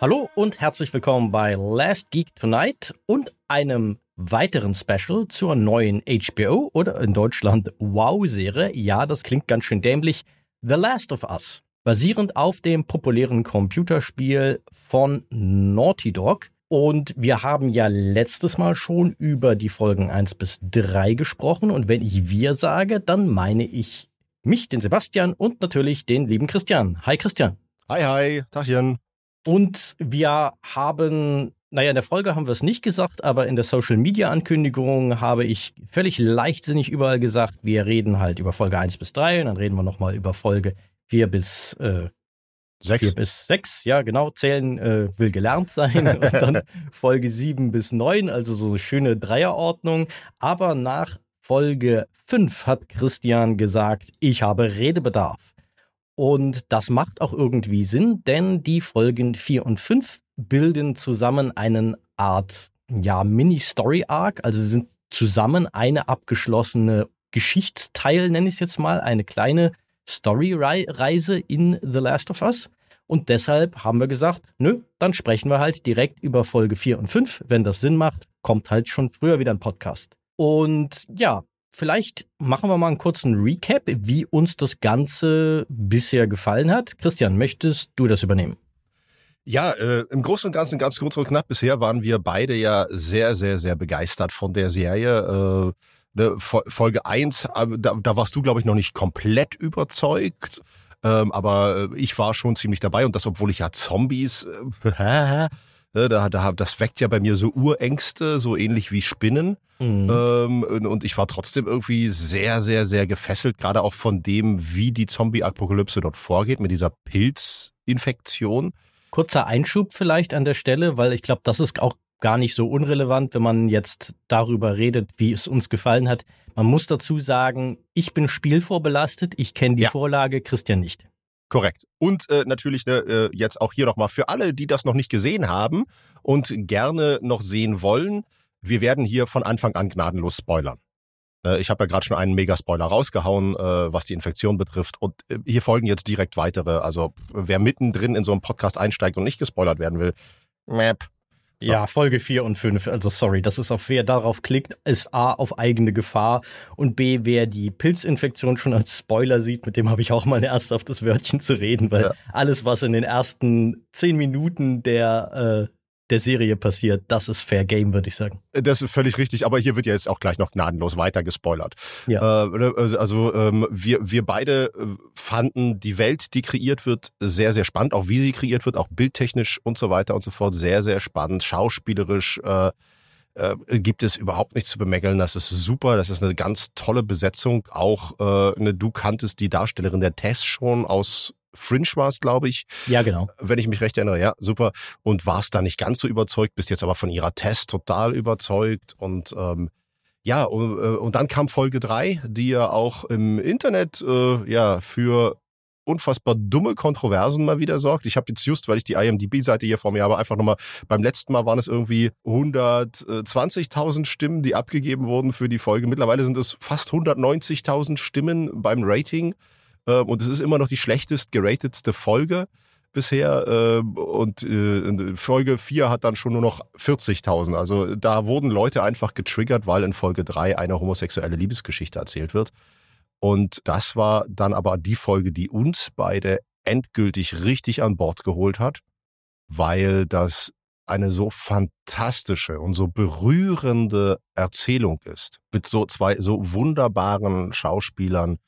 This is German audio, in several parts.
Hallo und herzlich willkommen bei Last Geek Tonight und einem weiteren Special zur neuen HBO oder in Deutschland Wow-Serie. Ja, das klingt ganz schön dämlich. The Last of Us. Basierend auf dem populären Computerspiel von Naughty Dog. Und wir haben ja letztes Mal schon über die Folgen 1 bis 3 gesprochen. Und wenn ich wir sage, dann meine ich mich, den Sebastian und natürlich den lieben Christian. Hi Christian. Hi, hi, Tachchen. Und wir haben, naja, in der Folge haben wir es nicht gesagt, aber in der Social Media Ankündigung habe ich völlig leichtsinnig überall gesagt, wir reden halt über Folge 1 bis 3 und dann reden wir nochmal über Folge 4 bis äh, 6. 4 bis 6, ja, genau. Zählen äh, will gelernt sein. und dann Folge 7 bis 9, also so eine schöne Dreierordnung. Aber nach Folge 5 hat Christian gesagt, ich habe Redebedarf. Und das macht auch irgendwie Sinn, denn die Folgen 4 und 5 bilden zusammen einen Art ja, Mini-Story-Arc. Also sind zusammen eine abgeschlossene Geschichtsteil, nenne ich es jetzt mal, eine kleine Story-Reise in The Last of Us. Und deshalb haben wir gesagt, nö, dann sprechen wir halt direkt über Folge 4 und 5. Wenn das Sinn macht, kommt halt schon früher wieder ein Podcast. Und ja, Vielleicht machen wir mal einen kurzen Recap, wie uns das Ganze bisher gefallen hat. Christian, möchtest du das übernehmen? Ja, äh, im Großen und Ganzen ganz kurz und knapp. Bisher waren wir beide ja sehr, sehr, sehr begeistert von der Serie. Äh, ne, Folge 1, äh, da, da warst du, glaube ich, noch nicht komplett überzeugt. Ähm, aber äh, ich war schon ziemlich dabei und das, obwohl ich ja Zombies äh, da, da, das weckt ja bei mir so Urängste, so ähnlich wie Spinnen. Mhm. Ähm, und ich war trotzdem irgendwie sehr, sehr, sehr gefesselt, gerade auch von dem, wie die Zombie-Apokalypse dort vorgeht, mit dieser Pilzinfektion. Kurzer Einschub vielleicht an der Stelle, weil ich glaube, das ist auch gar nicht so unrelevant, wenn man jetzt darüber redet, wie es uns gefallen hat. Man muss dazu sagen, ich bin spielvorbelastet, ich kenne die ja. Vorlage, Christian nicht. Korrekt. Und äh, natürlich ne, äh, jetzt auch hier nochmal für alle, die das noch nicht gesehen haben und gerne noch sehen wollen, wir werden hier von Anfang an gnadenlos spoilern. Äh, ich habe ja gerade schon einen Mega-Spoiler rausgehauen, äh, was die Infektion betrifft. Und äh, hier folgen jetzt direkt weitere. Also wer mittendrin in so einen Podcast einsteigt und nicht gespoilert werden will, map, so. Ja, Folge 4 und 5. Also sorry, das ist auf wer darauf klickt, ist A auf eigene Gefahr und B, wer die Pilzinfektion schon als Spoiler sieht, mit dem habe ich auch mal ein ernsthaftes Wörtchen zu reden, weil ja. alles, was in den ersten 10 Minuten der äh, der Serie passiert, das ist Fair Game, würde ich sagen. Das ist völlig richtig, aber hier wird ja jetzt auch gleich noch gnadenlos weiter gespoilert. Ja. Äh, also ähm, wir, wir beide äh, fanden die Welt, die kreiert wird, sehr, sehr spannend, auch wie sie kreiert wird, auch bildtechnisch und so weiter und so fort, sehr, sehr spannend, schauspielerisch. Äh, äh, gibt es überhaupt nichts zu bemängeln. Das ist super. Das ist eine ganz tolle Besetzung. Auch äh, eine, du kanntest die Darstellerin der Tess schon aus Fringe war es, glaube ich. Ja, genau. Wenn ich mich recht erinnere, ja, super. Und warst da nicht ganz so überzeugt, bist jetzt aber von ihrer Test total überzeugt. Und ähm, ja, und, äh, und dann kam Folge drei, die ja auch im Internet äh, ja für unfassbar dumme Kontroversen mal wieder sorgt. Ich habe jetzt just, weil ich die IMDb-Seite hier vor mir habe, einfach nochmal, beim letzten Mal waren es irgendwie 120.000 Stimmen, die abgegeben wurden für die Folge. Mittlerweile sind es fast 190.000 Stimmen beim Rating. Ähm, und es ist immer noch die schlechtest geratetste Folge bisher. Ähm, und äh, Folge 4 hat dann schon nur noch 40.000. Also da wurden Leute einfach getriggert, weil in Folge 3 eine homosexuelle Liebesgeschichte erzählt wird. Und das war dann aber die Folge, die uns beide endgültig richtig an Bord geholt hat, weil das eine so fantastische und so berührende Erzählung ist. Mit so zwei so wunderbaren Schauspielern,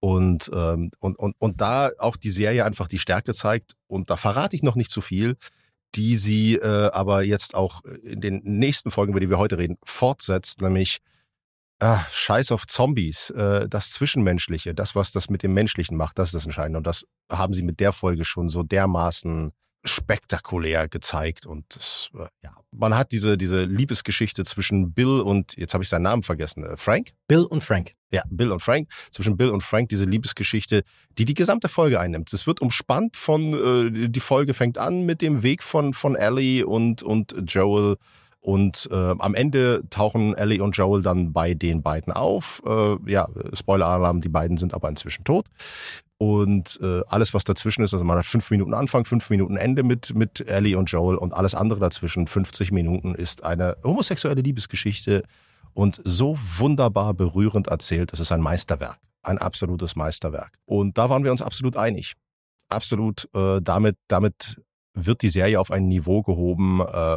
und, ähm, und, und, und da auch die Serie einfach die Stärke zeigt, und da verrate ich noch nicht zu viel, die sie äh, aber jetzt auch in den nächsten Folgen, über die wir heute reden, fortsetzt, nämlich ah, Scheiß auf Zombies, äh, das Zwischenmenschliche, das, was das mit dem Menschlichen macht, das ist das Entscheidende. Und das haben sie mit der Folge schon so dermaßen spektakulär gezeigt und das, äh, ja, man hat diese diese Liebesgeschichte zwischen Bill und jetzt habe ich seinen Namen vergessen, äh, Frank. Bill und Frank. Ja, Bill und Frank. Zwischen Bill und Frank diese Liebesgeschichte, die die gesamte Folge einnimmt. Es wird umspannt von äh, die Folge fängt an mit dem Weg von von Ellie und und Joel und äh, am Ende tauchen Ellie und Joel dann bei den beiden auf. Äh, ja, Spoiler-Alarm, die beiden sind aber inzwischen tot. Und äh, alles, was dazwischen ist, also man hat fünf Minuten Anfang, fünf Minuten Ende mit, mit Ellie und Joel und alles andere dazwischen, 50 Minuten, ist eine homosexuelle Liebesgeschichte und so wunderbar berührend erzählt. Es ist ein Meisterwerk, ein absolutes Meisterwerk. Und da waren wir uns absolut einig. Absolut, äh, damit, damit wird die Serie auf ein Niveau gehoben. Äh,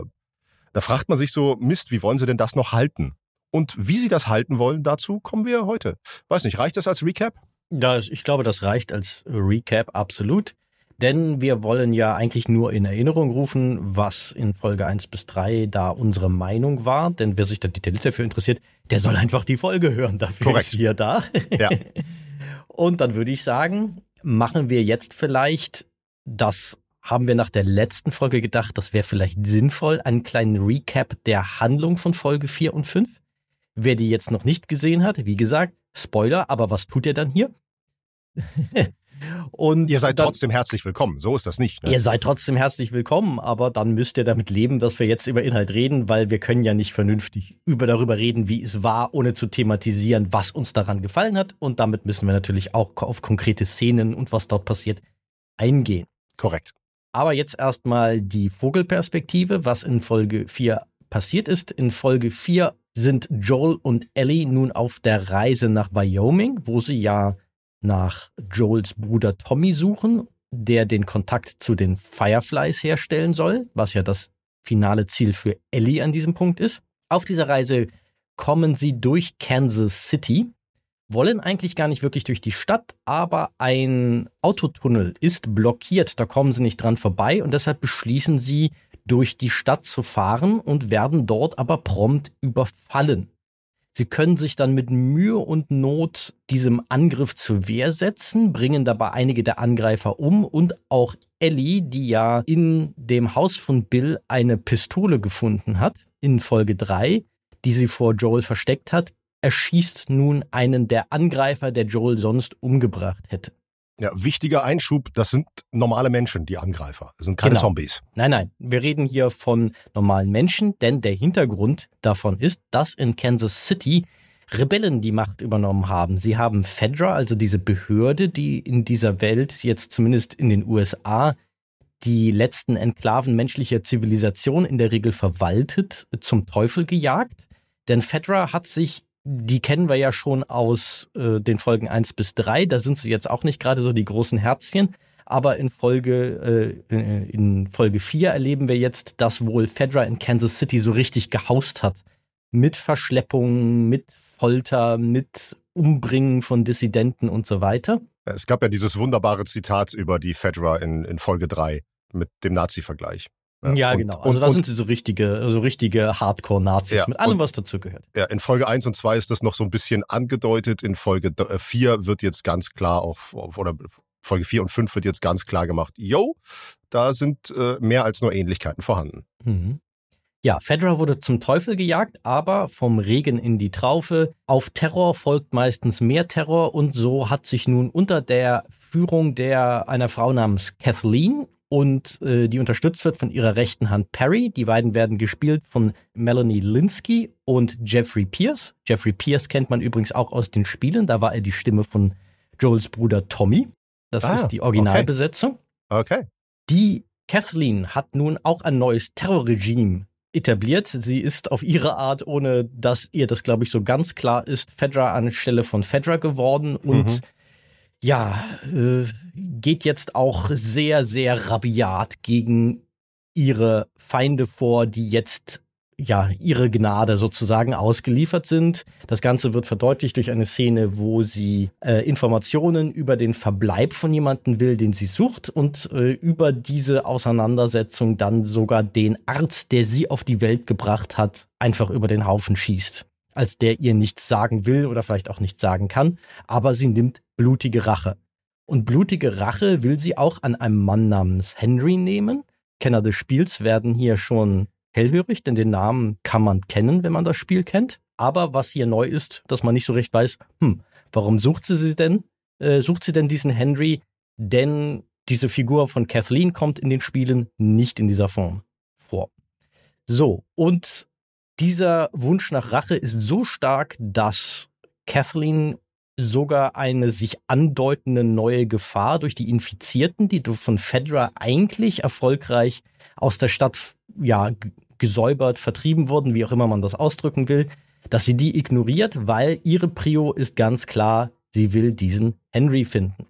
da fragt man sich so, Mist, wie wollen sie denn das noch halten? Und wie sie das halten wollen, dazu kommen wir heute. Weiß nicht, reicht das als Recap? Das, ich glaube, das reicht als Recap absolut. Denn wir wollen ja eigentlich nur in Erinnerung rufen, was in Folge 1 bis 3 da unsere Meinung war. Denn wer sich da detailliert dafür interessiert, der soll einfach die Folge hören. Dafür Korrekt. ist hier da. Ja. Und dann würde ich sagen, machen wir jetzt vielleicht, das haben wir nach der letzten Folge gedacht, das wäre vielleicht sinnvoll, einen kleinen Recap der Handlung von Folge 4 und 5. Wer die jetzt noch nicht gesehen hat, wie gesagt, Spoiler, aber was tut er dann hier? Und ihr seid dann, trotzdem herzlich willkommen. So ist das nicht. Ne? Ihr seid trotzdem herzlich willkommen, aber dann müsst ihr damit leben, dass wir jetzt über Inhalt reden, weil wir können ja nicht vernünftig über darüber reden, wie es war, ohne zu thematisieren, was uns daran gefallen hat. Und damit müssen wir natürlich auch auf konkrete Szenen und was dort passiert eingehen. Korrekt. Aber jetzt erstmal die Vogelperspektive, was in Folge 4 passiert ist. In Folge 4 sind Joel und Ellie nun auf der Reise nach Wyoming, wo sie ja nach Joels Bruder Tommy suchen, der den Kontakt zu den Fireflies herstellen soll, was ja das finale Ziel für Ellie an diesem Punkt ist. Auf dieser Reise kommen sie durch Kansas City, wollen eigentlich gar nicht wirklich durch die Stadt, aber ein Autotunnel ist blockiert, da kommen sie nicht dran vorbei und deshalb beschließen sie, durch die Stadt zu fahren und werden dort aber prompt überfallen. Sie können sich dann mit Mühe und Not diesem Angriff zur Wehr setzen, bringen dabei einige der Angreifer um und auch Ellie, die ja in dem Haus von Bill eine Pistole gefunden hat, in Folge 3, die sie vor Joel versteckt hat, erschießt nun einen der Angreifer, der Joel sonst umgebracht hätte. Ja, wichtiger Einschub, das sind normale Menschen, die Angreifer. Das sind keine genau. Zombies. Nein, nein, wir reden hier von normalen Menschen, denn der Hintergrund davon ist, dass in Kansas City Rebellen die Macht übernommen haben. Sie haben Fedra, also diese Behörde, die in dieser Welt, jetzt zumindest in den USA, die letzten Enklaven menschlicher Zivilisation in der Regel verwaltet, zum Teufel gejagt. Denn Fedra hat sich die kennen wir ja schon aus äh, den Folgen 1 bis 3. Da sind sie jetzt auch nicht gerade so die großen Herzchen. Aber in Folge, äh, in Folge 4 erleben wir jetzt, dass wohl Fedra in Kansas City so richtig gehaust hat. Mit Verschleppungen, mit Folter, mit Umbringen von Dissidenten und so weiter. Es gab ja dieses wunderbare Zitat über die Fedra in, in Folge 3 mit dem Nazi-Vergleich. Ja, und, genau. Also und, da sind sie so richtige, so richtige Hardcore-Nazis ja, mit allem, und, was dazu gehört. Ja, in Folge 1 und 2 ist das noch so ein bisschen angedeutet. In Folge 4 äh, wird jetzt ganz klar auch, oder Folge 4 und 5 wird jetzt ganz klar gemacht, yo, da sind äh, mehr als nur Ähnlichkeiten vorhanden. Mhm. Ja, Fedra wurde zum Teufel gejagt, aber vom Regen in die Traufe. Auf Terror folgt meistens mehr Terror und so hat sich nun unter der Führung der einer Frau namens Kathleen und äh, die unterstützt wird von ihrer rechten Hand Perry. Die beiden werden gespielt von Melanie Linsky und Jeffrey Pierce. Jeffrey Pierce kennt man übrigens auch aus den Spielen. Da war er die Stimme von Joels Bruder Tommy. Das ah, ist die Originalbesetzung. Okay. okay. Die Kathleen hat nun auch ein neues Terrorregime etabliert. Sie ist auf ihre Art, ohne dass ihr das, glaube ich, so ganz klar ist, Fedra anstelle von Fedra geworden und mhm ja, äh, geht jetzt auch sehr, sehr rabiat gegen ihre Feinde vor, die jetzt ja ihre Gnade sozusagen ausgeliefert sind. Das Ganze wird verdeutlicht durch eine Szene, wo sie äh, Informationen über den Verbleib von jemandem will, den sie sucht und äh, über diese Auseinandersetzung dann sogar den Arzt, der sie auf die Welt gebracht hat, einfach über den Haufen schießt als der ihr nichts sagen will oder vielleicht auch nichts sagen kann, aber sie nimmt blutige Rache. Und blutige Rache will sie auch an einem Mann namens Henry nehmen. Kenner des Spiels werden hier schon hellhörig, denn den Namen kann man kennen, wenn man das Spiel kennt. Aber was hier neu ist, dass man nicht so recht weiß, hm, warum sucht sie, denn? Äh, sucht sie denn diesen Henry? Denn diese Figur von Kathleen kommt in den Spielen nicht in dieser Form vor. So, und dieser Wunsch nach Rache ist so stark, dass Kathleen sogar eine sich andeutende neue Gefahr durch die Infizierten, die von Fedra eigentlich erfolgreich aus der Stadt ja, gesäubert, vertrieben wurden, wie auch immer man das ausdrücken will, dass sie die ignoriert, weil ihre Prio ist ganz klar, sie will diesen Henry finden.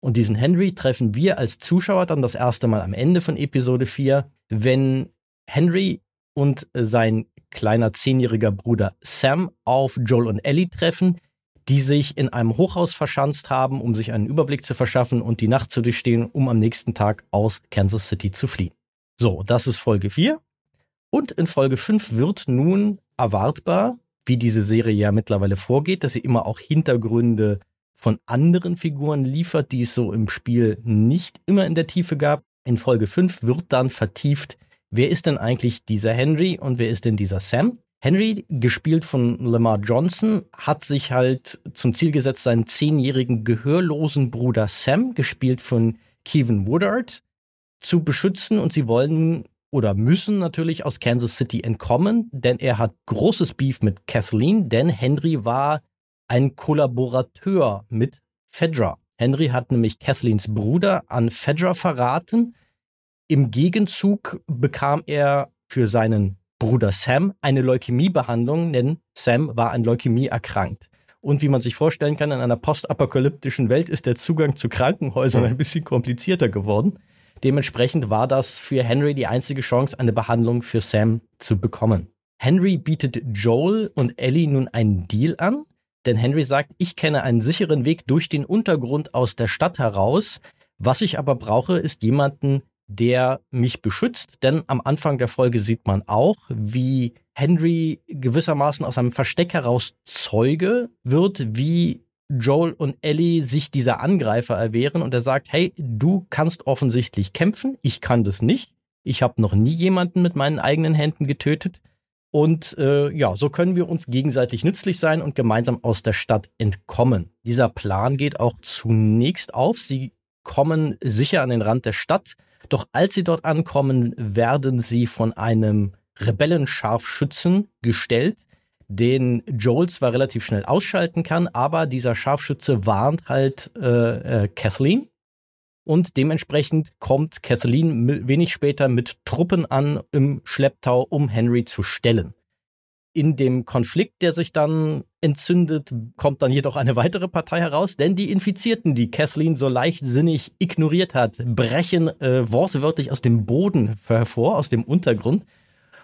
Und diesen Henry treffen wir als Zuschauer dann das erste Mal am Ende von Episode 4, wenn Henry und sein kleiner zehnjähriger Bruder Sam auf Joel und Ellie treffen, die sich in einem Hochhaus verschanzt haben, um sich einen Überblick zu verschaffen und die Nacht zu durchstehen, um am nächsten Tag aus Kansas City zu fliehen. So, das ist Folge 4. Und in Folge 5 wird nun erwartbar, wie diese Serie ja mittlerweile vorgeht, dass sie immer auch Hintergründe von anderen Figuren liefert, die es so im Spiel nicht immer in der Tiefe gab. In Folge 5 wird dann vertieft, wer ist denn eigentlich dieser Henry und wer ist denn dieser Sam? Henry, gespielt von Lamar Johnson, hat sich halt zum Ziel gesetzt, seinen zehnjährigen gehörlosen Bruder Sam, gespielt von Kevin Woodard, zu beschützen und sie wollen oder müssen natürlich aus Kansas City entkommen, denn er hat großes Beef mit Kathleen, denn Henry war ein Kollaborateur mit Fedra. Henry hat nämlich Kathleens Bruder an Fedra verraten. Im Gegenzug bekam er für seinen Bruder Sam eine Leukämiebehandlung, denn Sam war an Leukämie erkrankt. Und wie man sich vorstellen kann, in einer postapokalyptischen Welt ist der Zugang zu Krankenhäusern ein bisschen komplizierter geworden. Dementsprechend war das für Henry die einzige Chance, eine Behandlung für Sam zu bekommen. Henry bietet Joel und Ellie nun einen Deal an, denn Henry sagt, ich kenne einen sicheren Weg durch den Untergrund aus der Stadt heraus. Was ich aber brauche, ist jemanden, der mich beschützt, denn am Anfang der Folge sieht man auch, wie Henry gewissermaßen aus einem Versteck heraus Zeuge wird, wie Joel und Ellie sich dieser Angreifer erwehren und er sagt, hey, du kannst offensichtlich kämpfen, ich kann das nicht. Ich habe noch nie jemanden mit meinen eigenen Händen getötet. Und äh, ja, so können wir uns gegenseitig nützlich sein und gemeinsam aus der Stadt entkommen. Dieser Plan geht auch zunächst auf. Sie kommen sicher an den Rand der Stadt. Doch als sie dort ankommen, werden sie von einem Rebellenscharfschützen gestellt, den Joel zwar relativ schnell ausschalten kann, aber dieser Scharfschütze warnt halt äh, äh, Kathleen. Und dementsprechend kommt Kathleen wenig später mit Truppen an im Schlepptau, um Henry zu stellen. In dem Konflikt, der sich dann entzündet, kommt dann jedoch eine weitere Partei heraus, denn die Infizierten, die Kathleen so leichtsinnig ignoriert hat, brechen äh, wortwörtlich aus dem Boden hervor, aus dem Untergrund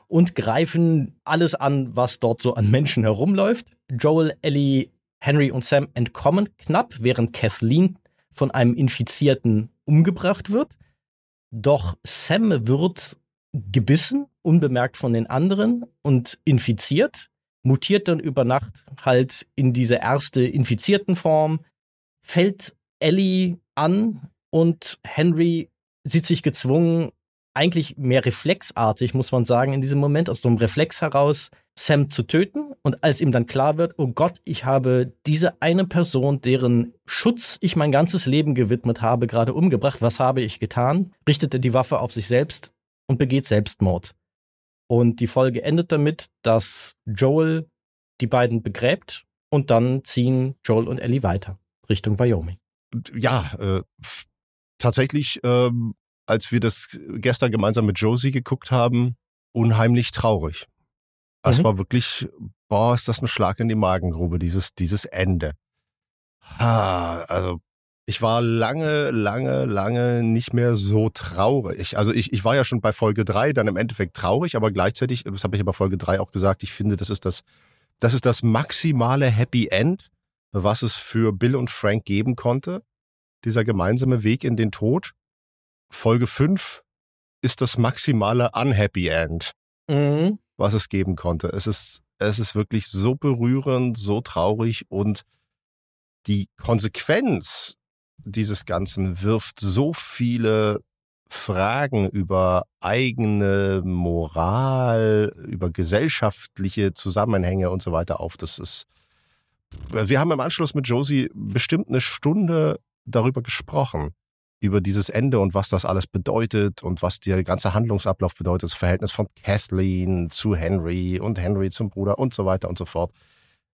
und greifen alles an, was dort so an Menschen herumläuft. Joel, Ellie, Henry und Sam entkommen knapp, während Kathleen von einem Infizierten umgebracht wird. Doch Sam wird gebissen, unbemerkt von den anderen und infiziert, mutiert dann über Nacht halt in diese erste infizierten Form, fällt Ellie an und Henry sieht sich gezwungen, eigentlich mehr reflexartig, muss man sagen, in diesem Moment, aus so einem Reflex heraus, Sam zu töten. Und als ihm dann klar wird, oh Gott, ich habe diese eine Person, deren Schutz ich mein ganzes Leben gewidmet habe, gerade umgebracht, was habe ich getan? Richtet er die Waffe auf sich selbst und begeht Selbstmord. Und die Folge endet damit, dass Joel die beiden begräbt und dann ziehen Joel und Ellie weiter Richtung Wyoming. Ja, äh, tatsächlich ähm, als wir das gestern gemeinsam mit Josie geguckt haben, unheimlich traurig. Das mhm. war wirklich, boah, ist das ein Schlag in die Magengrube, dieses, dieses Ende. Ha, also ich war lange, lange, lange nicht mehr so traurig. Also ich, ich war ja schon bei Folge drei dann im Endeffekt traurig, aber gleichzeitig, das habe ich aber Folge drei auch gesagt, ich finde, das ist das, das ist das maximale Happy End, was es für Bill und Frank geben konnte. Dieser gemeinsame Weg in den Tod. Folge 5 ist das maximale Unhappy End, mhm. was es geben konnte. Es ist, es ist wirklich so berührend, so traurig und die Konsequenz dieses Ganzen wirft so viele Fragen über eigene Moral, über gesellschaftliche Zusammenhänge und so weiter auf. Das ist, wir haben im Anschluss mit Josie bestimmt eine Stunde darüber gesprochen über dieses Ende und was das alles bedeutet und was der ganze Handlungsablauf bedeutet, das Verhältnis von Kathleen zu Henry und Henry zum Bruder und so weiter und so fort.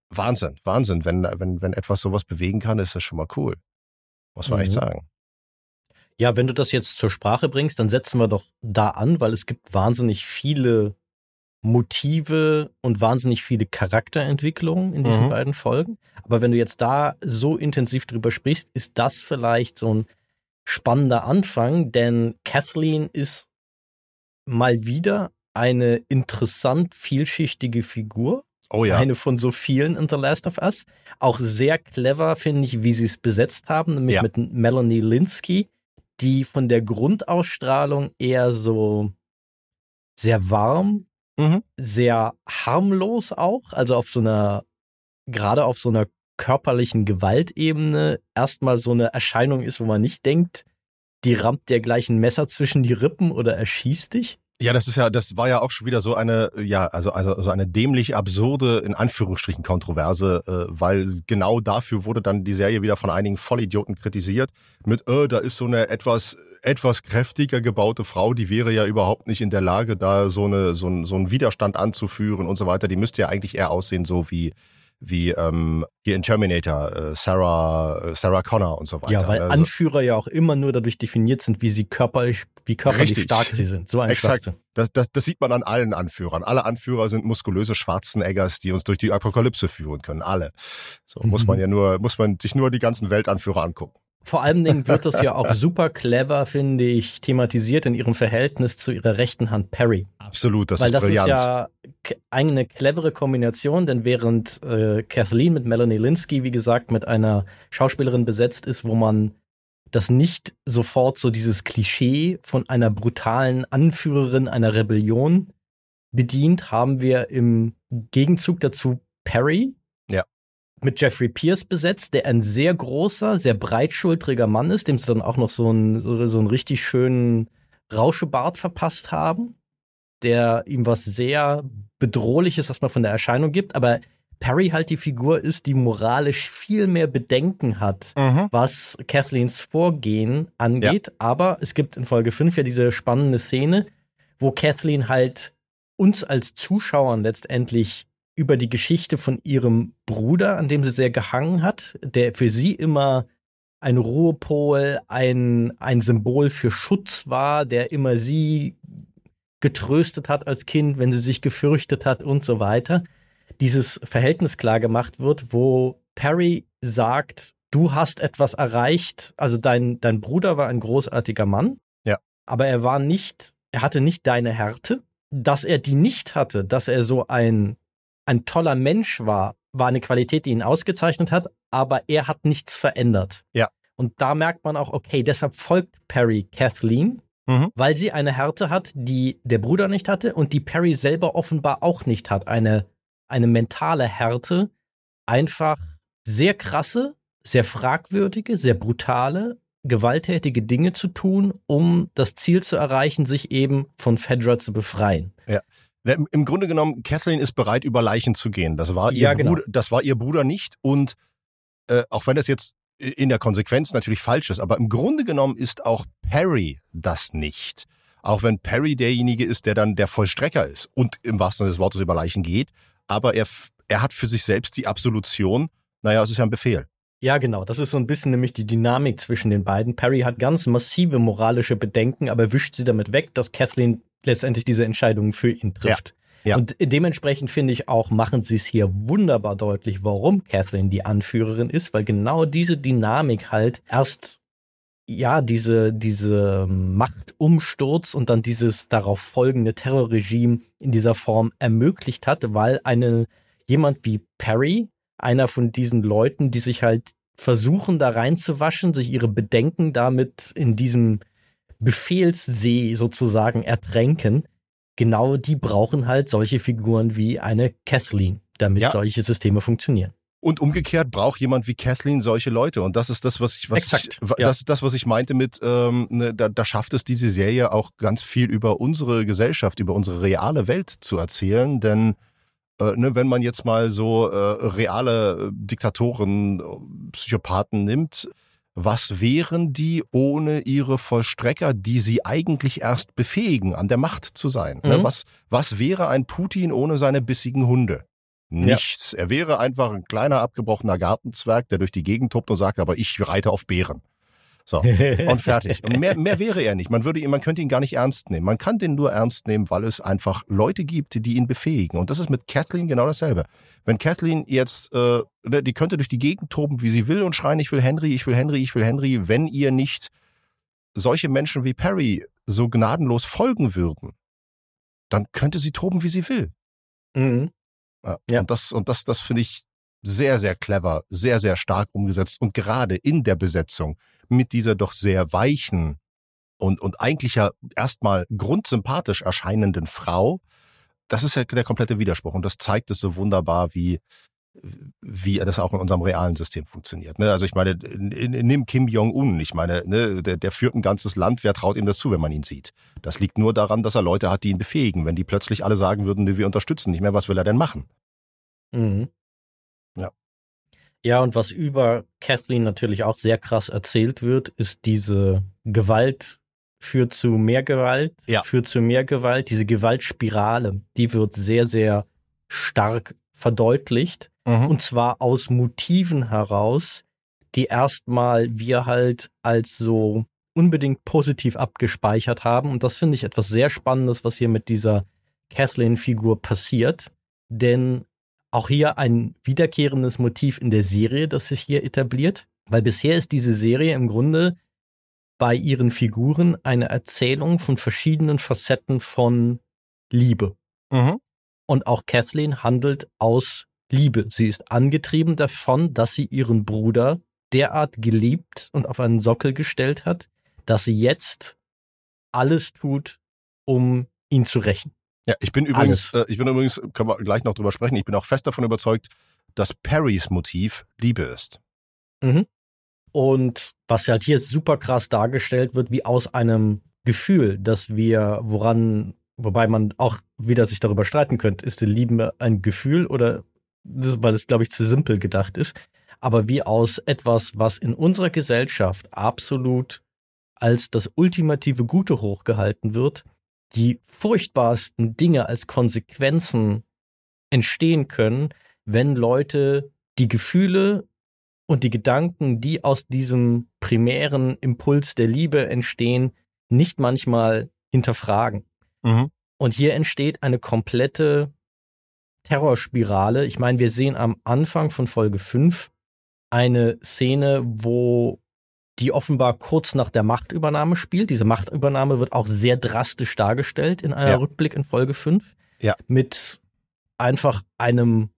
Wahnsinn, Wahnsinn. Wenn, wenn, wenn etwas sowas bewegen kann, ist das schon mal cool. Muss man mhm. echt sagen. Ja, wenn du das jetzt zur Sprache bringst, dann setzen wir doch da an, weil es gibt wahnsinnig viele Motive und wahnsinnig viele Charakterentwicklungen in diesen mhm. beiden Folgen. Aber wenn du jetzt da so intensiv drüber sprichst, ist das vielleicht so ein spannender Anfang, denn Kathleen ist mal wieder eine interessant vielschichtige Figur. Oh ja. Eine von so vielen in The Last of Us. Auch sehr clever, finde ich, wie sie es besetzt haben, nämlich ja. mit Melanie Linsky, die von der Grundausstrahlung eher so sehr warm, mhm. sehr harmlos auch, also auf so einer, gerade auf so einer körperlichen Gewaltebene erstmal so eine Erscheinung ist, wo man nicht denkt, die rammt dir gleich ein Messer zwischen die Rippen oder erschießt dich. Ja, das ist ja, das war ja auch schon wieder so eine, ja, also, also, also eine dämlich absurde, in Anführungsstrichen, Kontroverse, äh, weil genau dafür wurde dann die Serie wieder von einigen Vollidioten kritisiert. Mit, äh, da ist so eine etwas, etwas kräftiger gebaute Frau, die wäre ja überhaupt nicht in der Lage, da so eine, so, ein, so einen Widerstand anzuführen und so weiter. Die müsste ja eigentlich eher aussehen, so wie, wie ähm, hier in Terminator, äh, Sarah, äh, Sarah Connor und so weiter. Ja, weil also, Anführer ja auch immer nur dadurch definiert sind, wie sie körperlich, wie körperlich richtig. stark sie sind. So ein Exakt. Das, das, das sieht man an allen Anführern. Alle Anführer sind muskulöse Schwarzeneggers, die uns durch die Apokalypse führen können. Alle. So mhm. muss man ja nur, muss man sich nur die ganzen Weltanführer angucken. Vor allen Dingen wird das ja auch super clever, finde ich, thematisiert in ihrem Verhältnis zu ihrer rechten Hand Perry. Absolut, das Weil ist das brillant. ist ja eine clevere Kombination, denn während äh, Kathleen mit Melanie Linsky, wie gesagt, mit einer Schauspielerin besetzt ist, wo man das nicht sofort so dieses Klischee von einer brutalen Anführerin einer Rebellion bedient, haben wir im Gegenzug dazu Perry, mit Jeffrey Pierce besetzt, der ein sehr großer, sehr breitschultriger Mann ist, dem sie dann auch noch so einen, so, einen richtig schönen Rauschebart verpasst haben, der ihm was sehr Bedrohliches erstmal von der Erscheinung gibt, aber Perry halt die Figur ist, die moralisch viel mehr Bedenken hat, mhm. was Kathleens Vorgehen angeht. Ja. Aber es gibt in Folge 5 ja diese spannende Szene, wo Kathleen halt uns als Zuschauern letztendlich über die Geschichte von ihrem Bruder, an dem sie sehr gehangen hat, der für sie immer ein Ruhepol, ein, ein Symbol für Schutz war, der immer sie getröstet hat als Kind, wenn sie sich gefürchtet hat und so weiter. Dieses Verhältnis klar gemacht wird, wo Perry sagt, du hast etwas erreicht, also dein, dein Bruder war ein großartiger Mann, ja. aber er war nicht, er hatte nicht deine Härte, dass er die nicht hatte, dass er so ein ein toller Mensch war, war eine Qualität, die ihn ausgezeichnet hat, aber er hat nichts verändert. Ja. Und da merkt man auch, okay, deshalb folgt Perry Kathleen, mhm. weil sie eine Härte hat, die der Bruder nicht hatte und die Perry selber offenbar auch nicht hat. Eine, eine mentale Härte, einfach sehr krasse, sehr fragwürdige, sehr brutale, gewalttätige Dinge zu tun, um das Ziel zu erreichen, sich eben von Fedra zu befreien. Ja. Im Grunde genommen, Kathleen ist bereit, über Leichen zu gehen. Das war ihr, ja, genau. Bruder, das war ihr Bruder nicht. Und äh, auch wenn das jetzt in der Konsequenz natürlich falsch ist, aber im Grunde genommen ist auch Perry das nicht. Auch wenn Perry derjenige ist, der dann der Vollstrecker ist und im wahrsten Sinne des Wortes über Leichen geht. Aber er, er hat für sich selbst die Absolution, naja, es ist ja ein Befehl. Ja, genau. Das ist so ein bisschen nämlich die Dynamik zwischen den beiden. Perry hat ganz massive moralische Bedenken, aber wischt sie damit weg, dass Kathleen letztendlich diese Entscheidungen für ihn trifft. Ja. Ja. Und dementsprechend finde ich auch, machen sie es hier wunderbar deutlich, warum Kathleen die Anführerin ist, weil genau diese Dynamik halt erst ja, diese, diese Machtumsturz und dann dieses darauf folgende Terrorregime in dieser Form ermöglicht hat, weil eine, jemand wie Perry, einer von diesen Leuten, die sich halt versuchen, da reinzuwaschen, sich ihre Bedenken damit in diesem Befehlssee sozusagen ertränken, genau die brauchen halt solche Figuren wie eine Kathleen, damit ja. solche Systeme funktionieren. Und umgekehrt braucht jemand wie Kathleen solche Leute. Und das ist das, was ich, was Exakt, ich, ja. das ist das, was ich meinte mit, ähm, ne, da, da schafft es diese Serie auch ganz viel über unsere Gesellschaft, über unsere reale Welt zu erzählen. Denn äh, ne, wenn man jetzt mal so äh, reale Diktatoren, Psychopathen nimmt, was wären die ohne ihre Vollstrecker, die sie eigentlich erst befähigen, an der Macht zu sein? Ne? Mhm. Was, was wäre ein Putin ohne seine bissigen Hunde? Nichts. Ja. Er wäre einfach ein kleiner abgebrochener Gartenzwerg, der durch die Gegend tobt und sagt, aber ich reite auf Bären. So, und fertig. Und mehr, mehr wäre er nicht. Man, würde ihn, man könnte ihn gar nicht ernst nehmen. Man kann den nur ernst nehmen, weil es einfach Leute gibt, die ihn befähigen. Und das ist mit Kathleen genau dasselbe. Wenn Kathleen jetzt, äh, ne, die könnte durch die Gegend toben, wie sie will und schreien, ich will Henry, ich will Henry, ich will Henry, wenn ihr nicht solche Menschen wie Perry so gnadenlos folgen würden, dann könnte sie toben, wie sie will. Mhm. Ja. ja. Und das, und das, das finde ich sehr, sehr clever, sehr, sehr stark umgesetzt und gerade in der Besetzung mit dieser doch sehr weichen und, und eigentlich ja erstmal grundsympathisch erscheinenden Frau, das ist ja der komplette Widerspruch und das zeigt es so wunderbar, wie, wie das auch in unserem realen System funktioniert. Ne? Also ich meine, nimm Kim Jong-un, ich meine, ne, der, der führt ein ganzes Land, wer traut ihm das zu, wenn man ihn sieht? Das liegt nur daran, dass er Leute hat, die ihn befähigen. Wenn die plötzlich alle sagen würden, wir unterstützen nicht mehr, was will er denn machen? Mhm. Ja. Und was über Kathleen natürlich auch sehr krass erzählt wird, ist diese Gewalt führt zu mehr Gewalt, ja. führt zu mehr Gewalt. Diese Gewaltspirale, die wird sehr, sehr stark verdeutlicht. Mhm. Und zwar aus Motiven heraus, die erstmal wir halt als so unbedingt positiv abgespeichert haben. Und das finde ich etwas sehr Spannendes, was hier mit dieser Kathleen-Figur passiert. Denn auch hier ein wiederkehrendes Motiv in der Serie, das sich hier etabliert, weil bisher ist diese Serie im Grunde bei ihren Figuren eine Erzählung von verschiedenen Facetten von Liebe. Mhm. Und auch Kathleen handelt aus Liebe. Sie ist angetrieben davon, dass sie ihren Bruder derart geliebt und auf einen Sockel gestellt hat, dass sie jetzt alles tut, um ihn zu rächen. Ja, ich bin übrigens, äh, ich bin übrigens, können wir gleich noch drüber sprechen, ich bin auch fest davon überzeugt, dass Perrys Motiv Liebe ist. Mhm. Und was halt hier super krass dargestellt wird, wie aus einem Gefühl, dass wir, woran, wobei man auch wieder sich darüber streiten könnte, ist die Liebe ein Gefühl oder, weil es, glaube ich, zu simpel gedacht ist, aber wie aus etwas, was in unserer Gesellschaft absolut als das ultimative Gute hochgehalten wird, die furchtbarsten Dinge als Konsequenzen entstehen können, wenn Leute die Gefühle und die Gedanken, die aus diesem primären Impuls der Liebe entstehen, nicht manchmal hinterfragen. Mhm. Und hier entsteht eine komplette Terrorspirale. Ich meine, wir sehen am Anfang von Folge 5 eine Szene, wo die offenbar kurz nach der Machtübernahme spielt. Diese Machtübernahme wird auch sehr drastisch dargestellt in einer ja. Rückblick in Folge 5. Ja. Mit einfach einem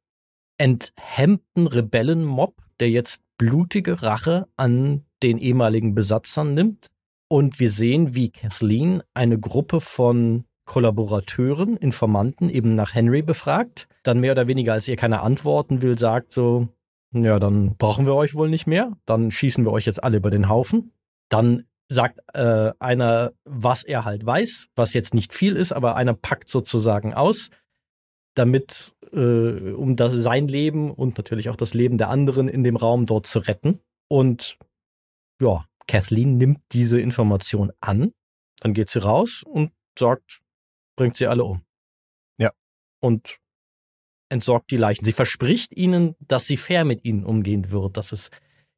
enthemmten Rebellenmob, der jetzt blutige Rache an den ehemaligen Besatzern nimmt. Und wir sehen, wie Kathleen eine Gruppe von Kollaborateuren, Informanten eben nach Henry befragt, dann mehr oder weniger, als ihr keine antworten will, sagt so, ja, dann brauchen wir euch wohl nicht mehr, dann schießen wir euch jetzt alle über den Haufen. Dann sagt äh, einer, was er halt weiß, was jetzt nicht viel ist, aber einer packt sozusagen aus, damit äh, um das, sein Leben und natürlich auch das Leben der anderen in dem Raum dort zu retten. Und ja, Kathleen nimmt diese Information an, dann geht sie raus und sagt, bringt sie alle um. Ja. Und entsorgt die Leichen. Sie verspricht ihnen, dass sie fair mit ihnen umgehen wird, dass es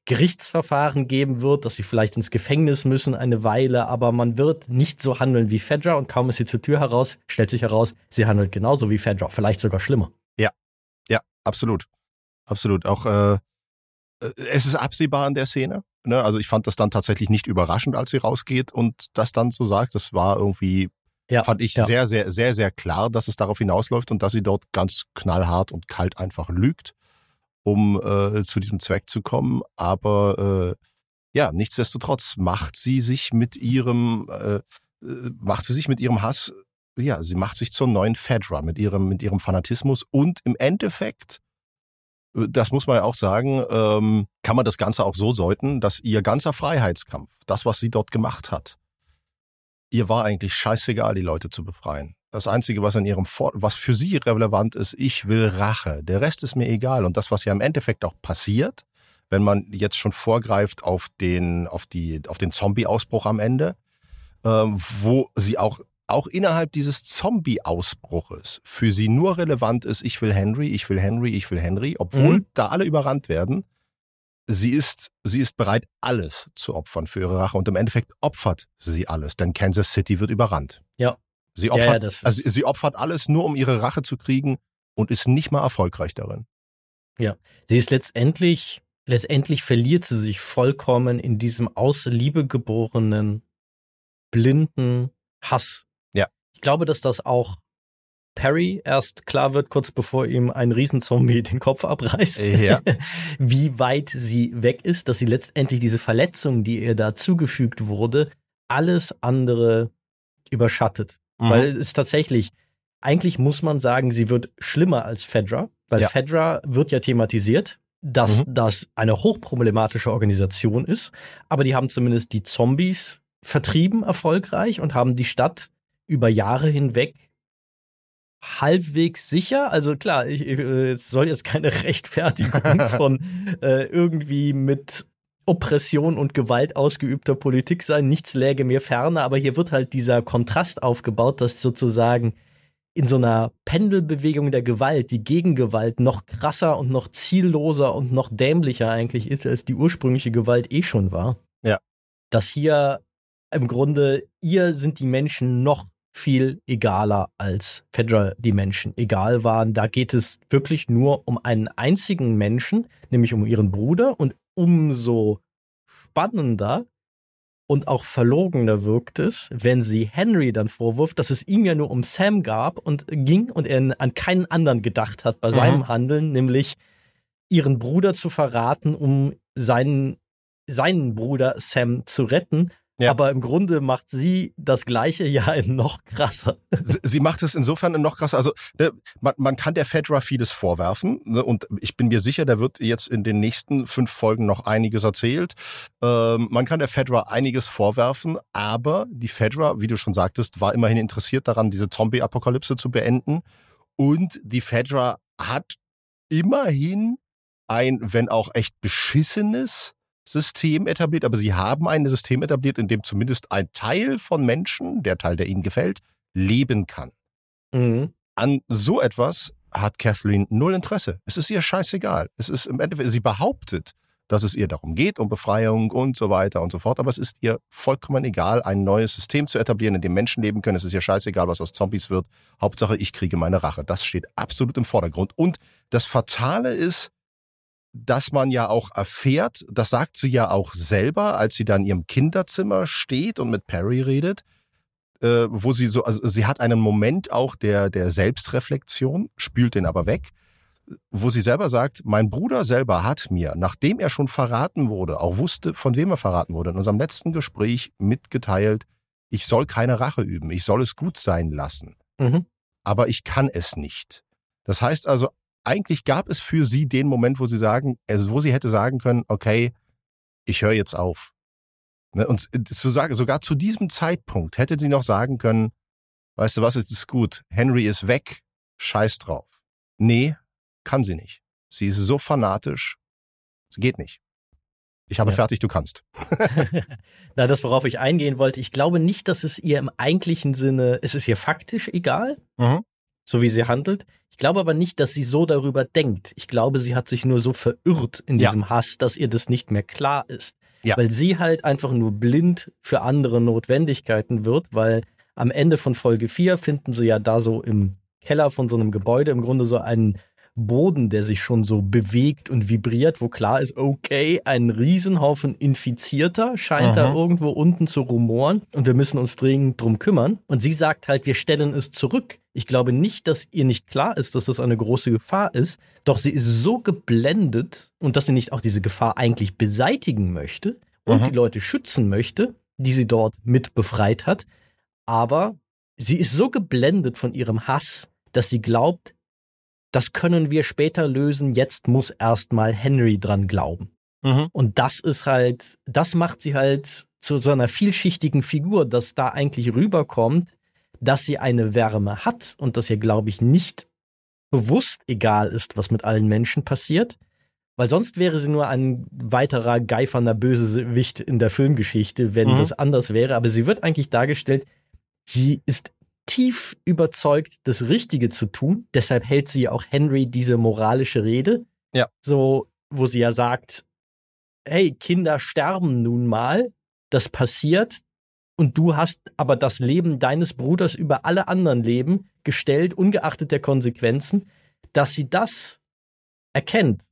Gerichtsverfahren geben wird, dass sie vielleicht ins Gefängnis müssen eine Weile, aber man wird nicht so handeln wie Fedra und kaum ist sie zur Tür heraus, stellt sich heraus, sie handelt genauso wie Fedra, vielleicht sogar schlimmer. Ja, ja, absolut. Absolut. Auch äh, es ist absehbar in der Szene. Ne? Also ich fand das dann tatsächlich nicht überraschend, als sie rausgeht und das dann so sagt. Das war irgendwie, ja, fand ich ja. sehr, sehr, sehr, sehr klar, dass es darauf hinausläuft und dass sie dort ganz knallhart und kalt einfach lügt, um äh, zu diesem Zweck zu kommen. Aber äh, ja, nichtsdestotrotz macht sie sich mit ihrem, äh, äh macht sie sich mit ihrem Hass ja, sie macht sich zur neuen Fedra mit ihrem, mit ihrem Fanatismus und im Endeffekt, äh, das muss man ja auch sagen, ähm, kann man das Ganze auch so deuten, dass ihr ganzer Freiheitskampf, das, was sie dort gemacht hat, ihr war eigentlich scheißegal, die Leute zu befreien. Das Einzige, was in ihrem For was für sie relevant ist, ich will Rache. Der Rest ist mir egal. Und das, was ja im Endeffekt auch passiert, wenn man jetzt schon vorgreift auf den, auf die, auf den Zombie-Ausbruch am Ende, ähm, wo sie auch auch innerhalb dieses Zombie-Ausbruches für sie nur relevant ist, ich will Henry, ich will Henry, ich will Henry, obwohl mhm. da alle überrannt werden. Sie ist, sie ist bereit, alles zu opfern für ihre Rache und im Endeffekt opfert sie alles, denn Kansas City wird überrannt. Ja. Sie opfert, ja, ja, also sie opfert alles nur, um ihre Rache zu kriegen und ist nicht mal erfolgreich darin. Ja, sie ist letztendlich, letztendlich verliert sie sich vollkommen in diesem aus Liebe geborenen, blinden Hass glaube, dass das auch Perry erst klar wird, kurz bevor ihm ein Riesenzombie den Kopf abreißt, ja. wie weit sie weg ist, dass sie letztendlich diese Verletzung, die ihr da zugefügt wurde, alles andere überschattet. Mhm. Weil es tatsächlich, eigentlich muss man sagen, sie wird schlimmer als Fedra, weil ja. Fedra wird ja thematisiert, dass mhm. das eine hochproblematische Organisation ist, aber die haben zumindest die Zombies vertrieben erfolgreich und haben die Stadt über Jahre hinweg halbwegs sicher. Also klar, ich, ich äh, soll jetzt keine Rechtfertigung von äh, irgendwie mit Oppression und Gewalt ausgeübter Politik sein. Nichts läge mir ferner, aber hier wird halt dieser Kontrast aufgebaut, dass sozusagen in so einer Pendelbewegung der Gewalt die Gegengewalt noch krasser und noch zielloser und noch dämlicher eigentlich ist, als die ursprüngliche Gewalt eh schon war. Ja. Dass hier im Grunde ihr sind die Menschen noch viel egaler als Fedra die Menschen egal waren. Da geht es wirklich nur um einen einzigen Menschen, nämlich um ihren Bruder und umso spannender und auch verlogener wirkt es, wenn sie Henry dann vorwirft, dass es ihm ja nur um Sam gab und ging und er an keinen anderen gedacht hat bei mhm. seinem Handeln, nämlich ihren Bruder zu verraten, um seinen, seinen Bruder Sam zu retten. Ja. Aber im Grunde macht sie das gleiche ja in noch krasser. Sie, sie macht es insofern in noch krasser. Also ne, man, man kann der Fedra vieles vorwerfen ne, und ich bin mir sicher, da wird jetzt in den nächsten fünf Folgen noch einiges erzählt. Ähm, man kann der Fedra einiges vorwerfen, aber die Fedra, wie du schon sagtest, war immerhin interessiert daran, diese Zombie-Apokalypse zu beenden. Und die Fedra hat immerhin ein, wenn auch echt beschissenes, System etabliert, aber sie haben ein System etabliert, in dem zumindest ein Teil von Menschen, der Teil, der ihnen gefällt, leben kann. Mhm. An so etwas hat Kathleen null Interesse. Es ist ihr scheißegal. Es ist im Endeffekt, sie behauptet, dass es ihr darum geht, um Befreiung und so weiter und so fort. Aber es ist ihr vollkommen egal, ein neues System zu etablieren, in dem Menschen leben können. Es ist ihr scheißegal, was aus Zombies wird. Hauptsache, ich kriege meine Rache. Das steht absolut im Vordergrund. Und das Fatale ist, dass man ja auch erfährt, das sagt sie ja auch selber, als sie dann in ihrem Kinderzimmer steht und mit Perry redet, äh, wo sie so, also sie hat einen Moment auch der, der Selbstreflexion, spült den aber weg, wo sie selber sagt, mein Bruder selber hat mir, nachdem er schon verraten wurde, auch wusste, von wem er verraten wurde, in unserem letzten Gespräch mitgeteilt, ich soll keine Rache üben, ich soll es gut sein lassen. Mhm. Aber ich kann es nicht. Das heißt also, eigentlich gab es für sie den Moment, wo sie sagen, also wo sie hätte sagen können, okay, ich höre jetzt auf. Ne, und zu sagen, sogar zu diesem Zeitpunkt hätte sie noch sagen können, weißt du was, es ist gut, Henry ist weg, scheiß drauf. Nee, kann sie nicht. Sie ist so fanatisch, es geht nicht. Ich habe ja. fertig, du kannst. Na, das, worauf ich eingehen wollte, ich glaube nicht, dass es ihr im eigentlichen Sinne, es ist ihr faktisch egal, mhm. so wie sie handelt. Ich glaube aber nicht, dass sie so darüber denkt. Ich glaube, sie hat sich nur so verirrt in diesem ja. Hass, dass ihr das nicht mehr klar ist. Ja. Weil sie halt einfach nur blind für andere Notwendigkeiten wird, weil am Ende von Folge 4 finden sie ja da so im Keller von so einem Gebäude im Grunde so einen Boden, der sich schon so bewegt und vibriert, wo klar ist, okay, ein Riesenhaufen Infizierter scheint Aha. da irgendwo unten zu rumoren und wir müssen uns dringend drum kümmern. Und sie sagt halt, wir stellen es zurück. Ich glaube nicht, dass ihr nicht klar ist, dass das eine große Gefahr ist, doch sie ist so geblendet und dass sie nicht auch diese Gefahr eigentlich beseitigen möchte und Aha. die Leute schützen möchte, die sie dort mit befreit hat. Aber sie ist so geblendet von ihrem Hass, dass sie glaubt, das können wir später lösen, jetzt muss erstmal Henry dran glauben. Mhm. Und das ist halt, das macht sie halt zu so einer vielschichtigen Figur, dass da eigentlich rüberkommt, dass sie eine Wärme hat und dass ihr, glaube ich, nicht bewusst egal ist, was mit allen Menschen passiert. Weil sonst wäre sie nur ein weiterer geifernder Bösewicht in der Filmgeschichte, wenn mhm. das anders wäre. Aber sie wird eigentlich dargestellt, Sie ist tief überzeugt, das Richtige zu tun. Deshalb hält sie auch Henry diese moralische Rede. Ja. So, wo sie ja sagt, hey, Kinder sterben nun mal, das passiert, und du hast aber das Leben deines Bruders über alle anderen Leben gestellt, ungeachtet der Konsequenzen, dass sie das erkennt,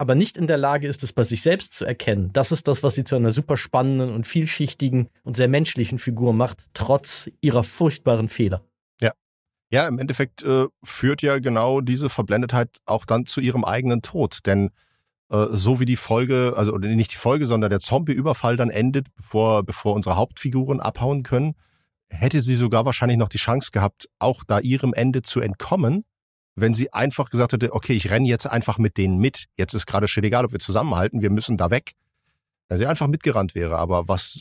aber nicht in der Lage ist, es bei sich selbst zu erkennen. Das ist das, was sie zu einer super spannenden und vielschichtigen und sehr menschlichen Figur macht, trotz ihrer furchtbaren Fehler. Ja. Ja, im Endeffekt äh, führt ja genau diese Verblendetheit auch dann zu ihrem eigenen Tod, denn äh, so wie die Folge, also nicht die Folge, sondern der Zombie-Überfall dann endet, bevor, bevor unsere Hauptfiguren abhauen können, hätte sie sogar wahrscheinlich noch die Chance gehabt, auch da ihrem Ende zu entkommen, wenn sie einfach gesagt hätte, okay, ich renne jetzt einfach mit denen mit. Jetzt ist gerade schon egal, ob wir zusammenhalten, wir müssen da weg. Wenn sie einfach mitgerannt wäre. Aber was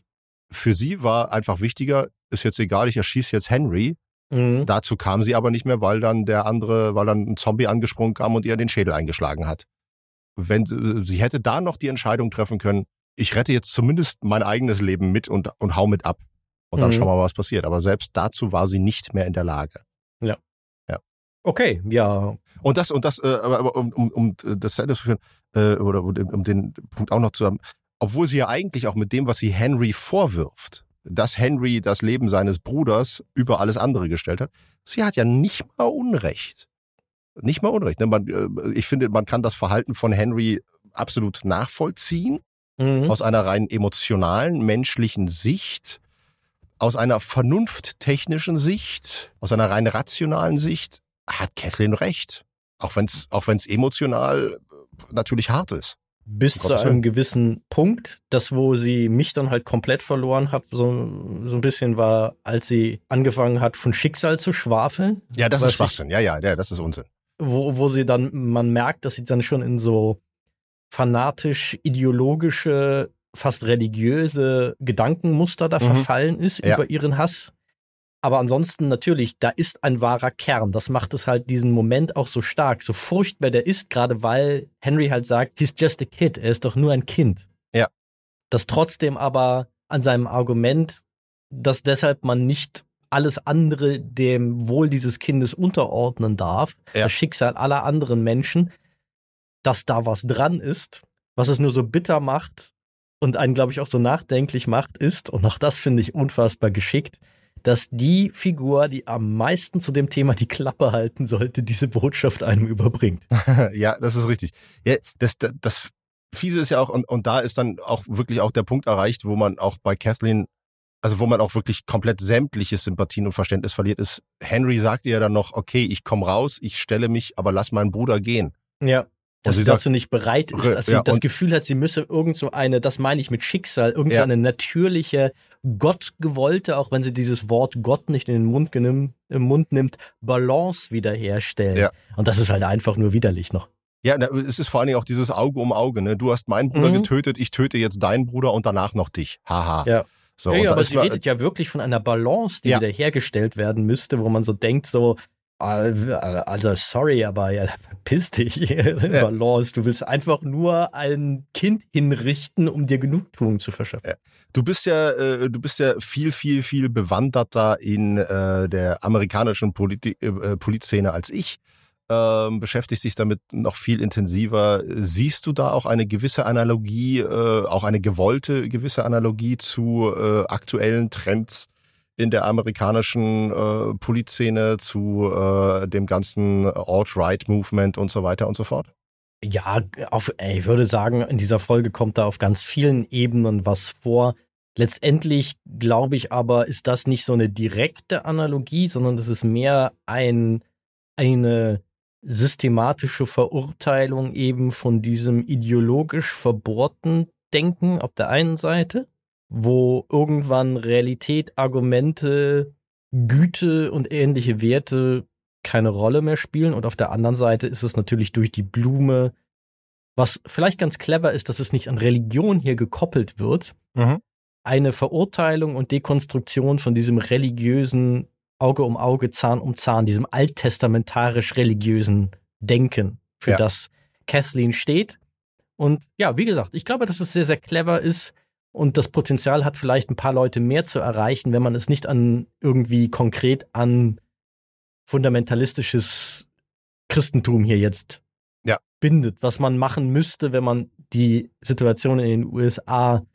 für sie war einfach wichtiger, ist jetzt egal, ich erschieße jetzt Henry. Mhm. Dazu kam sie aber nicht mehr, weil dann der andere, weil dann ein Zombie angesprungen kam und ihr den Schädel eingeschlagen hat wenn sie, sie hätte da noch die Entscheidung treffen können, ich rette jetzt zumindest mein eigenes Leben mit und, und hau mit ab. Und dann mhm. schauen wir mal, was passiert. Aber selbst dazu war sie nicht mehr in der Lage. Okay, ja. Und das, und das, äh, aber um, um, um das zu führen, äh, oder um den Punkt auch noch zu haben, obwohl sie ja eigentlich auch mit dem, was sie Henry vorwirft, dass Henry das Leben seines Bruders über alles andere gestellt hat, sie hat ja nicht mal Unrecht nicht mal unrecht. Ne? Man, äh, ich finde, man kann das Verhalten von Henry absolut nachvollziehen, mhm. aus einer rein emotionalen, menschlichen Sicht, aus einer vernunfttechnischen Sicht, aus einer rein rationalen Sicht, hat Kathleen recht. Auch wenn es auch wenn's emotional äh, natürlich hart ist. Bis zu einem gewissen Punkt, das, wo sie mich dann halt komplett verloren hat, so, so ein bisschen war, als sie angefangen hat, von Schicksal zu schwafeln. Ja, das ist Schwachsinn. Ja, ja, ja, das ist Unsinn wo, wo sie dann, man merkt, dass sie dann schon in so fanatisch ideologische, fast religiöse Gedankenmuster da mhm. verfallen ist ja. über ihren Hass. Aber ansonsten natürlich, da ist ein wahrer Kern. Das macht es halt diesen Moment auch so stark, so furchtbar der ist, gerade weil Henry halt sagt, he's just a kid, er ist doch nur ein Kind. Ja. Das trotzdem aber an seinem Argument, dass deshalb man nicht alles andere dem Wohl dieses Kindes unterordnen darf, ja. das Schicksal aller anderen Menschen, dass da was dran ist, was es nur so bitter macht und einen, glaube ich, auch so nachdenklich macht, ist, und auch das finde ich unfassbar geschickt, dass die Figur, die am meisten zu dem Thema die Klappe halten sollte, diese Botschaft einem überbringt. ja, das ist richtig. Ja, das, das, das Fiese ist ja auch, und, und da ist dann auch wirklich auch der Punkt erreicht, wo man auch bei Kathleen also wo man auch wirklich komplett sämtliche Sympathien und Verständnis verliert, ist, Henry sagt ihr dann noch, okay, ich komme raus, ich stelle mich, aber lass meinen Bruder gehen. Ja. Dass sie dazu sagt, nicht bereit ist, dass sie ja, das Gefühl hat, sie müsse irgend so eine, das meine ich mit Schicksal, irgend so ja. eine natürliche, gottgewollte, auch wenn sie dieses Wort Gott nicht in den Mund, genim, im Mund nimmt, Balance wiederherstellen. Ja. Und das ist halt einfach nur widerlich noch. Ja, es ist vor allen Dingen auch dieses Auge um Auge. Ne? Du hast meinen Bruder mhm. getötet, ich töte jetzt deinen Bruder und danach noch dich. Haha. Ja. So, ja, ja aber sie redet ja wirklich von einer Balance, die ja. wiederhergestellt werden müsste, wo man so denkt, so, also sorry, aber ja, piss dich, ja. Balance. Du willst einfach nur ein Kind hinrichten, um dir Genugtuung zu verschaffen. Ja. Du bist ja, äh, du bist ja viel, viel, viel bewanderter in äh, der amerikanischen Polit äh, Polizszene als ich ähm, beschäftigst dich damit noch viel intensiver. Siehst du da auch eine gewisse Analogie, äh, auch eine gewollte gewisse Analogie zu äh, aktuellen Trends in der amerikanischen äh, Polizszene, zu äh, dem ganzen Alt-Right-Movement und so weiter und so fort? Ja, auf, ich würde sagen, in dieser Folge kommt da auf ganz vielen Ebenen was vor. Letztendlich glaube ich aber, ist das nicht so eine direkte Analogie, sondern das ist mehr ein, eine systematische Verurteilung eben von diesem ideologisch verbohrten Denken auf der einen Seite, wo irgendwann Realität, Argumente, Güte und ähnliche Werte keine Rolle mehr spielen. Und auf der anderen Seite ist es natürlich durch die Blume, was vielleicht ganz clever ist, dass es nicht an Religion hier gekoppelt wird, mhm. eine Verurteilung und Dekonstruktion von diesem religiösen Auge um Auge, Zahn um Zahn, diesem alttestamentarisch-religiösen Denken, für ja. das Kathleen steht. Und ja, wie gesagt, ich glaube, dass es sehr, sehr clever ist, und das Potenzial hat, vielleicht ein paar Leute mehr zu erreichen, wenn man es nicht an irgendwie konkret an fundamentalistisches Christentum hier jetzt ja. bindet, was man machen müsste, wenn man die Situation in den USA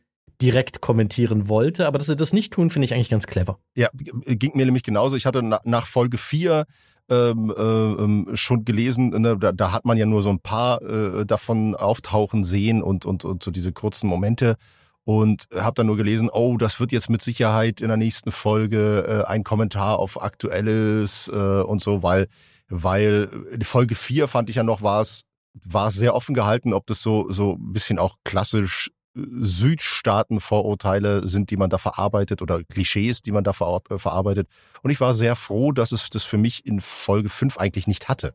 direkt kommentieren wollte. Aber dass sie das nicht tun, finde ich eigentlich ganz clever. Ja, ging mir nämlich genauso. Ich hatte nach Folge 4 ähm, äh, ähm, schon gelesen, ne, da, da, hat man ja nur so ein paar äh, davon auftauchen sehen und, und, und so diese kurzen Momente und habe dann nur gelesen, oh, das wird jetzt mit Sicherheit in der nächsten Folge äh, ein Kommentar auf Aktuelles äh, und so, weil, weil Folge 4 fand ich ja noch, war es war sehr offen gehalten, ob das so, so ein bisschen auch klassisch äh, Südstaaten-Vorurteile sind, die man da verarbeitet oder Klischees, die man da ver äh, verarbeitet. Und ich war sehr froh, dass es das für mich in Folge 5 eigentlich nicht hatte,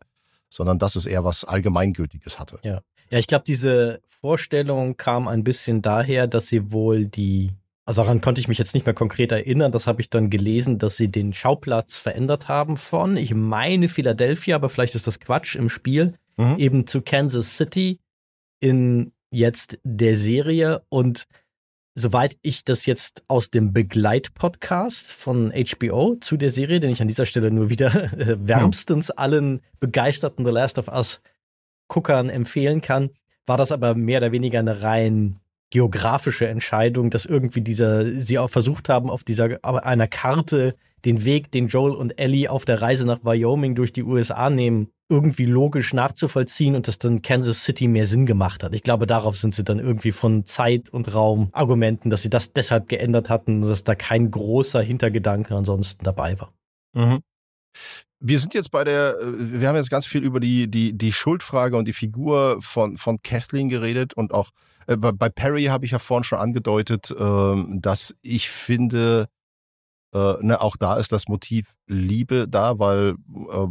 sondern dass es eher was Allgemeingültiges hatte. Ja. Ja, ich glaube, diese Vorstellung kam ein bisschen daher, dass sie wohl die, also daran konnte ich mich jetzt nicht mehr konkret erinnern, das habe ich dann gelesen, dass sie den Schauplatz verändert haben von, ich meine Philadelphia, aber vielleicht ist das Quatsch im Spiel, mhm. eben zu Kansas City in jetzt der Serie und soweit ich das jetzt aus dem Begleitpodcast von HBO zu der Serie, den ich an dieser Stelle nur wieder äh, wärmstens allen begeisterten The Last of Us Guckern empfehlen kann, war das aber mehr oder weniger eine rein geografische Entscheidung, dass irgendwie dieser, sie auch versucht haben, auf dieser, einer Karte den Weg, den Joel und Ellie auf der Reise nach Wyoming durch die USA nehmen, irgendwie logisch nachzuvollziehen und dass dann Kansas City mehr Sinn gemacht hat. Ich glaube, darauf sind sie dann irgendwie von Zeit und Raum Argumenten, dass sie das deshalb geändert hatten, dass da kein großer Hintergedanke ansonsten dabei war. Mhm wir sind jetzt bei der, äh, wir haben jetzt ganz viel über die, die, die Schuldfrage und die Figur von, von Kathleen geredet und auch äh, bei Perry habe ich ja vorhin schon angedeutet, äh, dass ich finde, äh, ne, auch da ist das Motiv Liebe da, weil äh,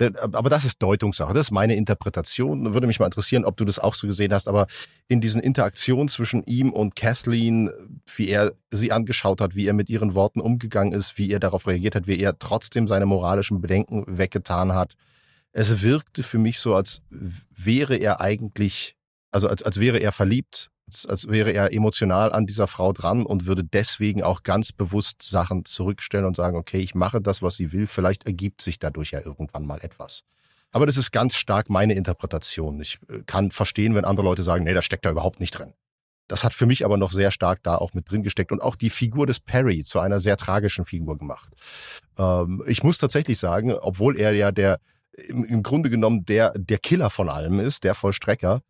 aber das ist Deutungssache, das ist meine Interpretation. Würde mich mal interessieren, ob du das auch so gesehen hast. Aber in diesen Interaktionen zwischen ihm und Kathleen, wie er sie angeschaut hat, wie er mit ihren Worten umgegangen ist, wie er darauf reagiert hat, wie er trotzdem seine moralischen Bedenken weggetan hat. Es wirkte für mich so, als wäre er eigentlich, also als, als wäre er verliebt als wäre er emotional an dieser Frau dran und würde deswegen auch ganz bewusst Sachen zurückstellen und sagen, okay, ich mache das, was sie will, vielleicht ergibt sich dadurch ja irgendwann mal etwas. Aber das ist ganz stark meine Interpretation. Ich äh, kann verstehen, wenn andere Leute sagen, nee, das steckt da überhaupt nicht drin. Das hat für mich aber noch sehr stark da auch mit drin gesteckt und auch die Figur des Perry zu einer sehr tragischen Figur gemacht. Ähm, ich muss tatsächlich sagen, obwohl er ja der im, im Grunde genommen der, der Killer von allem ist, der Vollstrecker,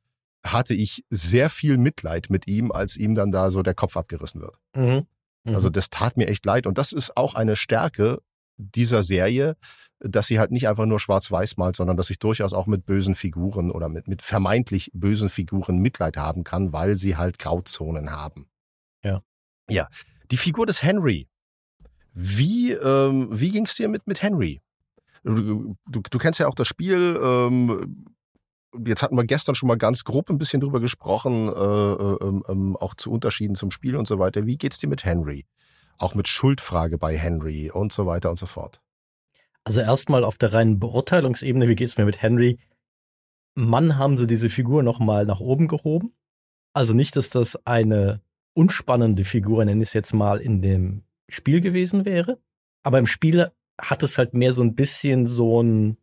hatte ich sehr viel Mitleid mit ihm, als ihm dann da so der Kopf abgerissen wird. Mhm. Mhm. Also das tat mir echt leid. Und das ist auch eine Stärke dieser Serie, dass sie halt nicht einfach nur schwarz-weiß malt, sondern dass ich durchaus auch mit bösen Figuren oder mit, mit vermeintlich bösen Figuren Mitleid haben kann, weil sie halt Grauzonen haben. Ja. Ja. Die Figur des Henry. Wie, ähm, wie ging es dir mit, mit Henry? Du, du, du, kennst ja auch das Spiel. Ähm, Jetzt hatten wir gestern schon mal ganz grob ein bisschen drüber gesprochen, äh, äh, ähm, ähm, auch zu Unterschieden zum Spiel und so weiter. Wie geht's dir mit Henry? Auch mit Schuldfrage bei Henry und so weiter und so fort. Also erstmal auf der reinen Beurteilungsebene, wie geht's mir mit Henry? Mann, haben sie diese Figur nochmal nach oben gehoben. Also nicht, dass das eine unspannende Figur, nenne ich es jetzt mal, in dem Spiel gewesen wäre. Aber im Spiel hat es halt mehr so ein bisschen so ein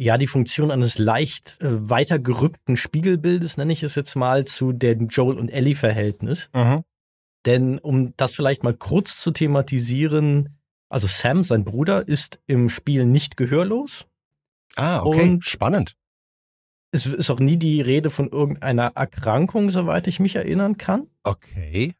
ja, die Funktion eines leicht äh, weiter gerückten Spiegelbildes, nenne ich es jetzt mal, zu dem Joel und Ellie Verhältnis. Mhm. Denn um das vielleicht mal kurz zu thematisieren, also Sam, sein Bruder, ist im Spiel nicht gehörlos. Ah, okay, und spannend. Es ist auch nie die Rede von irgendeiner Erkrankung, soweit ich mich erinnern kann. Okay.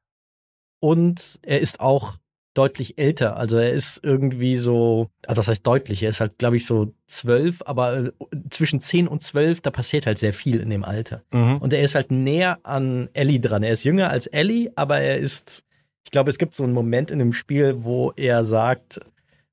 Und er ist auch deutlich älter. Also er ist irgendwie so, also das heißt deutlich, er ist halt, glaube ich, so zwölf, aber äh, zwischen zehn und zwölf, da passiert halt sehr viel in dem Alter. Mhm. Und er ist halt näher an Ellie dran. Er ist jünger als Ellie, aber er ist, ich glaube, es gibt so einen Moment in dem Spiel, wo er sagt,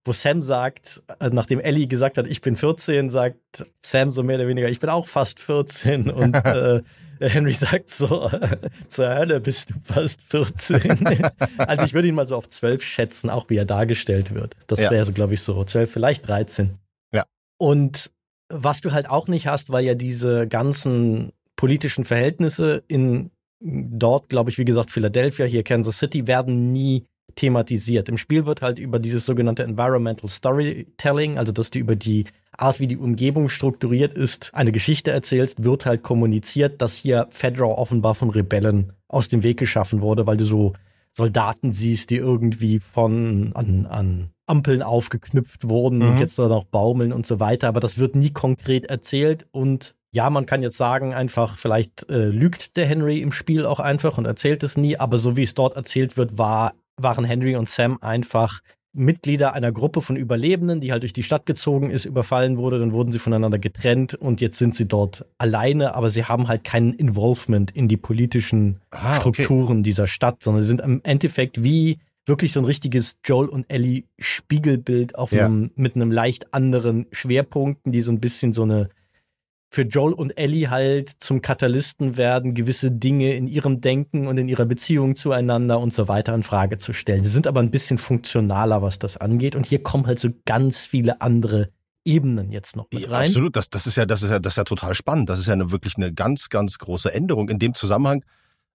wo Sam sagt, äh, nachdem Ellie gesagt hat, ich bin 14, sagt Sam so mehr oder weniger, ich bin auch fast 14 und äh, Henry sagt so, zur Hölle bist du fast 14. also ich würde ihn mal so auf 12 schätzen, auch wie er dargestellt wird. Das ja. wäre so, glaube ich, so 12, vielleicht 13. Ja. Und was du halt auch nicht hast, weil ja diese ganzen politischen Verhältnisse in dort, glaube ich, wie gesagt, Philadelphia, hier Kansas City, werden nie thematisiert. Im Spiel wird halt über dieses sogenannte Environmental Storytelling, also dass du über die Art, wie die Umgebung strukturiert ist, eine Geschichte erzählst, wird halt kommuniziert, dass hier Fedra offenbar von Rebellen aus dem Weg geschaffen wurde, weil du so Soldaten siehst, die irgendwie von an, an Ampeln aufgeknüpft wurden mhm. und jetzt da noch baumeln und so weiter. Aber das wird nie konkret erzählt und ja, man kann jetzt sagen, einfach, vielleicht äh, lügt der Henry im Spiel auch einfach und erzählt es nie, aber so wie es dort erzählt wird, war, waren Henry und Sam einfach Mitglieder einer Gruppe von Überlebenden, die halt durch die Stadt gezogen ist, überfallen wurde, dann wurden sie voneinander getrennt und jetzt sind sie dort alleine, aber sie haben halt kein Involvement in die politischen ah, Strukturen okay. dieser Stadt, sondern sie sind im Endeffekt wie wirklich so ein richtiges Joel und Ellie Spiegelbild auf ja. einem, mit einem leicht anderen Schwerpunkten, die so ein bisschen so eine für Joel und Ellie halt zum Katalysten werden, gewisse Dinge in ihrem Denken und in ihrer Beziehung zueinander und so weiter in Frage zu stellen. Sie sind aber ein bisschen funktionaler, was das angeht. Und hier kommen halt so ganz viele andere Ebenen jetzt noch mit rein. Ja, absolut, das, das ist ja, das ist ja, das ist ja total spannend. Das ist ja eine, wirklich eine ganz, ganz große Änderung. In dem Zusammenhang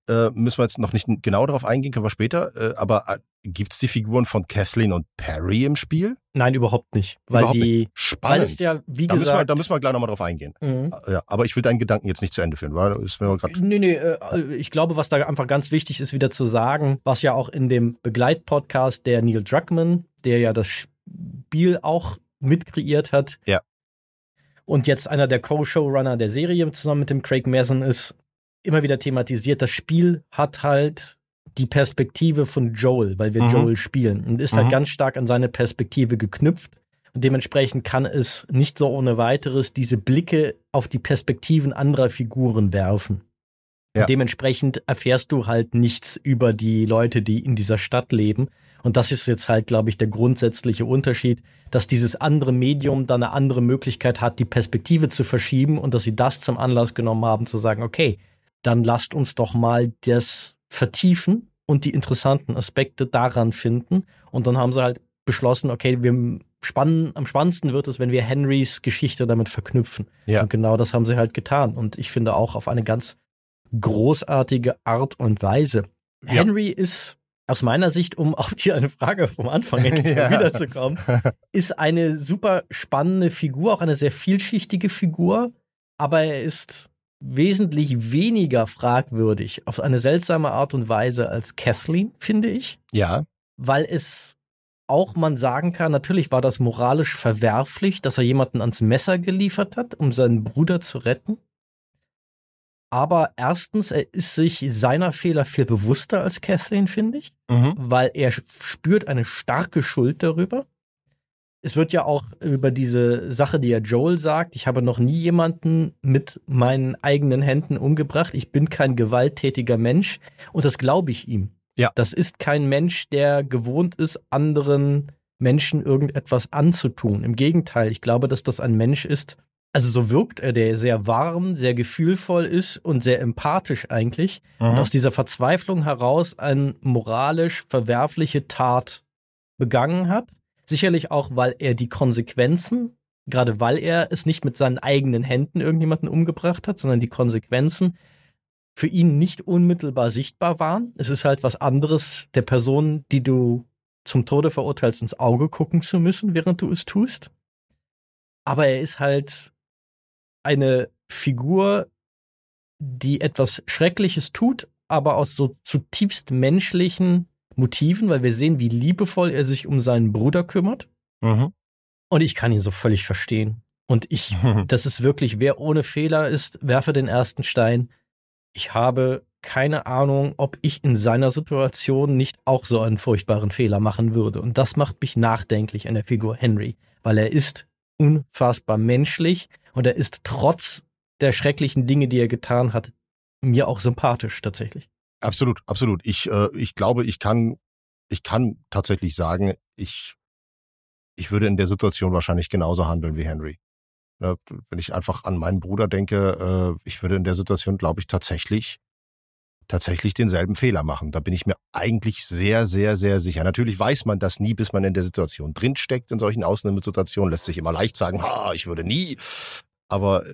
äh, müssen wir jetzt noch nicht genau darauf eingehen, können wir später. Äh, aber äh, gibt es die Figuren von Kathleen und Perry im Spiel? Nein, überhaupt nicht. Weil überhaupt die. Nicht. Spannend. Weil es ja, wie da, gesagt, müssen wir, da müssen wir gleich nochmal drauf eingehen. Mhm. Ja, aber ich will deinen Gedanken jetzt nicht zu Ende führen, weil ist mir gerade. Nee, nee, äh, ich glaube, was da einfach ganz wichtig ist, wieder zu sagen, was ja auch in dem Begleitpodcast der Neil Druckmann, der ja das Spiel auch mitkreiert hat. Ja. Und jetzt einer der Co-Showrunner der Serie zusammen mit dem Craig Mason ist, immer wieder thematisiert, das Spiel hat halt die Perspektive von Joel, weil wir mhm. Joel spielen und ist halt mhm. halt ganz stark an seine Perspektive geknüpft. Und dementsprechend kann es nicht so ohne weiteres diese Blicke auf die Perspektiven anderer Figuren werfen. Ja. dementsprechend erfährst du halt nichts über die Leute, die in dieser Stadt leben. Und das ist jetzt halt, glaube ich, der grundsätzliche Unterschied, dass dieses andere Medium dann eine andere Möglichkeit hat, die Perspektive zu verschieben und dass sie das zum Anlass genommen haben, zu sagen, okay, dann lasst uns doch mal das vertiefen und die interessanten Aspekte daran finden. Und dann haben sie halt beschlossen, okay, wir spannen, am spannendsten wird es, wenn wir Henrys Geschichte damit verknüpfen. Ja. Und genau das haben sie halt getan. Und ich finde auch auf eine ganz großartige Art und Weise. Ja. Henry ist aus meiner Sicht, um auf die eine Frage vom Anfang ja. wiederzukommen, ist eine super spannende Figur, auch eine sehr vielschichtige Figur, aber er ist wesentlich weniger fragwürdig auf eine seltsame Art und Weise als Kathleen, finde ich. Ja. Weil es auch man sagen kann, natürlich war das moralisch verwerflich, dass er jemanden ans Messer geliefert hat, um seinen Bruder zu retten. Aber erstens, er ist sich seiner Fehler viel bewusster als Kathleen, finde ich, mhm. weil er spürt eine starke Schuld darüber es wird ja auch über diese Sache, die ja Joel sagt, ich habe noch nie jemanden mit meinen eigenen Händen umgebracht. Ich bin kein gewalttätiger Mensch und das glaube ich ihm. Ja. Das ist kein Mensch, der gewohnt ist, anderen Menschen irgendetwas anzutun. Im Gegenteil, ich glaube, dass das ein Mensch ist, also so wirkt er, der sehr warm, sehr gefühlvoll ist und sehr empathisch eigentlich. Mhm. Und aus dieser Verzweiflung heraus eine moralisch verwerfliche Tat begangen hat Sicherlich auch, weil er die Konsequenzen, gerade weil er es nicht mit seinen eigenen Händen irgendjemanden umgebracht hat, sondern die Konsequenzen für ihn nicht unmittelbar sichtbar waren. Es ist halt was anderes, der Person, die du zum Tode verurteilst, ins Auge gucken zu müssen, während du es tust. Aber er ist halt eine Figur, die etwas Schreckliches tut, aber aus so zutiefst menschlichen Motiven, weil wir sehen, wie liebevoll er sich um seinen Bruder kümmert. Mhm. Und ich kann ihn so völlig verstehen. Und ich, das ist wirklich, wer ohne Fehler ist, werfe den ersten Stein. Ich habe keine Ahnung, ob ich in seiner Situation nicht auch so einen furchtbaren Fehler machen würde. Und das macht mich nachdenklich an der Figur Henry, weil er ist unfassbar menschlich und er ist trotz der schrecklichen Dinge, die er getan hat, mir auch sympathisch tatsächlich. Absolut, absolut. Ich, äh, ich glaube, ich kann, ich kann tatsächlich sagen, ich, ich würde in der Situation wahrscheinlich genauso handeln wie Henry. Ne, wenn ich einfach an meinen Bruder denke, äh, ich würde in der Situation, glaube ich, tatsächlich, tatsächlich denselben Fehler machen. Da bin ich mir eigentlich sehr, sehr, sehr sicher. Natürlich weiß man das nie, bis man in der Situation drinsteckt. In solchen Ausnahmesituationen lässt sich immer leicht sagen, ha, ich würde nie. Aber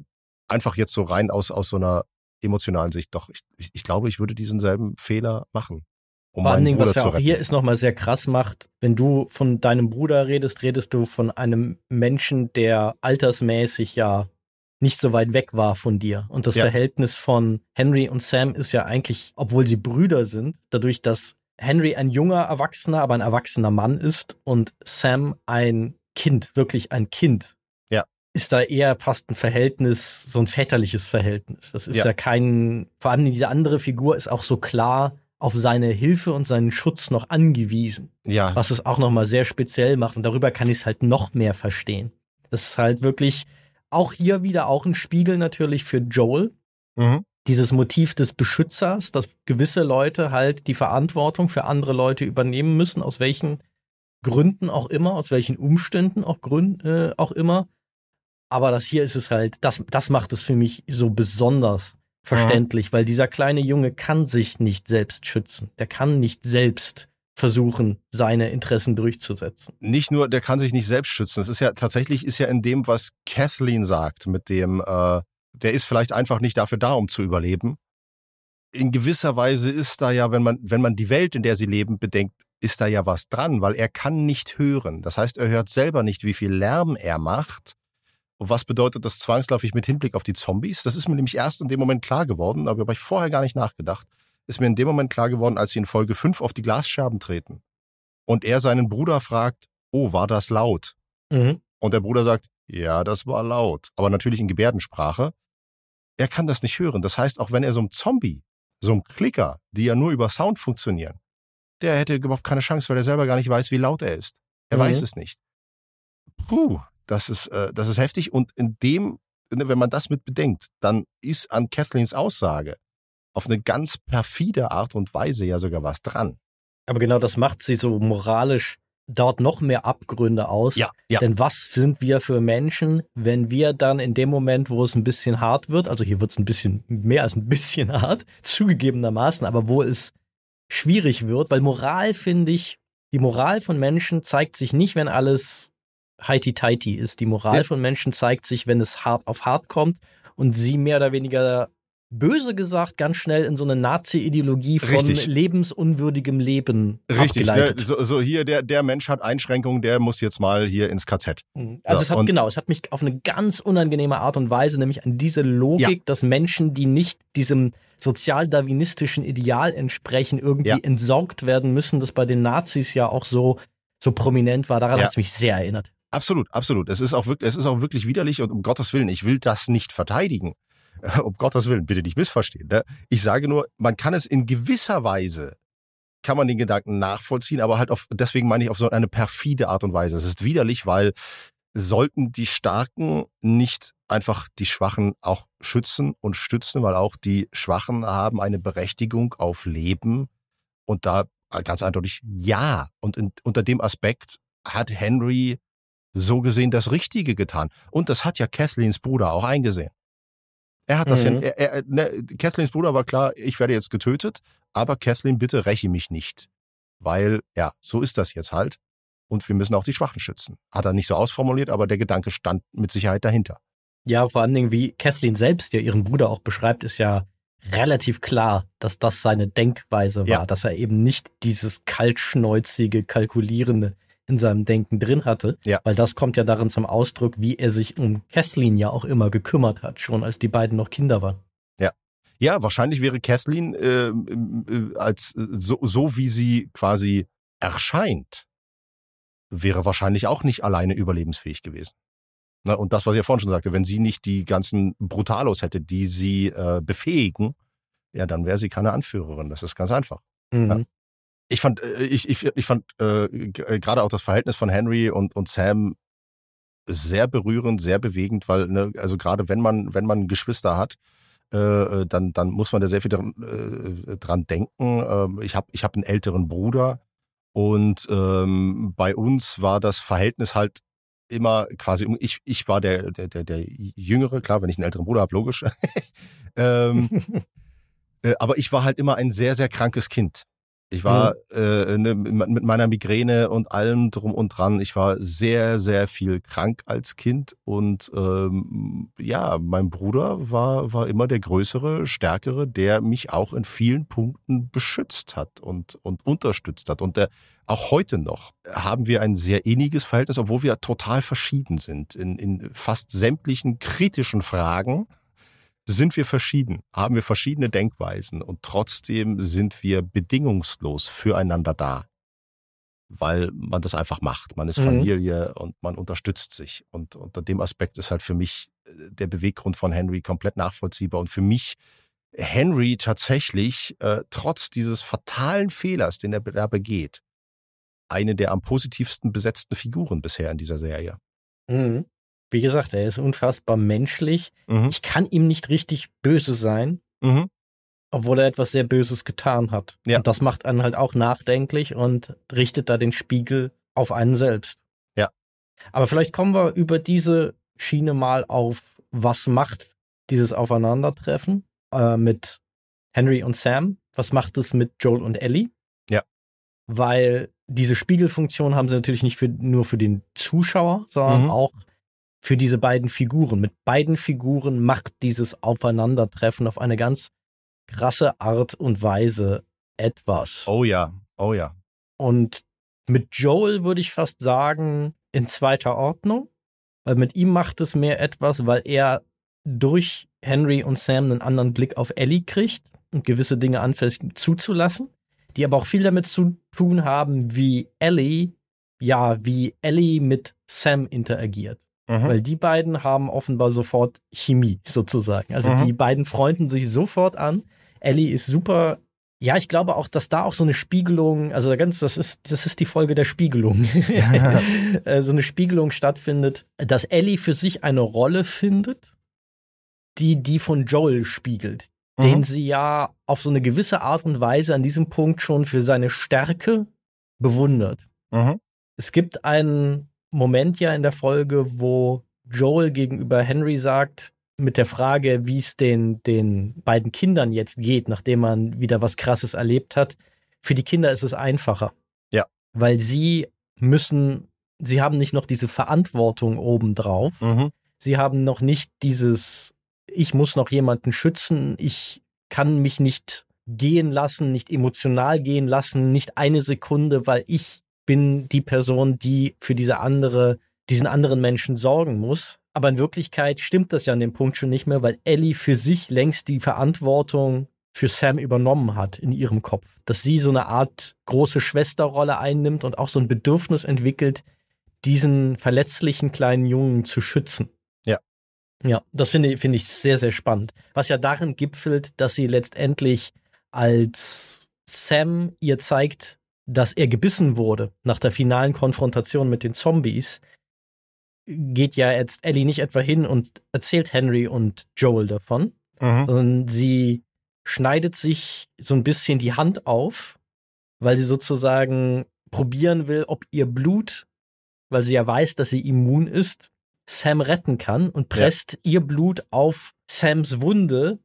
einfach jetzt so rein aus, aus so einer emotionalen Sicht. Doch, ich, ich, ich glaube, ich würde diesen selben Fehler machen. Um Vor allen Dingen, was ja auch hier ist nochmal sehr krass macht, wenn du von deinem Bruder redest, redest du von einem Menschen, der altersmäßig ja nicht so weit weg war von dir. Und das ja. Verhältnis von Henry und Sam ist ja eigentlich, obwohl sie Brüder sind, dadurch, dass Henry ein junger Erwachsener, aber ein erwachsener Mann ist und Sam ein Kind, wirklich ein Kind. Ist da eher fast ein Verhältnis, so ein väterliches Verhältnis. Das ist ja, ja kein, vor allem diese andere Figur ist auch so klar auf seine Hilfe und seinen Schutz noch angewiesen. Ja. Was es auch nochmal sehr speziell macht und darüber kann ich es halt noch mehr verstehen. Das ist halt wirklich auch hier wieder auch ein Spiegel natürlich für Joel. Mhm. Dieses Motiv des Beschützers, dass gewisse Leute halt die Verantwortung für andere Leute übernehmen müssen, aus welchen Gründen auch immer, aus welchen Umständen auch, Gründen, äh, auch immer. Aber das hier ist es halt, das, das macht es für mich so besonders verständlich, mhm. weil dieser kleine Junge kann sich nicht selbst schützen. Der kann nicht selbst versuchen, seine Interessen durchzusetzen. Nicht nur, der kann sich nicht selbst schützen. Es ist ja tatsächlich ist ja in dem, was Kathleen sagt, mit dem, äh, der ist vielleicht einfach nicht dafür da, um zu überleben. In gewisser Weise ist da ja, wenn man, wenn man die Welt, in der sie leben, bedenkt, ist da ja was dran, weil er kann nicht hören. Das heißt, er hört selber nicht, wie viel Lärm er macht. Und was bedeutet das zwangsläufig mit Hinblick auf die Zombies? Das ist mir nämlich erst in dem Moment klar geworden, aber habe ich vorher gar nicht nachgedacht ist mir in dem Moment klar geworden, als sie in Folge 5 auf die Glasscherben treten. Und er seinen Bruder fragt, oh, war das laut? Mhm. Und der Bruder sagt, ja, das war laut. Aber natürlich in Gebärdensprache. Er kann das nicht hören. Das heißt, auch wenn er so ein Zombie, so ein Klicker, die ja nur über Sound funktionieren, der hätte überhaupt keine Chance, weil er selber gar nicht weiß, wie laut er ist. Er mhm. weiß es nicht. Puh, das ist, äh, das ist heftig. Und in dem, wenn man das mit bedenkt, dann ist an Kathleens Aussage, auf eine ganz perfide Art und Weise ja sogar was dran. Aber genau das macht sie so moralisch dort noch mehr Abgründe aus. Ja, ja. Denn was sind wir für Menschen, wenn wir dann in dem Moment, wo es ein bisschen hart wird, also hier wird es ein bisschen mehr als ein bisschen hart, zugegebenermaßen, aber wo es schwierig wird, weil Moral finde ich, die Moral von Menschen zeigt sich nicht, wenn alles heiti-teiti ist. Die Moral ja. von Menschen zeigt sich, wenn es hart auf hart kommt und sie mehr oder weniger böse gesagt ganz schnell in so eine Nazi-Ideologie von Richtig. lebensunwürdigem Leben Richtig, ne? so, so, hier, der, der Mensch hat Einschränkungen, der muss jetzt mal hier ins KZ. Mhm. Also ja, es hat, genau, es hat mich auf eine ganz unangenehme Art und Weise, nämlich an diese Logik, ja. dass Menschen, die nicht diesem sozialdarwinistischen Ideal entsprechen, irgendwie ja. entsorgt werden müssen, das bei den Nazis ja auch so, so prominent war. Daran hat es mich sehr erinnert. Absolut, absolut. Es ist auch wirklich, es ist auch wirklich widerlich und um Gottes Willen, ich will das nicht verteidigen. um Gottes Willen, bitte nicht missverstehen. Ne? Ich sage nur, man kann es in gewisser Weise, kann man den Gedanken nachvollziehen, aber halt auf, deswegen meine ich auf so eine perfide Art und Weise. Es ist widerlich, weil sollten die Starken nicht einfach die Schwachen auch schützen und stützen, weil auch die Schwachen haben eine Berechtigung auf Leben und da ganz eindeutig ja. Und in, unter dem Aspekt hat Henry so gesehen das Richtige getan. Und das hat ja Kathleens Bruder auch eingesehen. Er hat das mhm. ja, er, er, ne, Kathleens Bruder war klar, ich werde jetzt getötet, aber Kathleen, bitte räche mich nicht. Weil, ja, so ist das jetzt halt. Und wir müssen auch die Schwachen schützen. Hat er nicht so ausformuliert, aber der Gedanke stand mit Sicherheit dahinter. Ja, vor allen Dingen, wie Kathleen selbst ja ihren Bruder auch beschreibt, ist ja relativ klar, dass das seine Denkweise war, ja. dass er eben nicht dieses kaltschnäuzige, kalkulierende in seinem Denken drin hatte. Ja. Weil das kommt ja darin zum Ausdruck, wie er sich um Kathleen ja auch immer gekümmert hat, schon als die beiden noch Kinder waren. Ja. Ja, wahrscheinlich wäre Kathleen äh, äh, als so, so wie sie quasi erscheint, wäre wahrscheinlich auch nicht alleine überlebensfähig gewesen. Na, und das, was ich ja vorhin schon sagte, wenn sie nicht die ganzen Brutalos hätte, die sie äh, befähigen, ja, dann wäre sie keine Anführerin. Das ist ganz einfach. Mhm. Ja ich fand, äh, ich, ich, ich fand äh, äh, gerade auch das Verhältnis von Henry und, und Sam sehr berührend, sehr bewegend, weil, ne, also gerade wenn man, wenn man Geschwister hat, äh, äh dann, dann muss man da sehr viel dran, äh, dran denken. Ähm, ich habe ich hab einen älteren Bruder und ähm, bei uns war das Verhältnis halt immer quasi, ich, ich war der, der, der, der Jüngere, klar, wenn ich einen älteren Bruder habe, logisch. ähm, äh, aber ich war halt immer ein sehr, sehr krankes Kind. Ich war mhm. äh, ne, mit meiner Migräne und allem drum und dran. Ich war sehr, sehr viel krank als Kind und ähm, ja, mein Bruder war war immer der größere, stärkere, der mich auch in vielen Punkten beschützt hat und und unterstützt hat. Und der, auch heute noch haben wir ein sehr inniges Verhältnis, obwohl wir total verschieden sind in, in fast sämtlichen kritischen Fragen sind wir verschieden, haben wir verschiedene Denkweisen und trotzdem sind wir bedingungslos füreinander da, weil man das einfach macht. Man ist mhm. Familie und man unterstützt sich. Und unter dem Aspekt ist halt für mich äh, der Beweggrund von Henry komplett nachvollziehbar und für mich Henry tatsächlich äh, trotz dieses fatalen Fehlers, den er da begeht, eine der am positivsten besetzten Figuren bisher in dieser Serie. Mhm wie gesagt, er ist unfassbar menschlich. Mhm. Ich kann ihm nicht richtig böse sein, mhm. obwohl er etwas sehr Böses getan hat. Ja. Und das macht einen halt auch nachdenklich und richtet da den Spiegel auf einen selbst. Ja. Aber vielleicht kommen wir über diese Schiene mal auf, was macht dieses Aufeinandertreffen äh, mit Henry und Sam? Was macht es mit Joel und Ellie? Ja. Weil diese Spiegelfunktion haben sie natürlich nicht für, nur für den Zuschauer, sondern mhm. auch für diese beiden Figuren. Mit beiden Figuren macht dieses Aufeinandertreffen auf eine ganz krasse Art und Weise etwas. Oh ja, oh ja. Und mit Joel würde ich fast sagen, in zweiter Ordnung, weil mit ihm macht es mehr etwas, weil er durch Henry und Sam einen anderen Blick auf Ellie kriegt und gewisse Dinge anfängt zuzulassen, die aber auch viel damit zu tun haben, wie Ellie, ja, wie Ellie mit Sam interagiert. Mhm. Weil die beiden haben offenbar sofort Chemie sozusagen. Also mhm. die beiden freunden sich sofort an. Ellie ist super. Ja, ich glaube auch, dass da auch so eine Spiegelung, also ganz, das ist, das ist die Folge der Spiegelung. Ja. Äh, so eine Spiegelung stattfindet, dass Ellie für sich eine Rolle findet, die die von Joel spiegelt, mhm. den sie ja auf so eine gewisse Art und Weise an diesem Punkt schon für seine Stärke bewundert. Mhm. Es gibt einen Moment ja in der Folge, wo Joel gegenüber Henry sagt, mit der Frage, wie es den, den beiden Kindern jetzt geht, nachdem man wieder was Krasses erlebt hat. Für die Kinder ist es einfacher. Ja. Weil sie müssen, sie haben nicht noch diese Verantwortung obendrauf. Mhm. Sie haben noch nicht dieses, ich muss noch jemanden schützen, ich kann mich nicht gehen lassen, nicht emotional gehen lassen, nicht eine Sekunde, weil ich bin die Person, die für diese andere, diesen anderen Menschen sorgen muss. Aber in Wirklichkeit stimmt das ja an dem Punkt schon nicht mehr, weil Ellie für sich längst die Verantwortung für Sam übernommen hat in ihrem Kopf. Dass sie so eine Art große Schwesterrolle einnimmt und auch so ein Bedürfnis entwickelt, diesen verletzlichen kleinen Jungen zu schützen. Ja. Ja, das finde finde ich sehr, sehr spannend. Was ja darin gipfelt, dass sie letztendlich als Sam ihr zeigt, dass er gebissen wurde nach der finalen Konfrontation mit den Zombies, geht ja jetzt Ellie nicht etwa hin und erzählt Henry und Joel davon, mhm. sondern sie schneidet sich so ein bisschen die Hand auf, weil sie sozusagen probieren will, ob ihr Blut, weil sie ja weiß, dass sie immun ist, Sam retten kann und presst ja. ihr Blut auf Sams Wunde,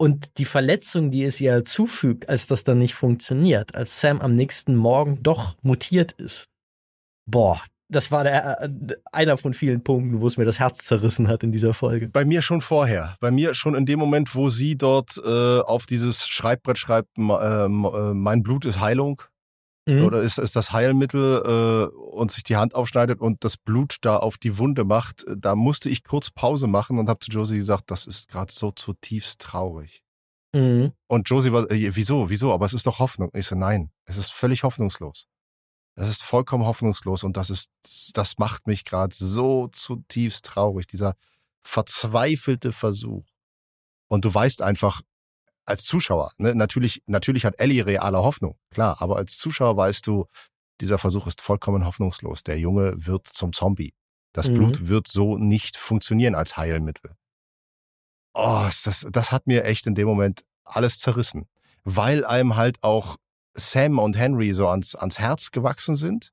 und die Verletzung, die es ihr zufügt, als das dann nicht funktioniert, als Sam am nächsten Morgen doch mutiert ist. Boah, das war der, äh, einer von vielen Punkten, wo es mir das Herz zerrissen hat in dieser Folge. Bei mir schon vorher. Bei mir schon in dem Moment, wo sie dort äh, auf dieses Schreibbrett schreibt, äh, äh, mein Blut ist Heilung mhm. oder ist, ist das Heilmittel äh, und sich die Hand aufschneidet und das Blut da auf die Wunde macht, da musste ich kurz Pause machen und habe zu Josie gesagt, das ist gerade so zutiefst traurig. Mhm. Und Josie war, äh, wieso, wieso? Aber es ist doch Hoffnung. Ich so, nein, es ist völlig hoffnungslos. Es ist vollkommen hoffnungslos und das ist, das macht mich gerade so zutiefst traurig, dieser verzweifelte Versuch. Und du weißt einfach, als Zuschauer, ne, natürlich, natürlich hat Ellie reale Hoffnung, klar, aber als Zuschauer weißt du, dieser Versuch ist vollkommen hoffnungslos. Der Junge wird zum Zombie. Das mhm. Blut wird so nicht funktionieren als Heilmittel. Oh, das, das hat mir echt in dem Moment alles zerrissen, weil einem halt auch Sam und Henry so ans, ans Herz gewachsen sind.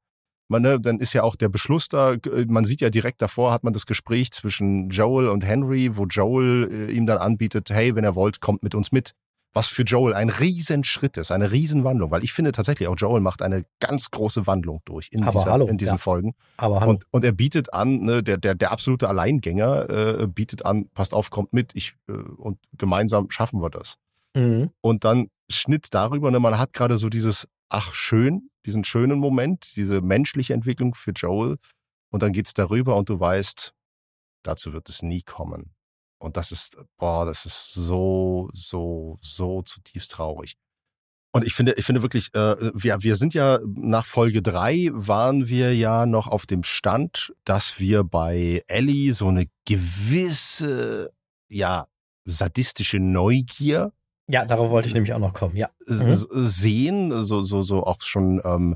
Man, ne, dann ist ja auch der Beschluss da, man sieht ja direkt davor, hat man das Gespräch zwischen Joel und Henry, wo Joel äh, ihm dann anbietet, hey, wenn er wollt, kommt mit uns mit. was für Joel ein Riesenschritt ist, eine Riesenwandlung, weil ich finde tatsächlich auch Joel macht eine ganz große Wandlung durch in, dieser, hallo, in diesen ja. Folgen. Aber hallo. Und, und er bietet an, ne, der, der, der absolute Alleingänger äh, bietet an, passt auf, kommt mit, ich äh, und gemeinsam schaffen wir das. mhm. Und dann Schnitt darüber, ne, man hat gerade so dieses, ach schön, diesen schönen Moment, diese menschliche Entwicklung für Joel. Und dann geht's darüber und du weißt, dazu wird es nie kommen. Und das ist, boah, das ist so, so, so zutiefst traurig. Und ich finde, ich finde wirklich, äh, wir, wir sind ja nach Folge drei waren wir ja noch auf dem Stand, dass wir bei Ellie so eine gewisse, ja, sadistische Neugier Ja, darauf wollte ich nämlich auch noch kommen, ja. Mhm. sehen, so, so, so auch schon, ähm,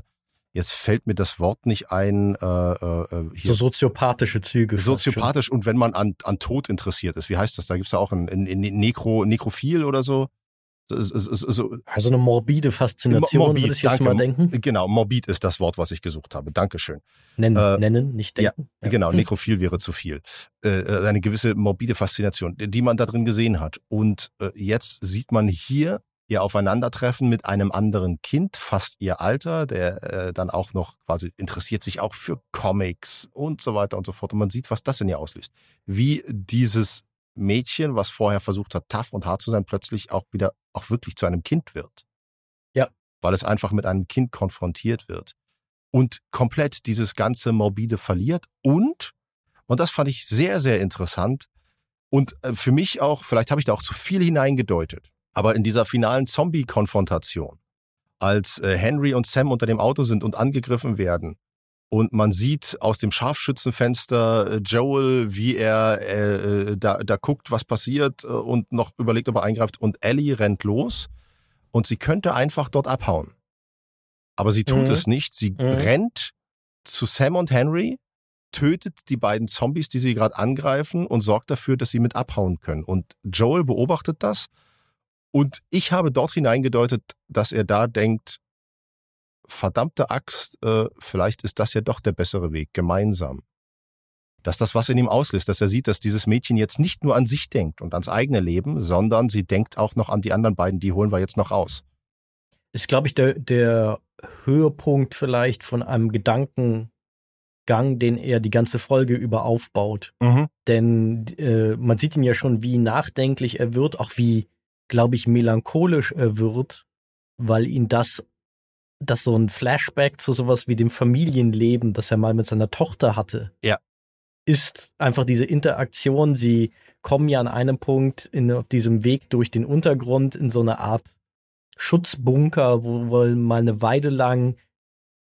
jetzt fällt mir das Wort nicht ein, äh, äh, So hier, soziopathische Züge. soziopathisch und wenn man an, an Tod interessiert ist, wie heißt das? Da gibt's ja auch ein, ein, ein Nekro, Nekrophil oder so. So, so, so, so, schon. Also eine morbide Faszination, Morbid, würde ich jetzt danke. mal denken. Genau, morbid ist das Wort, was ich gesucht habe. Dankeschön. Nennen, Äh, nennen nicht ja, denken. Genau, Hm. nekrophil wäre zu viel. Äh, äh, eine gewisse morbide Faszination, die man da drin gesehen hat. Und äh, jetzt sieht man hier ihr Aufeinandertreffen mit einem anderen Kind, fast ihr Alter, der äh, dann auch noch quasi interessiert sich auch für Comics und so weiter und so fort. Und man sieht, was das in ihr auslöst. Wie dieses Mädchen, was vorher versucht hat, tough und hart zu sein, plötzlich auch wieder auch wirklich zu einem Kind wird. Ja. Weil es einfach mit einem Kind konfrontiert wird und komplett dieses ganze Morbide verliert und, und das fand ich sehr, sehr interessant und äh, für mich auch, vielleicht habe ich da auch zu viel hineingedeutet, aber in dieser finalen Zombie-Konfrontation, als äh, Henry und Sam unter dem Auto sind und angegriffen werden und man sieht aus dem Scharfschützenfenster äh, Joel, wie er äh, äh, da, da guckt, was passiert äh, und noch überlegt, ob er eingreift und Ellie rennt los und sie könnte einfach dort abhauen. Aber sie tut Mhm. es nicht. Sie Mhm. rennt zu Sam und Henry, tötet die beiden Zombies, die sie gerade angreifen und sorgt dafür, dass sie mit abhauen können. Und Joel beobachtet das und ich habe dort hineingedeutet, dass er da denkt, verdammte Axt, äh, vielleicht ist das ja doch der bessere Weg, gemeinsam. Dass das was in ihm auslöst, dass er sieht, dass dieses Mädchen jetzt nicht nur an sich denkt und ans eigene Leben, sondern sie denkt auch noch an die anderen beiden, die holen wir jetzt noch raus. Ist, glaube ich, der, der Höhepunkt vielleicht von einem Gedankengang, den er die ganze Folge über aufbaut. Mhm. Denn äh, man sieht ihn ja schon, wie nachdenklich er wird, auch wie, glaube ich, melancholisch er wird, weil ihn das, das so ein Flashback zu sowas wie dem Familienleben, das er mal mit seiner Tochter hatte, Ja. ist einfach diese Interaktion. Sie kommen ja an einem Punkt in, auf diesem Weg durch den Untergrund in so eine Art Schutzbunker, wo wohl mal eine Weile lang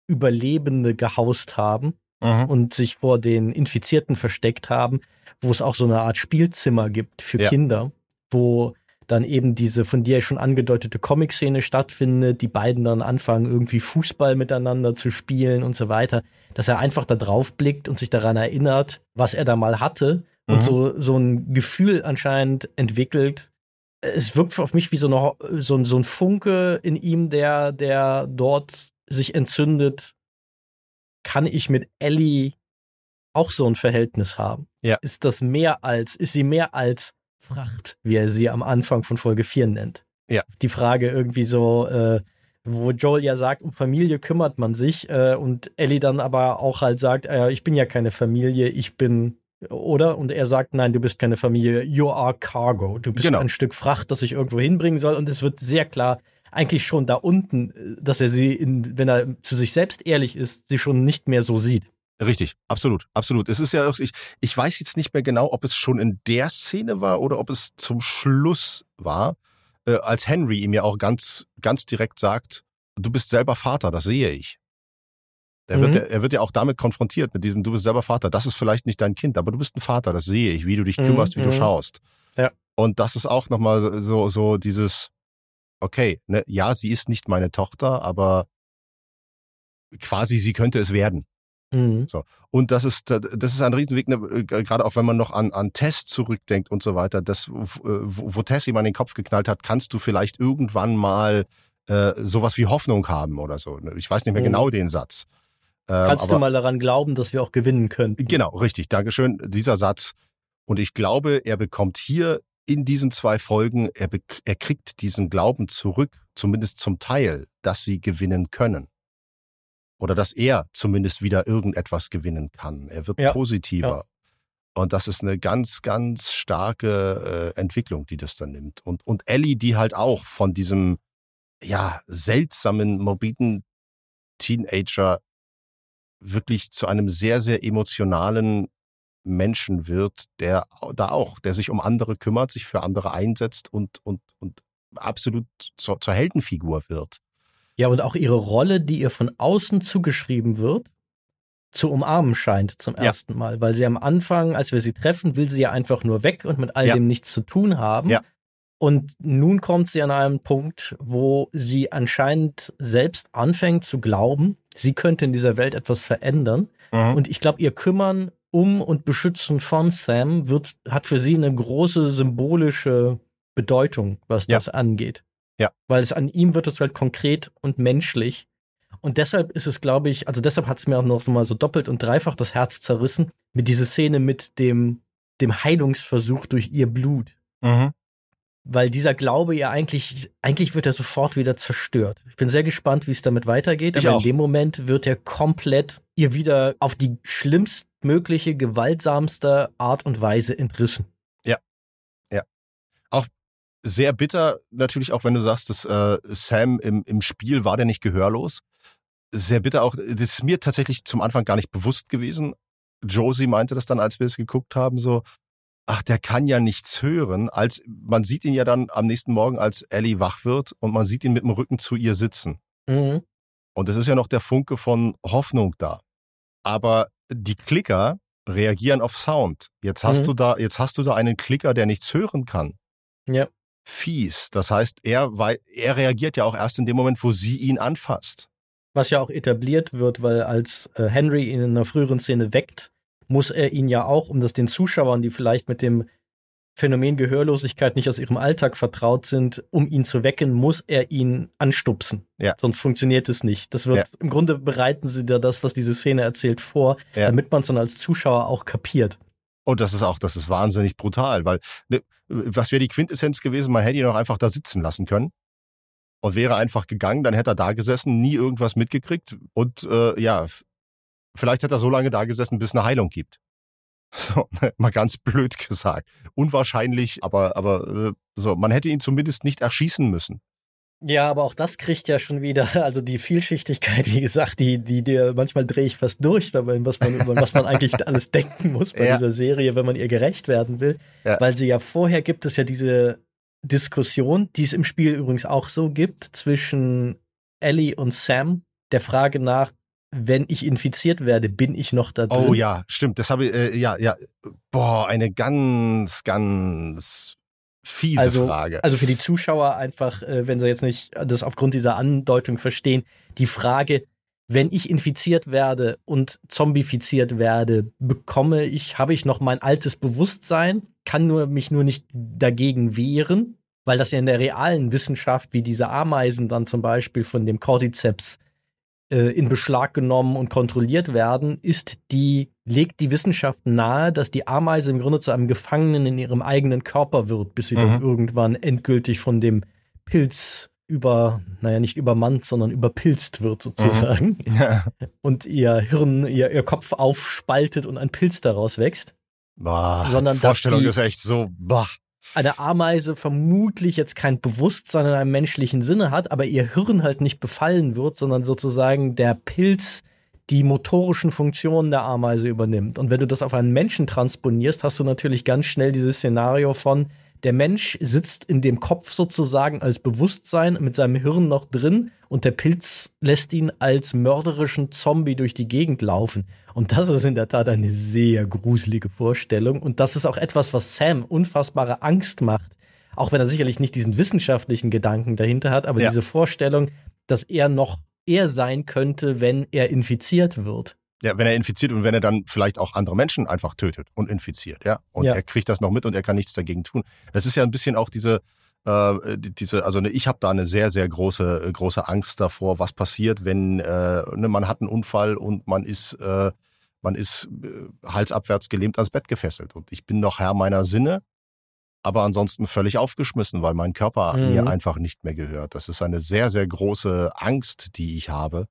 Überlebende gehaust haben Mhm. und sich vor den Infizierten versteckt haben, wo es auch so eine Art Spielzimmer gibt für Ja. Kinder, wo dann eben diese von dir schon angedeutete Comic-Szene stattfindet, die beiden dann anfangen, irgendwie Fußball miteinander zu spielen und so weiter, dass er einfach da drauf blickt und sich daran erinnert, was er da mal hatte und Mhm. so, so ein Gefühl anscheinend entwickelt. Es wirkt auf mich wie so, eine, so, ein- so ein Funke in ihm, der, der dort sich entzündet, kann ich mit Ellie auch so ein Verhältnis haben? Ja. Ist das mehr als, ist sie mehr als Fracht, wie er sie am Anfang von Folge 4 nennt? Ja. Die Frage irgendwie so, äh, wo Joel ja sagt, um Familie kümmert man sich äh, und Ellie dann aber auch halt sagt, äh, ich bin ja keine Familie, ich bin, oder? Und er sagt, nein, du bist keine Familie, you are cargo. Du bist Genau. ein Stück Fracht, das ich irgendwo hinbringen soll und es wird sehr klar, eigentlich schon da unten, äh, dass er sie, in, wenn er zu sich selbst ehrlich ist, sie schon nicht mehr so sieht. Richtig, absolut, absolut. Es ist ja, auch- ich, ich weiß jetzt nicht mehr genau, ob es schon in der Szene war oder ob es zum Schluss war, äh, als Henry ihm ja auch ganz, ganz direkt sagt, du bist selber Vater, das sehe ich. Er, Mhm. wird, ja- er wird ja auch damit konfrontiert, mit diesem, du bist selber Vater, das ist vielleicht nicht dein Kind, aber du bist ein Vater, das sehe ich, wie du dich Mhm, kümmerst, wie du mhm. schaust. Ja. Und das ist auch nochmal so, so dieses, okay, ne, ja, sie ist nicht meine Tochter, aber quasi sie könnte es werden. Mhm. Und das ist, das ist ein Riesenweg, ne, äh, gerade auch wenn man noch an, an Tess zurückdenkt und so weiter, das, wo, wo Tess ihm an den Kopf geknallt hat, kannst du vielleicht irgendwann mal äh, sowas wie Hoffnung haben oder so. ne? Ich weiß nicht mehr Mhm. genau den Satz. Ähm, Kannst aber, du mal daran glauben, dass wir auch gewinnen können? Genau, richtig, Dankeschön, dieser Satz. Und ich glaube, er bekommt hier in diesen zwei Folgen, er, er kriegt diesen Glauben zurück, zumindest zum Teil, dass sie gewinnen können. Oder dass er zumindest wieder irgendetwas gewinnen kann. Er wird ja. positiver. Ja. Und das ist eine ganz, ganz starke äh, Entwicklung, die das dann nimmt. Und, und Ellie, die halt auch von diesem, ja, seltsamen, morbiden Teenager wirklich zu einem sehr, sehr emotionalen Menschen wird, der da auch, der sich um andere kümmert, sich für andere einsetzt und, und, und absolut zur, zur Heldenfigur wird. Ja, und auch ihre Rolle, die ihr von außen zugeschrieben wird, zu umarmen scheint zum ersten ja. Mal, weil sie am Anfang, als wir sie treffen, will sie ja einfach nur weg und mit all ja. dem nichts zu tun haben. Ja. Und nun kommt sie an einem Punkt, wo sie anscheinend selbst anfängt zu glauben, sie könnte in dieser Welt etwas verändern. Mhm. Und ich glaube, ihr Kümmern um und Beschützen von Sam wird, hat für sie eine große symbolische Bedeutung, was das angeht. Ja. Weil es an ihm wird es halt konkret und menschlich. Und deshalb ist es, glaube ich, also deshalb hat es mir auch noch so mal so doppelt und dreifach das Herz zerrissen mit dieser Szene mit dem, dem Heilungsversuch durch ihr Blut. Mhm weil dieser Glaube ja eigentlich, eigentlich wird er sofort wieder zerstört. Ich bin sehr gespannt, wie es damit weitergeht, ich aber auch. in dem Moment wird er komplett ihr wieder auf die schlimmstmögliche, gewaltsamste Art und Weise entrissen. Sehr bitter, natürlich auch, wenn du sagst, dass äh, Sam im, im Spiel war der nicht gehörlos. Sehr bitter auch, das ist mir tatsächlich zum Anfang gar nicht bewusst gewesen. Josie meinte das dann, als wir es geguckt haben, so, ach, der kann ja nichts hören, als man sieht ihn ja dann am nächsten Morgen, als Ellie wach wird und man sieht ihn mit dem Rücken zu ihr sitzen. Mhm. Und es ist ja noch der Funke von Hoffnung da. Aber die Klicker reagieren auf Sound. Jetzt hast mhm. du da, jetzt hast du da einen Klicker, der nichts hören kann. Ja. Fies. Das heißt, er, weil, er reagiert ja auch erst in dem Moment, wo sie ihn anfasst. Was ja auch etabliert wird, weil als äh, Henry ihn in einer früheren Szene weckt, muss er ihn ja auch, um das den Zuschauern, die vielleicht mit dem Phänomen Gehörlosigkeit nicht aus ihrem Alltag vertraut sind, um ihn zu wecken, muss er ihn anstupsen. Ja. Sonst funktioniert es nicht. Das wird, ja. im Grunde bereiten sie da das, was diese Szene erzählt, vor, ja. damit man es dann als Zuschauer auch kapiert. Und das ist auch, das ist wahnsinnig brutal, weil, ne, was wäre die Quintessenz gewesen? Man hätte ihn auch einfach da sitzen lassen können und wäre einfach gegangen, dann hätte er da gesessen, nie irgendwas mitgekriegt und äh, ja, Vielleicht hat er so lange da gesessen, bis eine Heilung gibt. So, mal ganz blöd gesagt. Unwahrscheinlich, aber, aber äh, so, man hätte ihn zumindest nicht erschießen müssen. Ja, aber auch das kriegt ja schon wieder, also die Vielschichtigkeit, wie gesagt, die, die, die manchmal drehe ich fast durch, was man, was man eigentlich alles denken muss bei ja. dieser Serie, wenn man ihr gerecht werden will. Ja. Weil sie ja vorher gibt es ja diese Diskussion, die es im Spiel übrigens auch so gibt, zwischen Ellie und Sam, der Frage nach, wenn ich infiziert werde, bin ich noch da drin? Oh ja, stimmt. Das habe ich, äh, ja, ja. Boah, eine ganz, ganz fiese also, Frage. Also für die Zuschauer einfach, äh, wenn sie jetzt nicht das aufgrund dieser Andeutung verstehen, die Frage, wenn ich infiziert werde und zombifiziert werde, bekomme ich, habe ich noch mein altes Bewusstsein, kann nur mich nur nicht dagegen wehren, weil das ja in der realen Wissenschaft, wie diese Ameisen dann zum Beispiel von dem Cordyceps in Beschlag genommen und kontrolliert werden, ist die, legt die Wissenschaft nahe, dass die Ameise im Grunde zu einem Gefangenen in ihrem eigenen Körper wird, bis sie mhm. dann irgendwann endgültig von dem Pilz über, naja, nicht übermannt, sondern überpilzt wird sozusagen. Mhm. Ja. Und ihr Hirn, ihr, ihr Kopf aufspaltet und ein Pilz daraus wächst. Boah, sondern die Vorstellung die, ist echt so, bah eine Ameise vermutlich jetzt kein Bewusstsein in einem menschlichen Sinne hat, aber ihr Hirn halt nicht befallen wird, sondern sozusagen der Pilz die motorischen Funktionen der Ameise übernimmt. Und wenn du das auf einen Menschen transponierst, hast du natürlich ganz schnell dieses Szenario von, der Mensch sitzt in dem Kopf sozusagen als Bewusstsein mit seinem Hirn noch drin und der Pilz lässt ihn als mörderischen Zombie durch die Gegend laufen. Und das ist in der Tat eine sehr gruselige Vorstellung. Und das ist auch etwas, was Sam unfassbare Angst macht. Auch wenn er sicherlich nicht diesen wissenschaftlichen Gedanken dahinter hat, aber ja. diese Vorstellung, dass er noch er sein könnte, wenn er infiziert wird. Ja, wenn er infiziert und wenn er dann vielleicht auch andere Menschen einfach tötet und infiziert, ja. Und ja. er kriegt das noch mit und er kann nichts dagegen tun. Das ist ja ein bisschen auch diese, äh, diese, also ne, ich habe da eine sehr, sehr große, große Angst davor, was passiert, wenn äh, ne, man hat einen Unfall und man ist, äh, man ist äh, halsabwärts gelähmt ans Bett gefesselt. Und ich bin noch Herr meiner Sinne. aber ansonsten völlig aufgeschmissen, weil mein Körper Mhm. mir einfach nicht mehr gehört. Das ist eine sehr, sehr große Angst, die ich habe.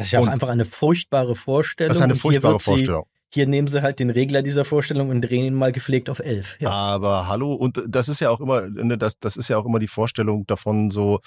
Das ist ja auch Und- einfach eine furchtbare Vorstellung. Das ist eine furchtbare Vorstellung. Hier nehmen sie halt den Regler dieser Vorstellung und drehen ihn mal gepflegt auf 11. Ja. Aber hallo, und das ist ja auch immer, ne, das, das ist ja auch immer die Vorstellung davon, so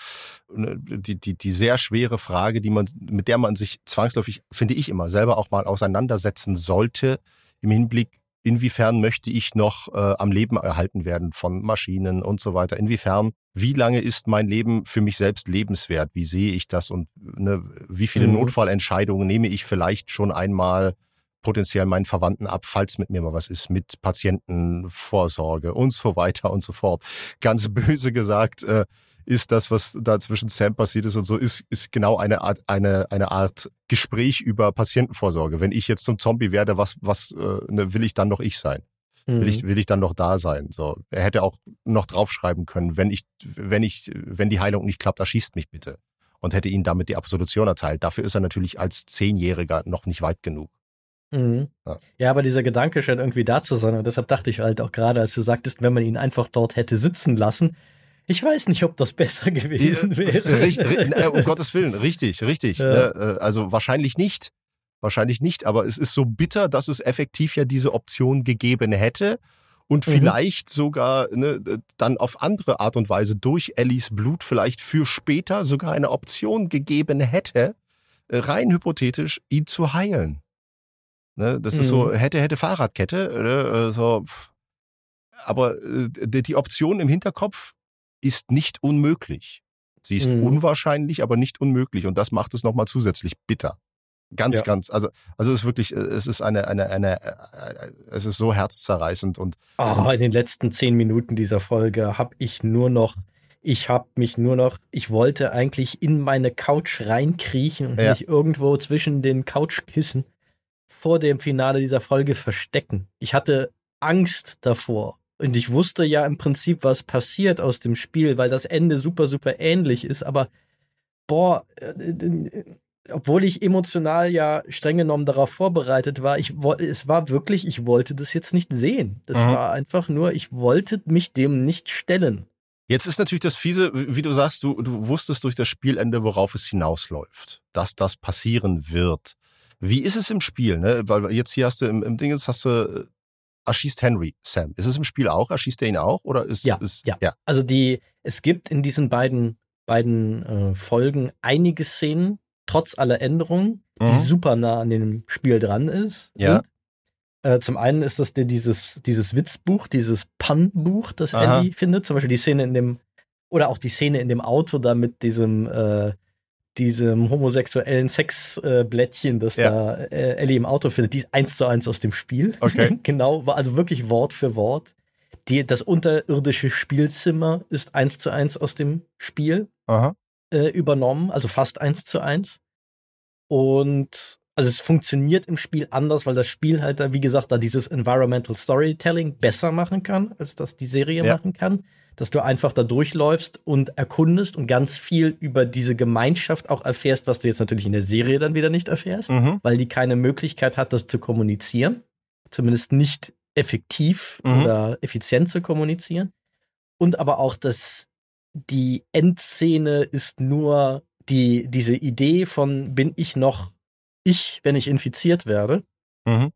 ne, die, die, die sehr schwere Frage, die man, mit der man sich zwangsläufig, finde ich immer, selber auch mal auseinandersetzen sollte, im Hinblick, inwiefern möchte ich noch äh, am Leben erhalten werden von Maschinen und so weiter. Inwiefern, wie lange ist mein Leben für mich selbst lebenswert? Wie sehe ich das und ne, wie viele Mhm. Notfallentscheidungen nehme ich vielleicht schon einmal potenziell meinen Verwandten ab, falls mit mir mal was ist, mit Patientenvorsorge und so weiter und so fort. Ganz böse gesagt, äh, ist das, was da zwischen Sam passiert ist und so, ist, ist genau eine Art, eine, eine Art Gespräch über Patientenvorsorge. Wenn ich jetzt zum Zombie werde, was, was äh, ne, will ich dann noch ich sein? Mhm. Will ich, will ich dann noch da sein? So, er hätte auch noch draufschreiben können, wenn ich, wenn ich, wenn die Heilung nicht klappt, erschießt mich bitte. Und hätte ihn damit die Absolution erteilt. Dafür ist er natürlich als Zehnjähriger noch nicht weit genug. Mhm. Ja. Ja, aber dieser Gedanke scheint irgendwie da zu sein. Und deshalb dachte ich halt auch gerade, als du sagtest, wenn man ihn einfach dort hätte sitzen lassen, ich weiß nicht, ob das besser gewesen wäre. Richtig, äh, um Gottes Willen, richtig, richtig. Ja. Ne? Äh, Also wahrscheinlich nicht. Wahrscheinlich nicht, aber es ist so bitter, dass es effektiv ja diese Option gegeben hätte und Mhm. vielleicht sogar ne, dann auf andere Art und Weise durch Ellies Blut vielleicht für später sogar eine Option gegeben hätte, äh, rein hypothetisch, ihn zu heilen. Ne? Das ist so, Mhm. hätte, hätte Fahrradkette. Ne? äh, So, aber äh, die Option im Hinterkopf ist nicht unmöglich. Sie ist Mhm. unwahrscheinlich, aber nicht unmöglich. Und das macht es nochmal zusätzlich bitter. Ganz, Ja. ganz, also, also es ist wirklich, äh, es ist eine, eine, eine, äh, es ist so herzzerreißend und Oh, in den letzten zehn Minuten dieser Folge habe ich nur noch, ich habe mich nur noch, ich wollte eigentlich in meine Couch reinkriechen und Ja. mich irgendwo zwischen den Couchkissen vor dem Finale dieser Folge verstecken. Ich hatte Angst davor. Und ich wusste ja im Prinzip, was passiert aus dem Spiel, weil das Ende super, super ähnlich ist. Aber boah, äh, äh, obwohl ich emotional ja streng genommen darauf vorbereitet war, ich es war wirklich, ich wollte das jetzt nicht sehen. Das Mhm. war einfach nur, ich wollte mich dem nicht stellen. Jetzt ist natürlich das Fiese, wie du sagst, du, du wusstest durch das Spielende, worauf es hinausläuft, dass das passieren wird. Wie ist es im Spiel? Ne? Weil jetzt hier hast du im, im Ding, jetzt hast du, äh, erschießt Henry Sam. Ist es im Spiel auch? Erschießt er ihn auch? Oder ist Ja, ist, ja. ja. Also die, es gibt in diesen beiden, beiden äh, Folgen einige Szenen, trotz aller Änderungen, die Mhm. super nah an dem Spiel dran ist. Ja. sind. Äh, zum einen ist das die- dieses, dieses Witzbuch, dieses Pun-Buch, das Aha. Ellie findet. Zum Beispiel die Szene in dem, oder auch die Szene in dem Auto da mit diesem, äh, diesem homosexuellen Sexblättchen, das Ja. da äh, Ellie im Auto findet, die ist eins zu eins aus dem Spiel. Okay. genau, war also wirklich Wort für Wort. Die, das unterirdische Spielzimmer ist eins zu eins aus dem Spiel äh, übernommen, also fast eins zu eins. Und also es funktioniert im Spiel anders, weil das Spiel halt da, wie gesagt, da dieses Environmental Storytelling besser machen kann, als das die Serie Ja. machen kann. Dass du einfach da durchläufst und erkundest und ganz viel über diese Gemeinschaft auch erfährst, was du jetzt natürlich in der Serie dann wieder nicht erfährst, Mhm. weil die keine Möglichkeit hat, das zu kommunizieren. Zumindest nicht effektiv Mhm. oder effizient zu kommunizieren. Und aber auch, dass die Endszene ist nur die, diese Idee von, bin ich noch ich, wenn ich infiziert werde? Mhm.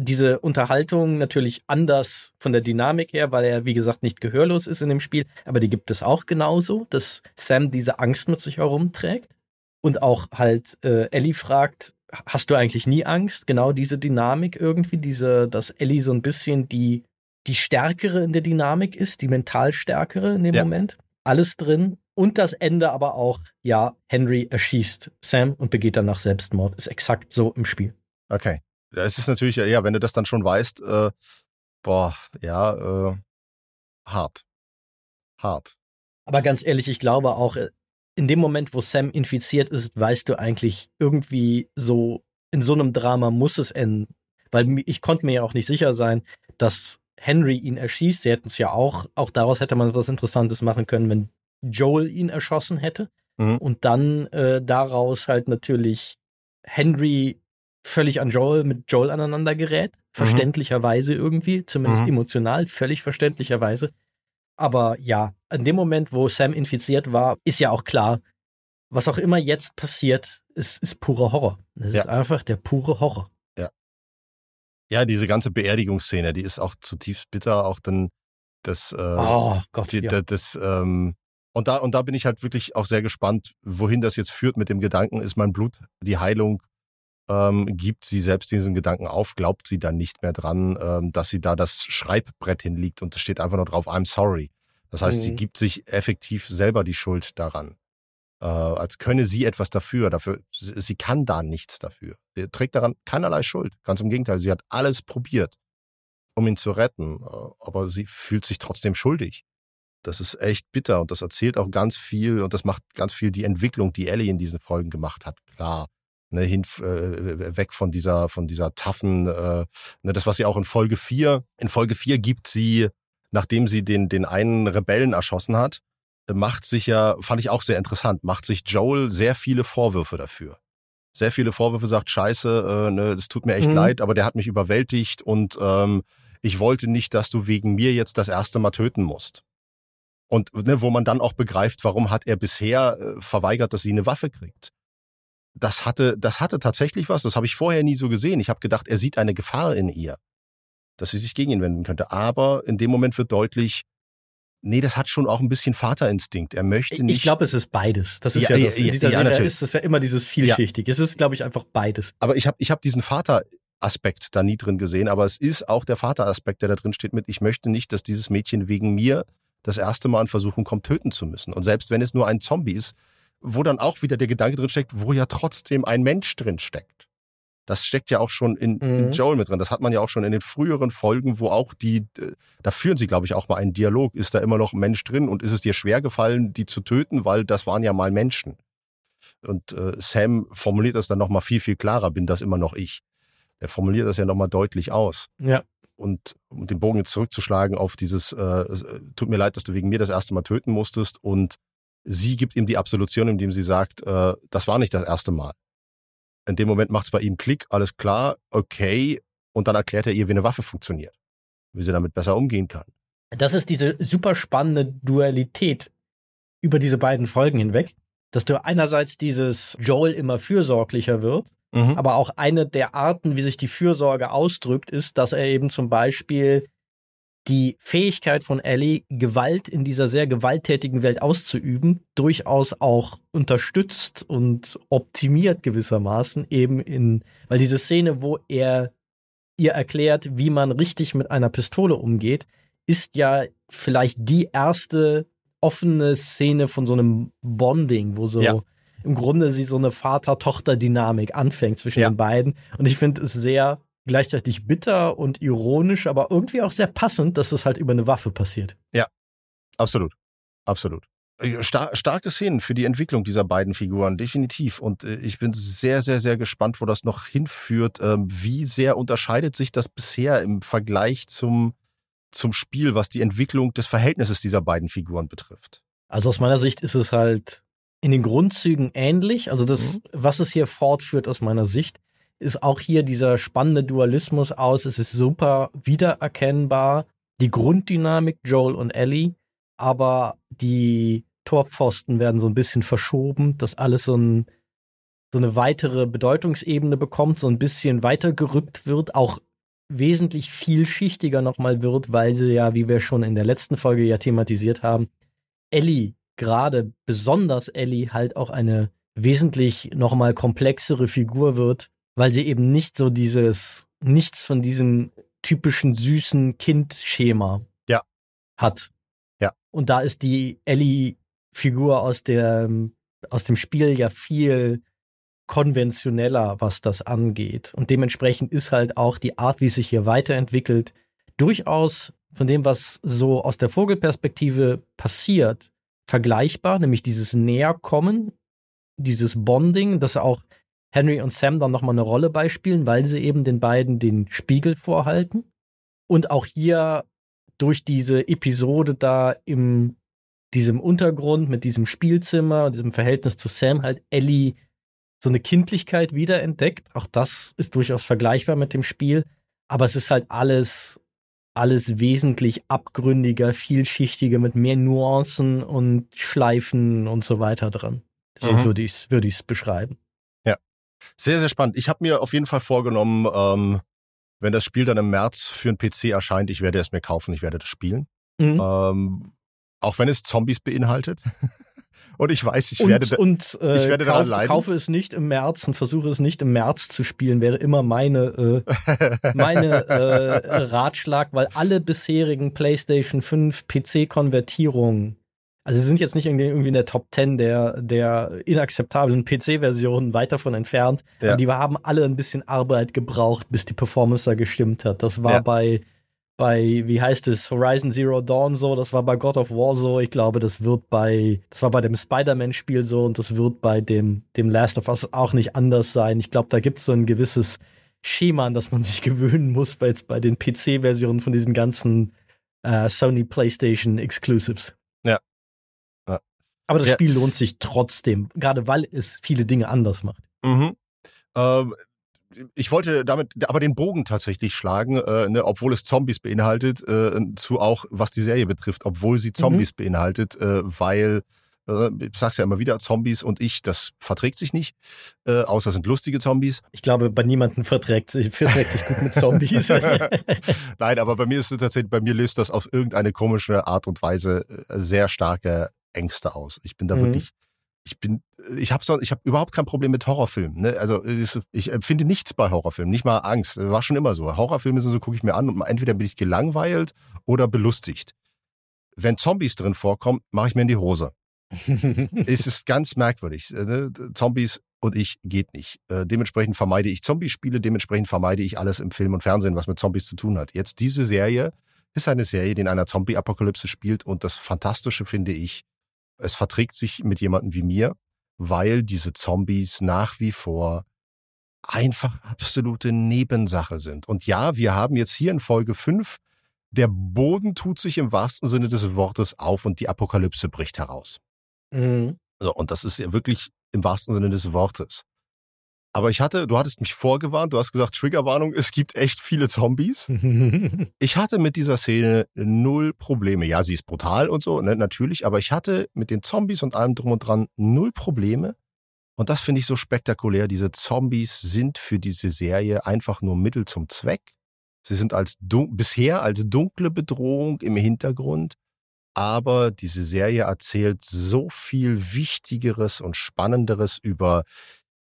Diese Unterhaltung natürlich anders von der Dynamik her, weil er, wie gesagt, nicht gehörlos ist in dem Spiel, aber die gibt es auch genauso, dass Sam diese Angst mit sich herumträgt. Und auch halt äh, Ellie fragt, hast du eigentlich nie Angst? Genau diese Dynamik irgendwie, diese, dass Ellie so ein bisschen die, die Stärkere in der Dynamik ist, die mental Stärkere in dem Ja. Moment. Alles drin. Und das Ende aber auch, ja, Henry erschießt Sam und begeht danach Selbstmord. Ist exakt so im Spiel. Okay. Es ist natürlich, ja, wenn du das dann schon weißt, äh, boah, ja, äh, hart. Hart. Aber ganz ehrlich, ich glaube auch, äh, in dem Moment, wo Sam infiziert ist, weißt du eigentlich irgendwie so, in so einem Drama muss es enden. Weil ich konnte mir ja auch nicht sicher sein, dass Henry ihn erschießt. Sie hätten es ja auch, auch daraus hätte man was Interessantes machen können, wenn Joel ihn erschossen hätte. Mhm. Und dann äh, daraus halt natürlich Henry völlig an Joel, mit Joel aneinander gerät. Verständlicherweise irgendwie, zumindest Mhm. emotional, völlig verständlicherweise. Aber ja, in dem Moment, wo Sam infiziert war, ist ja auch klar, was auch immer jetzt passiert, ist, ist purer Horror. Das ja. ist einfach der pure Horror. Ja. Ja, diese ganze Beerdigungsszene, die ist auch zutiefst bitter. Auch dann das, äh, oh Gott, die, ja. das, ähm, und da, und da bin ich halt wirklich auch sehr gespannt, wohin das jetzt führt mit dem Gedanken, ist mein Blut die Heilung? Ähm, gibt sie selbst diesen Gedanken auf, glaubt sie dann nicht mehr dran, ähm, dass sie da das Schreibbrett hinliegt und es steht einfach nur drauf, I'm sorry. Das heißt, mhm. sie gibt sich effektiv selber die Schuld daran äh, als könne sie etwas dafür. Dafür, sie kann da nichts dafür. Sie trägt daran keinerlei Schuld. Ganz im Gegenteil, sie hat alles probiert, um ihn zu retten, äh, aber sie fühlt sich trotzdem schuldig. Das ist echt bitter und das erzählt auch ganz viel und das macht ganz viel die Entwicklung, die Ellie in diesen Folgen gemacht hat, klar. Ne, hin, äh, weg von dieser, von dieser taffen, äh, ne, das, was sie auch in Folge 4, in Folge 4 gibt sie, nachdem sie den, den einen Rebellen erschossen hat, macht sich ja, fand ich auch sehr interessant, macht sich Joel sehr viele Vorwürfe dafür. Sehr viele Vorwürfe, sagt, scheiße, äh, ne, es tut mir echt mhm. leid, aber der hat mich überwältigt und ähm, ich wollte nicht, dass du wegen mir jetzt das erste Mal töten musst. Und ne, wo man dann auch begreift, warum hat er bisher äh, verweigert, dass sie eine Waffe kriegt. Das hatte, das hatte tatsächlich was, das habe ich vorher nie so gesehen. Ich habe gedacht, er sieht eine Gefahr in ihr, dass sie sich gegen ihn wenden könnte. Aber in dem Moment wird deutlich, Nee, das hat schon auch ein bisschen Vaterinstinkt. Er möchte nicht. Ich glaube, es ist beides. Das ist ja, ja das. In dieser ja, Serie ist das ja immer dieses vielschichtig. Ja. Es ist, glaube ich, einfach beides. Aber ich habe ich hab diesen Vateraspekt da nie drin gesehen. Aber es ist auch der Vateraspekt, der da drin steht mit, ich möchte nicht, dass dieses Mädchen wegen mir das erste Mal in Versuchung kommt, töten zu müssen. Und selbst wenn es nur ein Zombie ist, wo dann auch wieder der Gedanke drin steckt, wo ja trotzdem ein Mensch drin steckt. Das steckt ja auch schon in, mhm. in Joel mit drin. Das hat man ja auch schon in den früheren Folgen, wo auch die, da führen sie, glaube ich, auch mal einen Dialog. Ist da immer noch ein Mensch drin und ist es dir schwer gefallen, die zu töten, weil das waren ja mal Menschen. Und äh, Sam formuliert das dann nochmal viel, viel klarer, bin das immer noch ich. Er formuliert das ja nochmal deutlich aus. Ja. Und um den Bogen jetzt zurückzuschlagen auf dieses, äh, tut mir leid, dass du wegen mir das erste Mal töten musstest. Und sie gibt ihm die Absolution, indem sie sagt, äh, das war nicht das erste Mal. In dem Moment macht es bei ihm Klick, alles klar, okay. Und dann erklärt er ihr, wie eine Waffe funktioniert, wie sie damit besser umgehen kann. Das ist diese super spannende Dualität über diese beiden Folgen hinweg, dass du einerseits dieses Joel immer fürsorglicher wird, mhm. aber auch eine der Arten, wie sich die Fürsorge ausdrückt, ist, dass er eben zum Beispiel die Fähigkeit von Ellie, Gewalt in dieser sehr gewalttätigen Welt auszuüben, durchaus auch unterstützt und optimiert gewissermaßen eben in, weil diese Szene, wo er ihr erklärt, wie man richtig mit einer Pistole umgeht, ist ja vielleicht die erste offene Szene von so einem Bonding, wo so ja. im Grunde sie so eine Vater-Tochter-Dynamik anfängt zwischen ja. den beiden. Und ich finde es sehr gleichzeitig bitter und ironisch, aber irgendwie auch sehr passend, dass das halt über eine Waffe passiert. Ja, absolut. Absolut. Äh, star starke Szenen für die Entwicklung dieser beiden Figuren, definitiv. Und äh, ich bin sehr, sehr, sehr gespannt, wo das noch hinführt. Ähm, wie sehr unterscheidet sich das bisher im Vergleich zum, zum Spiel, was die Entwicklung des Verhältnisses dieser beiden Figuren betrifft? Also aus meiner Sicht ist es halt in den Grundzügen ähnlich. Also das, mhm. was es hier fortführt aus meiner Sicht, ist auch hier dieser spannende Dualismus aus. Es ist super wiedererkennbar. Die Grunddynamik Joel und Ellie, aber die Torpfosten werden so ein bisschen verschoben, dass alles so, ein, so eine weitere Bedeutungsebene bekommt, so ein bisschen weitergerückt wird, auch wesentlich vielschichtiger nochmal wird, weil sie ja, wie wir schon in der letzten Folge ja thematisiert haben, Ellie, gerade besonders Ellie, halt auch eine wesentlich nochmal komplexere Figur wird, weil sie eben nicht so dieses, nichts von diesem typischen süßen Kind-Schema ja. hat. Ja. Und da ist die Ellie-Figur aus, aus dem Spiel ja viel konventioneller, was das angeht. Und dementsprechend ist halt auch die Art, wie sich hier weiterentwickelt, durchaus von dem, was so aus der Vogelperspektive passiert, vergleichbar, nämlich dieses Näherkommen, dieses Bonding, das auch Henry und Sam dann nochmal eine Rolle beispielen, weil sie eben den beiden den Spiegel vorhalten. Und auch hier durch diese Episode da im diesem Untergrund mit diesem Spielzimmer, diesem Verhältnis zu Sam halt Ellie so eine Kindlichkeit wiederentdeckt. Auch das ist durchaus vergleichbar mit dem Spiel. Aber es ist halt alles alles wesentlich abgründiger, vielschichtiger, mit mehr Nuancen und Schleifen und so weiter dran. So mhm. würde ich es würd ich's beschreiben. Sehr, sehr spannend. Ich habe mir auf jeden Fall vorgenommen, ähm, wenn das Spiel dann im März für einen PC erscheint, ich werde es mir kaufen, ich werde das spielen. Mhm. Ähm, auch wenn es Zombies beinhaltet. Und ich weiß, ich und, werde, und, äh, ich werde kauf, daran leiden. Kaufe es nicht im März und versuche es nicht im März zu spielen, wäre immer meine, äh, meine äh, Ratschlag, weil alle bisherigen PlayStation 5 PC-Konvertierungen, also sie sind jetzt nicht irgendwie in der Top 10 der, der inakzeptablen PC-Versionen weit davon entfernt, ja. die haben alle ein bisschen Arbeit gebraucht, bis die Performance da gestimmt hat. Das war ja. bei bei, wie heißt es, Horizon Zero Dawn so, das war bei God of War so, ich glaube, das wird bei, das war bei dem Spider-Man-Spiel so und das wird bei dem, dem Last of Us auch nicht anders sein. Ich glaube, da gibt es so ein gewisses Schema, an das man sich gewöhnen muss, bei, jetzt bei den PC-Versionen von diesen ganzen äh, Sony PlayStation Exclusives. Ja. Aber das ja. Spiel lohnt sich trotzdem, gerade weil es viele Dinge anders macht. Mhm. Ähm, ich wollte damit aber den Bogen tatsächlich schlagen, äh, ne, obwohl es Zombies beinhaltet, äh, zu auch, was die Serie betrifft, obwohl sie Zombies mhm. beinhaltet, äh, weil äh, ich sag's ja immer wieder, Zombies und ich, das verträgt sich nicht, äh, außer sind lustige Zombies. Ich glaube, bei niemandem verträgt, verträgt sich gut mit Zombies. Nein, aber bei mir ist es tatsächlich, bei mir löst das auf irgendeine komische Art und Weise äh, sehr starke Ängste aus. Ich bin da mhm. wirklich ich bin, ich habe so, ich habe überhaupt kein Problem mit Horrorfilmen. Ne? Also ich empfinde nichts bei Horrorfilmen, nicht mal Angst. Das war schon immer so. Horrorfilme sind so, gucke ich mir an und entweder bin ich gelangweilt oder belustigt. Wenn Zombies drin vorkommen, mache ich mir in die Hose. es ist ganz merkwürdig. Ne? Zombies und ich geht nicht. Äh, dementsprechend vermeide ich Zombie-Spiele, dementsprechend vermeide ich alles im Film und Fernsehen, was mit Zombies zu tun hat. Jetzt diese Serie ist eine Serie, die in einer Zombie-Apokalypse spielt und das Fantastische finde ich, es verträgt sich mit jemandem wie mir, weil diese Zombies nach wie vor einfach absolute Nebensache sind. Und ja, wir haben jetzt hier in Folge 5, der Boden tut sich im wahrsten Sinne des Wortes auf und die Apokalypse bricht heraus. Mhm. So, und das ist ja wirklich im wahrsten Sinne des Wortes. Aber ich hatte, du hattest mich vorgewarnt, du hast gesagt, Triggerwarnung, es gibt echt viele Zombies. ich hatte mit dieser Szene null Probleme. Ja, sie ist brutal und so, ne, natürlich, aber ich hatte mit den Zombies und allem drum und dran null Probleme. Und das finde ich so spektakulär. Diese Zombies sind für diese Serie einfach nur Mittel zum Zweck. Sie sind als bisher als dunkle Bedrohung im Hintergrund. Aber diese Serie erzählt so viel Wichtigeres und Spannenderes über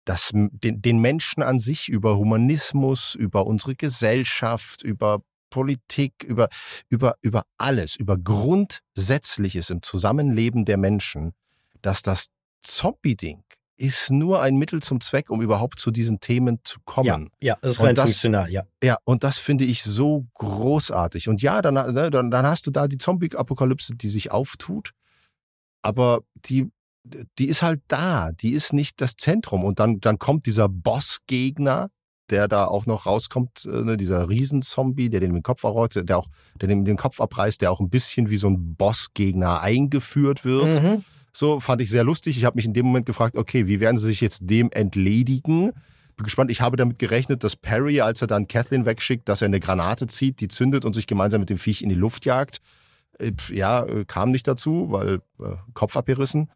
das, den, den Menschen an sich, über Humanismus, über unsere Gesellschaft, über Politik, über, über, über alles, über Grundsätzliches im Zusammenleben der Menschen, dass das Zombie-Ding ist nur ein Mittel zum Zweck, um überhaupt zu diesen Themen zu kommen. Ja, ja das ist rein das, funktional, ja. Ja, und das finde ich so großartig. Und ja, dann, ne, dann, dann hast du da die Zombie-Apokalypse, die sich auftut, aber die die ist halt da, die ist nicht das Zentrum. Und dann, dann kommt dieser Bossgegner, der da auch noch rauskommt, äh, ne, dieser Riesenzombie, der den Kopf errollt, der auch, der den, den Kopf abreißt, der auch ein bisschen wie so ein Bossgegner eingeführt wird. Mhm. So fand ich sehr lustig. Ich habe mich in dem Moment gefragt, okay, wie werden sie sich jetzt dem entledigen? Bin gespannt. Ich habe damit gerechnet, dass Perry, als er dann Kathleen wegschickt, dass er eine Granate zieht, die zündet und sich gemeinsam mit dem Viech in die Luft jagt. Äh, ja, äh, kam nicht dazu, weil äh, Kopf abgerissen.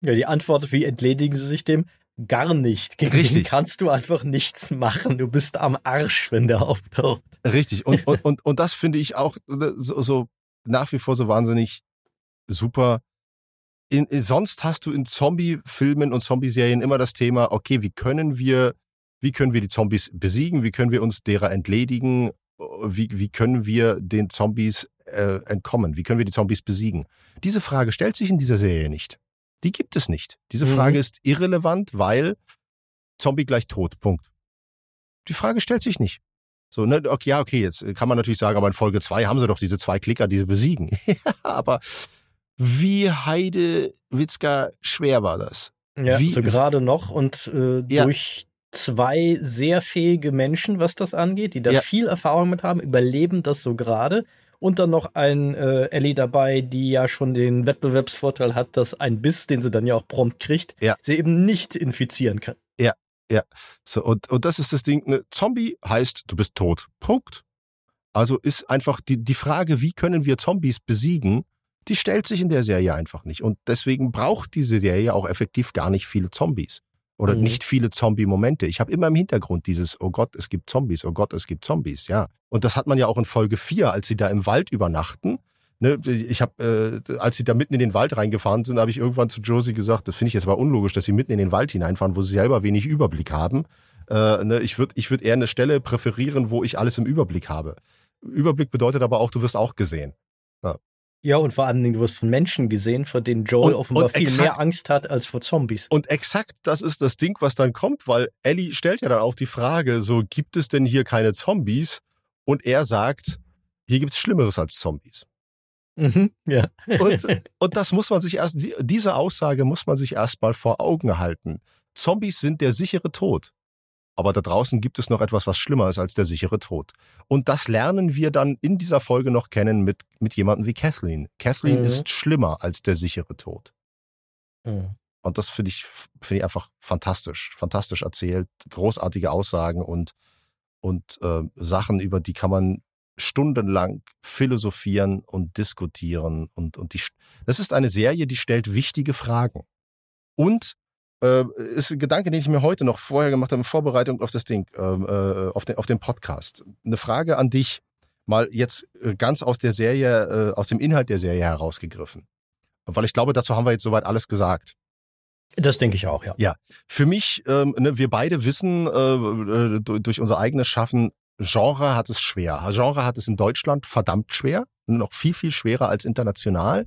Ja, die Antwort, wie entledigen sie sich dem? Gar nicht. Gegen Richtig. den kannst du einfach nichts machen. Du bist am Arsch, wenn der auftaucht. Richtig. Und, und, und, und das finde ich auch äh, so, so, nach wie vor so wahnsinnig super. In, in, sonst hast du in Zombie-Filmen und Zombie-Serien immer das Thema, okay, wie können wir, wie können wir die Zombies besiegen? Wie können wir uns derer entledigen? Wie, wie können wir den Zombies äh, entkommen? Wie können wir die Zombies besiegen? Diese Frage stellt sich in dieser Serie nicht. Die gibt es nicht. Diese mhm. Frage ist irrelevant, weil Zombie gleich tot. Punkt. Die Frage stellt sich nicht. So, ne, okay, ja, okay, jetzt kann man natürlich sagen, aber in Folge zwei haben sie doch diese zwei Klicker, die sie besiegen. aber wie Heide Witzka schwer war das? Ja, wie, so gerade noch und äh, ja. durch zwei sehr fähige Menschen, was das angeht, die da ja. viel Erfahrung mit haben, überleben das so gerade und dann noch ein äh, Ellie dabei, die ja schon den Wettbewerbsvorteil hat, dass ein Biss, den sie dann ja auch prompt kriegt, ja. sie eben nicht infizieren kann. Ja, ja. So, und, und das ist das Ding, ne, Zombie heißt, du bist tot. Punkt. Also ist einfach die, die Frage, wie können wir Zombies besiegen, die stellt sich in der Serie einfach nicht. Und deswegen braucht diese Serie auch effektiv gar nicht viele Zombies. Oder mhm. nicht viele Zombie-Momente. Ich habe immer im Hintergrund dieses, oh Gott, es gibt Zombies, oh Gott, es gibt Zombies, ja. Und das hat man ja auch in Folge 4, als sie da im Wald übernachten. Ne, ich habe, äh, als sie da mitten in den Wald reingefahren sind, habe ich irgendwann zu Josie gesagt, das finde ich jetzt aber unlogisch, dass sie mitten in den Wald hineinfahren, wo sie selber wenig Überblick haben. Äh, ne, ich würde ich würd eher eine Stelle präferieren, wo ich alles im Überblick habe. Überblick bedeutet aber auch, du wirst auch gesehen. Ja. Ja, und vor allen Dingen, du wirst von Menschen gesehen, vor denen Joel und, offenbar und viel exakt, mehr Angst hat als vor Zombies. Und exakt das ist das Ding, was dann kommt, weil Ellie stellt ja dann auch die Frage, so gibt es denn hier keine Zombies? Und er sagt, hier gibt es Schlimmeres als Zombies. Mhm, ja. und, und das muss man sich erst, diese Aussage muss man sich erstmal vor Augen halten. Zombies sind der sichere Tod. Aber da draußen gibt es noch etwas, was schlimmer ist als der sichere Tod. Und das lernen wir dann in dieser Folge noch kennen mit, mit jemandem wie Kathleen. Kathleen mhm. ist schlimmer als der sichere Tod. Mhm. Und das finde ich, finde ich einfach fantastisch. Fantastisch erzählt, großartige Aussagen und, und äh, Sachen, über die kann man stundenlang philosophieren und diskutieren. Und, und die, das ist eine Serie, die stellt wichtige Fragen. Und äh, ist ein Gedanke, den ich mir heute noch vorher gemacht habe in Vorbereitung auf das Ding, ähm, äh, auf, den, auf den Podcast. Eine Frage an dich, mal jetzt äh, ganz aus der Serie, äh, aus dem Inhalt der Serie herausgegriffen. Weil ich glaube, dazu haben wir jetzt soweit alles gesagt. Das denke ich auch, ja. Ja. Für mich, ähm, ne, wir beide wissen äh, äh durch unser eigenes Schaffen, Genre hat es schwer. Genre hat es in Deutschland verdammt schwer, noch viel, viel schwerer als international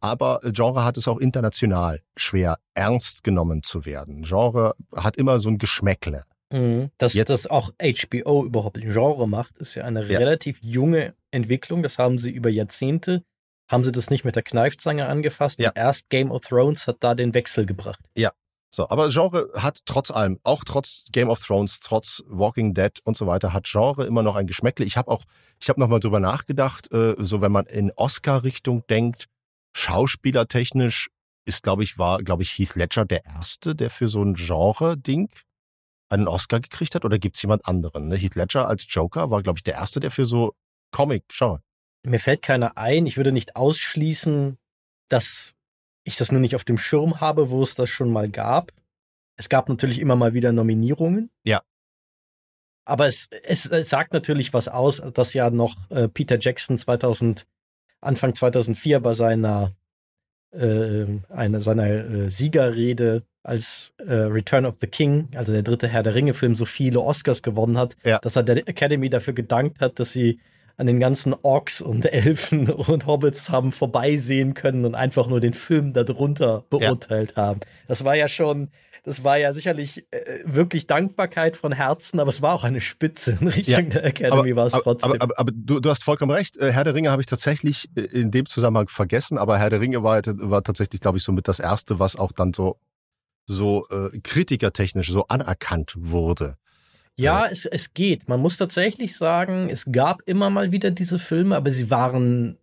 aber Genre hat es auch international schwer, ernst genommen zu werden. Genre hat immer so ein Geschmäckle. Mhm. Dass Jetzt, das auch HBO überhaupt ein Genre macht, ist ja eine ja. relativ junge Entwicklung. Das haben sie über Jahrzehnte, haben sie das nicht mit der Kneifzange angefasst. Ja. erst Game of Thrones hat da den Wechsel gebracht. Ja. So, aber Genre hat trotz allem, auch trotz Game of Thrones, trotz Walking Dead und so weiter, hat Genre immer noch ein Geschmäckle. Ich habe auch, ich habe nochmal drüber nachgedacht, äh, so wenn man in Oscar-Richtung denkt, Schauspielertechnisch ist, glaube ich, war, glaube ich, Heath Ledger der Erste, der für so ein Genre-Ding einen Oscar gekriegt hat? Oder gibt es jemand anderen? Ne? Heath Ledger als Joker war, glaube ich, der Erste, der für so Comic-Genre. Mir fällt keiner ein. Ich würde nicht ausschließen, dass ich das nur nicht auf dem Schirm habe, wo es das schon mal gab. Es gab natürlich immer mal wieder Nominierungen. Ja. Aber es, es, es sagt natürlich was aus, dass ja noch äh, Peter Jackson 2000 Anfang 2004 bei seiner, äh, eine, seiner äh, Siegerrede als äh, Return of the King, also der dritte Herr der Ringe-Film, so viele Oscars gewonnen hat, ja. dass er der Academy dafür gedankt hat, dass sie an den ganzen Orks und Elfen und Hobbits haben vorbeisehen können und einfach nur den Film darunter beurteilt ja. haben. Das war ja schon, das war ja sicherlich äh, wirklich Dankbarkeit von Herzen, aber es war auch eine Spitze in Richtung ja, der Academy, aber, war es trotzdem. Aber, aber, aber du, du, hast vollkommen recht. Äh, Herr der Ringe habe ich tatsächlich äh, in dem Zusammenhang vergessen, aber Herr der Ringe war, war tatsächlich, glaube ich, so mit das erste, was auch dann so, so äh, kritikertechnisch so anerkannt wurde. Ja, es, es geht. Man muss tatsächlich sagen, es gab immer mal wieder diese Filme, aber sie waren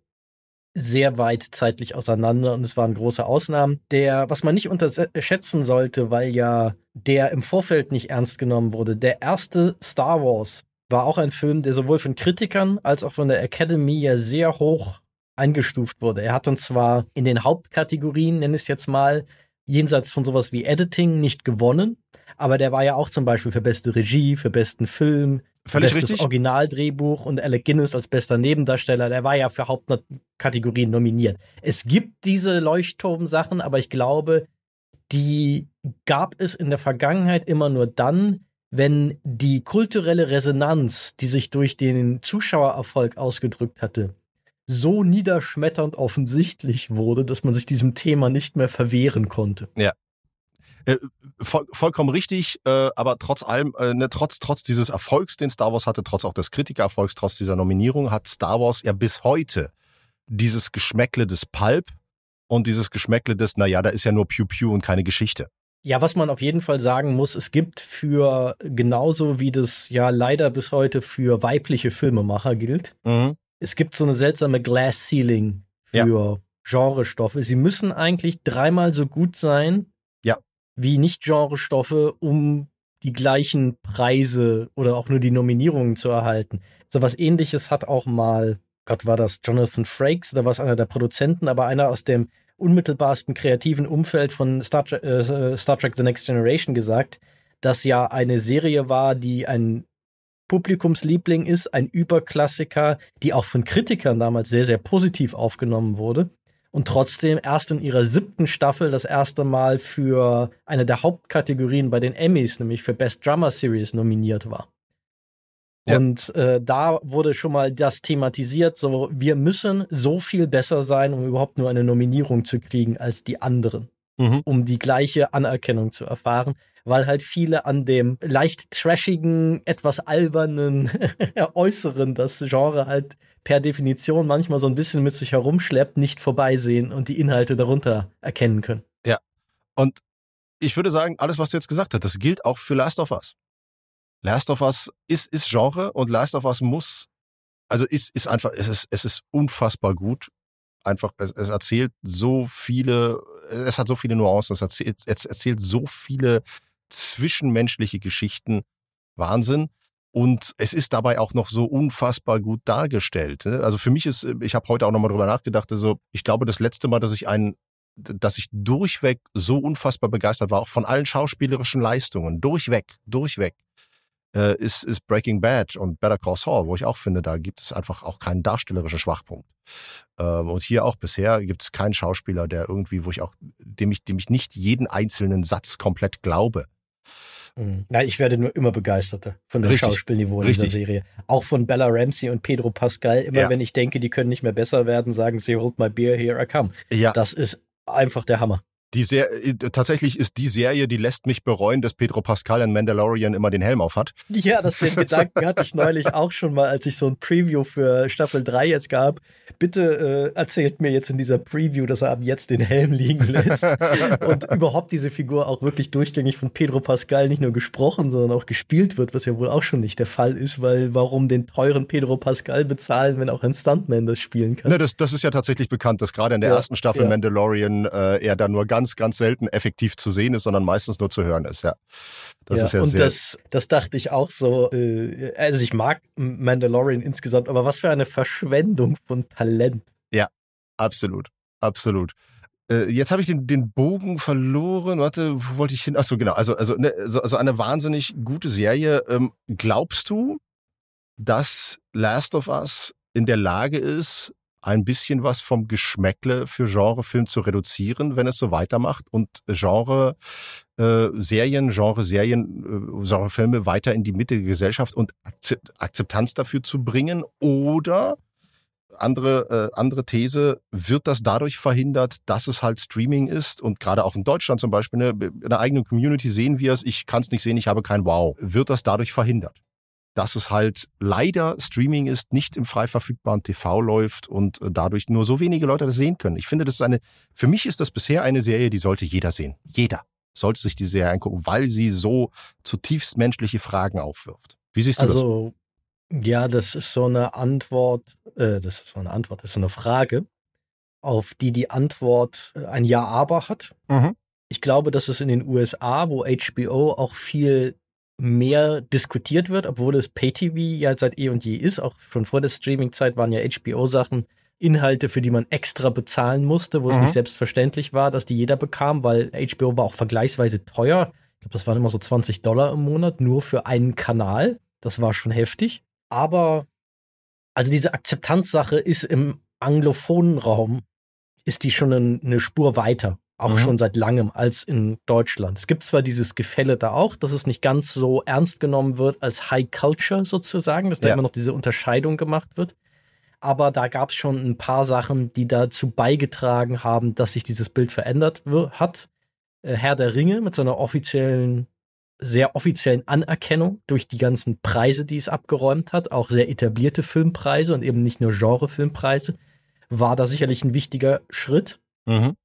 sehr weit zeitlich auseinander und es waren große Ausnahmen. Der, was man nicht unterschätzen sollte, weil ja der im Vorfeld nicht ernst genommen wurde, der erste Star Wars war auch ein Film, der sowohl von Kritikern als auch von der Academy ja sehr hoch eingestuft wurde. Er hat dann zwar in den Hauptkategorien, nenne ich es jetzt mal, jenseits von sowas wie Editing nicht gewonnen, aber der war ja auch zum Beispiel für beste Regie, für besten Film, Völlig bestes richtig. Originaldrehbuch und Alec Guinness als bester Nebendarsteller, der war ja für Hauptkategorien nominiert. Es gibt diese Leuchtturm-Sachen, aber ich glaube, die gab es in der Vergangenheit immer nur dann, wenn die kulturelle Resonanz, die sich durch den Zuschauererfolg ausgedrückt hatte, so niederschmetternd offensichtlich wurde, dass man sich diesem Thema nicht mehr verwehren konnte. Ja, äh, voll, vollkommen richtig, äh, aber trotz allem, äh, ne, trotz, trotz dieses Erfolgs, den Star Wars hatte, trotz auch des Kritikererfolgs, trotz dieser Nominierung, hat Star Wars ja bis heute dieses Geschmäckle des Pulp und dieses Geschmäckle des, naja, da ist ja nur Pew Pew und keine Geschichte. Ja, was man auf jeden Fall sagen muss, es gibt für genauso wie das ja leider bis heute für weibliche Filmemacher gilt, mhm. es gibt so eine seltsame Glass Ceiling für ja. Genrestoffe. Sie müssen eigentlich dreimal so gut sein, wie Nicht-Genre-Stoffe, um die gleichen Preise oder auch nur die Nominierungen zu erhalten. So was ähnliches hat auch mal, Gott war das Jonathan Frakes, da war es einer der Produzenten, aber einer aus dem unmittelbarsten kreativen Umfeld von Star, äh, Star Trek The Next Generation gesagt, dass ja eine Serie war, die ein Publikumsliebling ist, ein Überklassiker, die auch von Kritikern damals sehr, sehr positiv aufgenommen wurde und trotzdem erst in ihrer siebten Staffel das erste Mal für eine der Hauptkategorien bei den Emmys, nämlich für Best Drama Series, nominiert war. Ja. Und äh, da wurde schon mal das thematisiert, so wir müssen so viel besser sein, um überhaupt nur eine Nominierung zu kriegen als die anderen, mhm. um die gleiche Anerkennung zu erfahren, weil halt viele an dem leicht trashigen, etwas albernen Äußeren das Genre halt per Definition manchmal so ein bisschen mit sich herumschleppt, nicht vorbeisehen und die Inhalte darunter erkennen können. Ja. Und ich würde sagen, alles, was du jetzt gesagt hast, das gilt auch für Last of Us. Last of Us ist, ist Genre und Last of Us muss, also ist, ist einfach, es ist, es ist unfassbar gut. Einfach, es, es erzählt so viele, es hat so viele Nuancen, es erzählt, es erzählt so viele zwischenmenschliche Geschichten. Wahnsinn. Und es ist dabei auch noch so unfassbar gut dargestellt. Ne? Also für mich ist, ich habe heute auch nochmal drüber nachgedacht, also ich glaube, das letzte Mal, dass ich einen, dass ich durchweg so unfassbar begeistert war, auch von allen schauspielerischen Leistungen, durchweg, durchweg, äh, ist, ist Breaking Bad und Better Call Saul, wo ich auch finde, da gibt es einfach auch keinen darstellerischen Schwachpunkt. Ähm, und hier auch bisher gibt es keinen Schauspieler, der irgendwie, wo ich auch, dem ich, dem ich nicht jeden einzelnen Satz komplett glaube. Mhm. Na, ich werde nur immer begeisterter von dem Richtig. Schauspielniveau in Richtig. dieser Serie. Auch von Bella Ramsey und Pedro Pascal. Immer ja. wenn ich denke, die können nicht mehr besser werden, sagen sie, hold my beer, here I come. Ja. Das ist einfach der Hammer die Ser äh, tatsächlich ist die Serie, die lässt mich bereuen, dass Pedro Pascal in Mandalorian immer den Helm auf hat. Ja, das den Gedanken hatte ich neulich auch schon mal, als ich so ein Preview für Staffel 3 jetzt gab. Bitte äh, erzählt mir jetzt in dieser Preview, dass er ab jetzt den Helm liegen lässt. und überhaupt diese Figur auch wirklich durchgängig von Pedro Pascal nicht nur gesprochen, sondern auch gespielt wird, was ja wohl auch schon nicht der Fall ist, weil warum den teuren Pedro Pascal bezahlen, wenn auch ein Stuntman das spielen kann? Ne, das, das ist ja tatsächlich bekannt, dass gerade in der ja, ersten Staffel ja. Mandalorian äh, er da nur ganz ganz, ganz selten effektiv zu sehen ist, sondern meistens nur zu hören ist, ja. Das ja, ist ja und sehr das, das dachte ich auch so. Äh, also ich mag Mandalorian insgesamt, aber was für eine Verschwendung von Talent. Ja, absolut, absolut. Äh, jetzt habe ich den, den Bogen verloren. Warte, wo wollte ich hin? Achso, genau. Also, also, ne, also, also eine wahnsinnig gute Serie. Ähm, glaubst du, dass Last of Us in der Lage ist, ein bisschen was vom Geschmäckle für Genrefilm zu reduzieren, wenn es so weitermacht und Genre äh, Serien, Genre Serien, äh, Genrefilme weiter in die Mitte der Gesellschaft und Akzeptanz dafür zu bringen oder andere, äh, andere These, wird das dadurch verhindert, dass es halt Streaming ist und gerade auch in Deutschland zum Beispiel, ne, in der eigenen Community sehen wir es, ich kann es nicht sehen, ich habe kein Wow. Wird das dadurch verhindert? Dass es halt leider Streaming ist, nicht im frei verfügbaren TV läuft und äh, dadurch nur so wenige Leute das sehen können. Ich finde, das ist eine, für mich ist das bisher eine Serie, die sollte jeder sehen. Jeder sollte sich die Serie angucken, weil sie so zutiefst menschliche Fragen aufwirft. Wie siehst du also, das? Ja, das ist so eine Antwort, äh, das ist so eine Antwort, das ist so eine Frage, auf die die Antwort äh, ein Ja, aber hat. Mhm. Ich glaube, dass es in den USA, wo HBO auch viel mehr diskutiert wird, obwohl es Pay-TV ja seit eh und je ist. Auch schon vor der Streaming-Zeit waren ja HBO-Sachen Inhalte, für die man extra bezahlen musste, wo mhm. es nicht selbstverständlich war, dass die jeder bekam, weil HBO war auch vergleichsweise teuer. Ich glaube, das waren immer so 20 Dollar im Monat nur für einen Kanal. Das war schon heftig. Aber also diese Akzeptanzsache ist im anglophonen Raum, ist die schon eine Spur weiter. Auch mhm. schon seit langem als in Deutschland. Es gibt zwar dieses Gefälle da auch, dass es nicht ganz so ernst genommen wird als High Culture sozusagen, dass da immer noch diese Unterscheidung gemacht wird. Aber da gab es schon ein paar Sachen, die dazu beigetragen haben, dass sich dieses Bild verändert hat. Äh, Herr der Ringe mit seiner offiziellen, sehr offiziellen Anerkennung durch die ganzen Preise, die es abgeräumt hat, auch sehr etablierte Filmpreise und eben nicht nur Genrefilmpreise, war da sicherlich ein wichtiger Schritt. Mhm.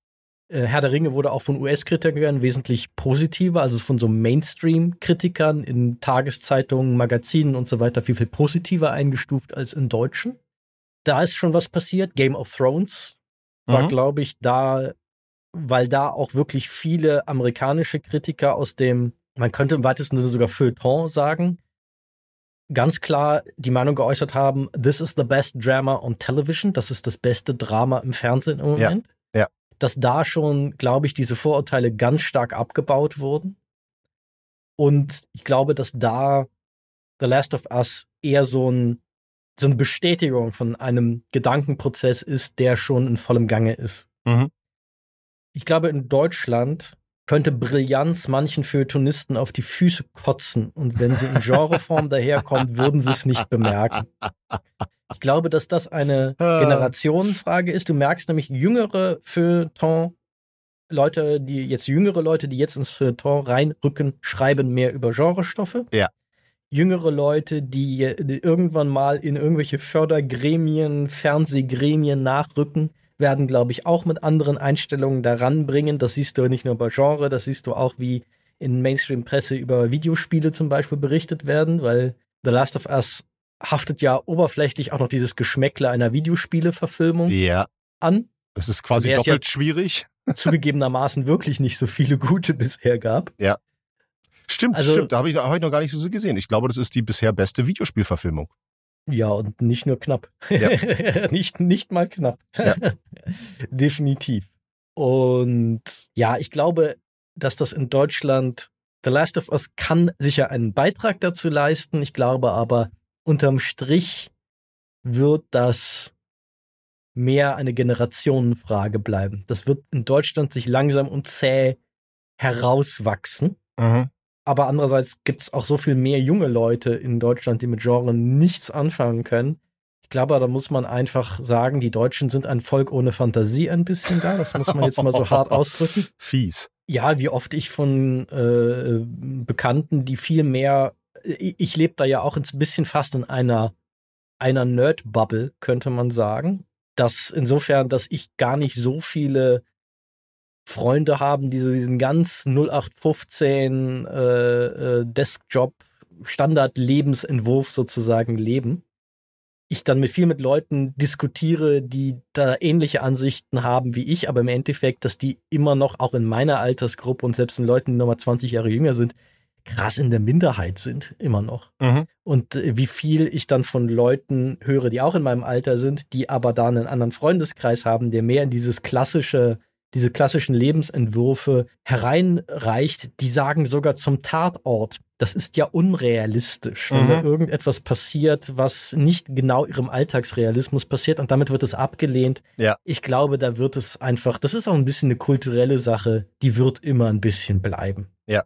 Äh, Herr der Ringe wurde auch von US-Kritikern wesentlich positiver, also von so Mainstream-Kritikern in Tageszeitungen, Magazinen und so weiter viel, viel positiver eingestuft als in Deutschen. Da ist schon was passiert. Game of Thrones war, mhm. glaube ich, da, weil da auch wirklich viele amerikanische Kritiker aus dem man könnte im weitesten Sinne sogar Feuilleton sagen, ganz klar die Meinung geäußert haben, this is the best drama on television, das ist das beste Drama im Fernsehen im Moment. Ja, ja. Dass da schon, glaube ich, diese Vorurteile ganz stark abgebaut wurden. Und ich glaube, dass da The Last of Us eher so, ein, so eine Bestätigung von einem Gedankenprozess ist, der schon in vollem Gange ist. Mhm. Ich glaube, in Deutschland könnte Brillanz manchen Feuilletonisten auf die Füße kotzen und wenn sie in Genreform daherkommt, würden sie es nicht bemerken. Ich glaube, dass das eine Ah. Generationenfrage ist. Du merkst nämlich jüngere Feuilleton Leute, die jetzt jüngere Leute, die jetzt ins Feuilleton reinrücken, schreiben mehr über Genrestoffe. Ja. Jüngere Leute, die, die irgendwann mal in irgendwelche Fördergremien, Fernsehgremien nachrücken, werden, glaube ich, auch mit anderen Einstellungen daran bringen. Das siehst du nicht nur bei Genre, das siehst du auch, wie in Mainstream-Presse über Videospiele zum Beispiel berichtet werden, weil The Last of Us haftet ja oberflächlich auch noch dieses Geschmäckle einer Videospiele-Verfilmung Ja, an. es ist quasi doppelt schwierig. zugegebenermaßen wirklich nicht so viele gute bisher gab. Stimmt, Also- stimmt. Da habe ich, hab ich noch gar nicht so gesehen. Ich glaube, das ist die bisher beste Videospielverfilmung. Ja, und nicht nur knapp. Ja. nicht, nicht mal knapp. Ja. Definitiv. Und ja, ich glaube, dass das in Deutschland, The Last of Us kann sicher einen Beitrag dazu leisten. Ich glaube aber, unterm Strich wird das mehr eine Generationenfrage bleiben. Das wird in Deutschland sich langsam und zäh herauswachsen. Mhm. Aber andererseits gibt es auch so viel mehr junge Leute in Deutschland, die mit Genre nichts anfangen können. Ich glaube, da muss man einfach sagen, die Deutschen sind ein Volk ohne Fantasie ein bisschen da. Das muss man jetzt mal so hart ausdrücken. Fies. Ja, wie oft ich von äh, Bekannten, die viel mehr, ich, ich lebe da ja auch ein bisschen fast in einer, einer Nerd-Bubble, könnte man sagen. Das insofern, dass ich gar nicht so viele Freunde haben, die so diesen ganz 0815 äh, äh, Deskjob Standard-Lebensentwurf sozusagen leben. Ich dann mit viel mit Leuten diskutiere, die da ähnliche Ansichten haben wie ich, aber im Endeffekt, dass die immer noch auch in meiner Altersgruppe und selbst in Leuten, die nochmal 20 Jahre jünger sind, krass in der Minderheit sind, immer noch. Mhm. Und äh, wie viel ich dann von Leuten höre, die auch in meinem Alter sind, die aber da einen anderen Freundeskreis haben, der mehr in dieses klassische, diese klassischen Lebensentwürfe hereinreicht, die sagen sogar zum Tatort, das ist ja unrealistisch, wenn Mhm. da irgendetwas passiert, was nicht genau ihrem Alltagsrealismus passiert und damit wird es abgelehnt. Ja. Ich glaube, da wird es einfach, das ist auch ein bisschen eine kulturelle Sache, die wird immer ein bisschen bleiben. Ja.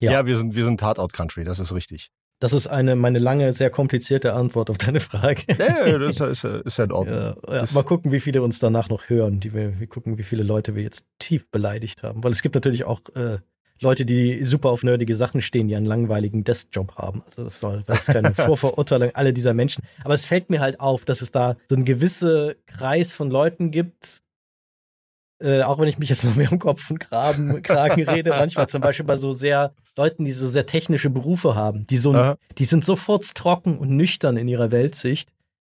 Ja. Ja, wir sind, wir sind Tatort-Country, das ist richtig. Das ist eine, meine lange, sehr komplizierte Antwort auf deine Frage. Ja, ja, das ist, ist ja in Ordnung. Ja, ja. Mal gucken, wie viele uns danach noch hören. Die wir, wir gucken, wie viele Leute wir jetzt tief beleidigt haben. Weil es gibt natürlich auch äh, Leute, die super auf nerdige Sachen stehen, die einen langweiligen Deskjob haben. Also das soll das ist keine Vorverurteilung alle dieser Menschen. Aber es fällt mir halt auf, dass es da so einen gewissen Kreis von Leuten gibt, äh, auch wenn ich mich jetzt noch mehr um Kopf und Graben, Kragen rede, manchmal zum Beispiel bei so sehr Leuten, die so sehr technische Berufe haben, die so, Aha. die sind so furztrocken und nüchtern in ihrer Weltsicht,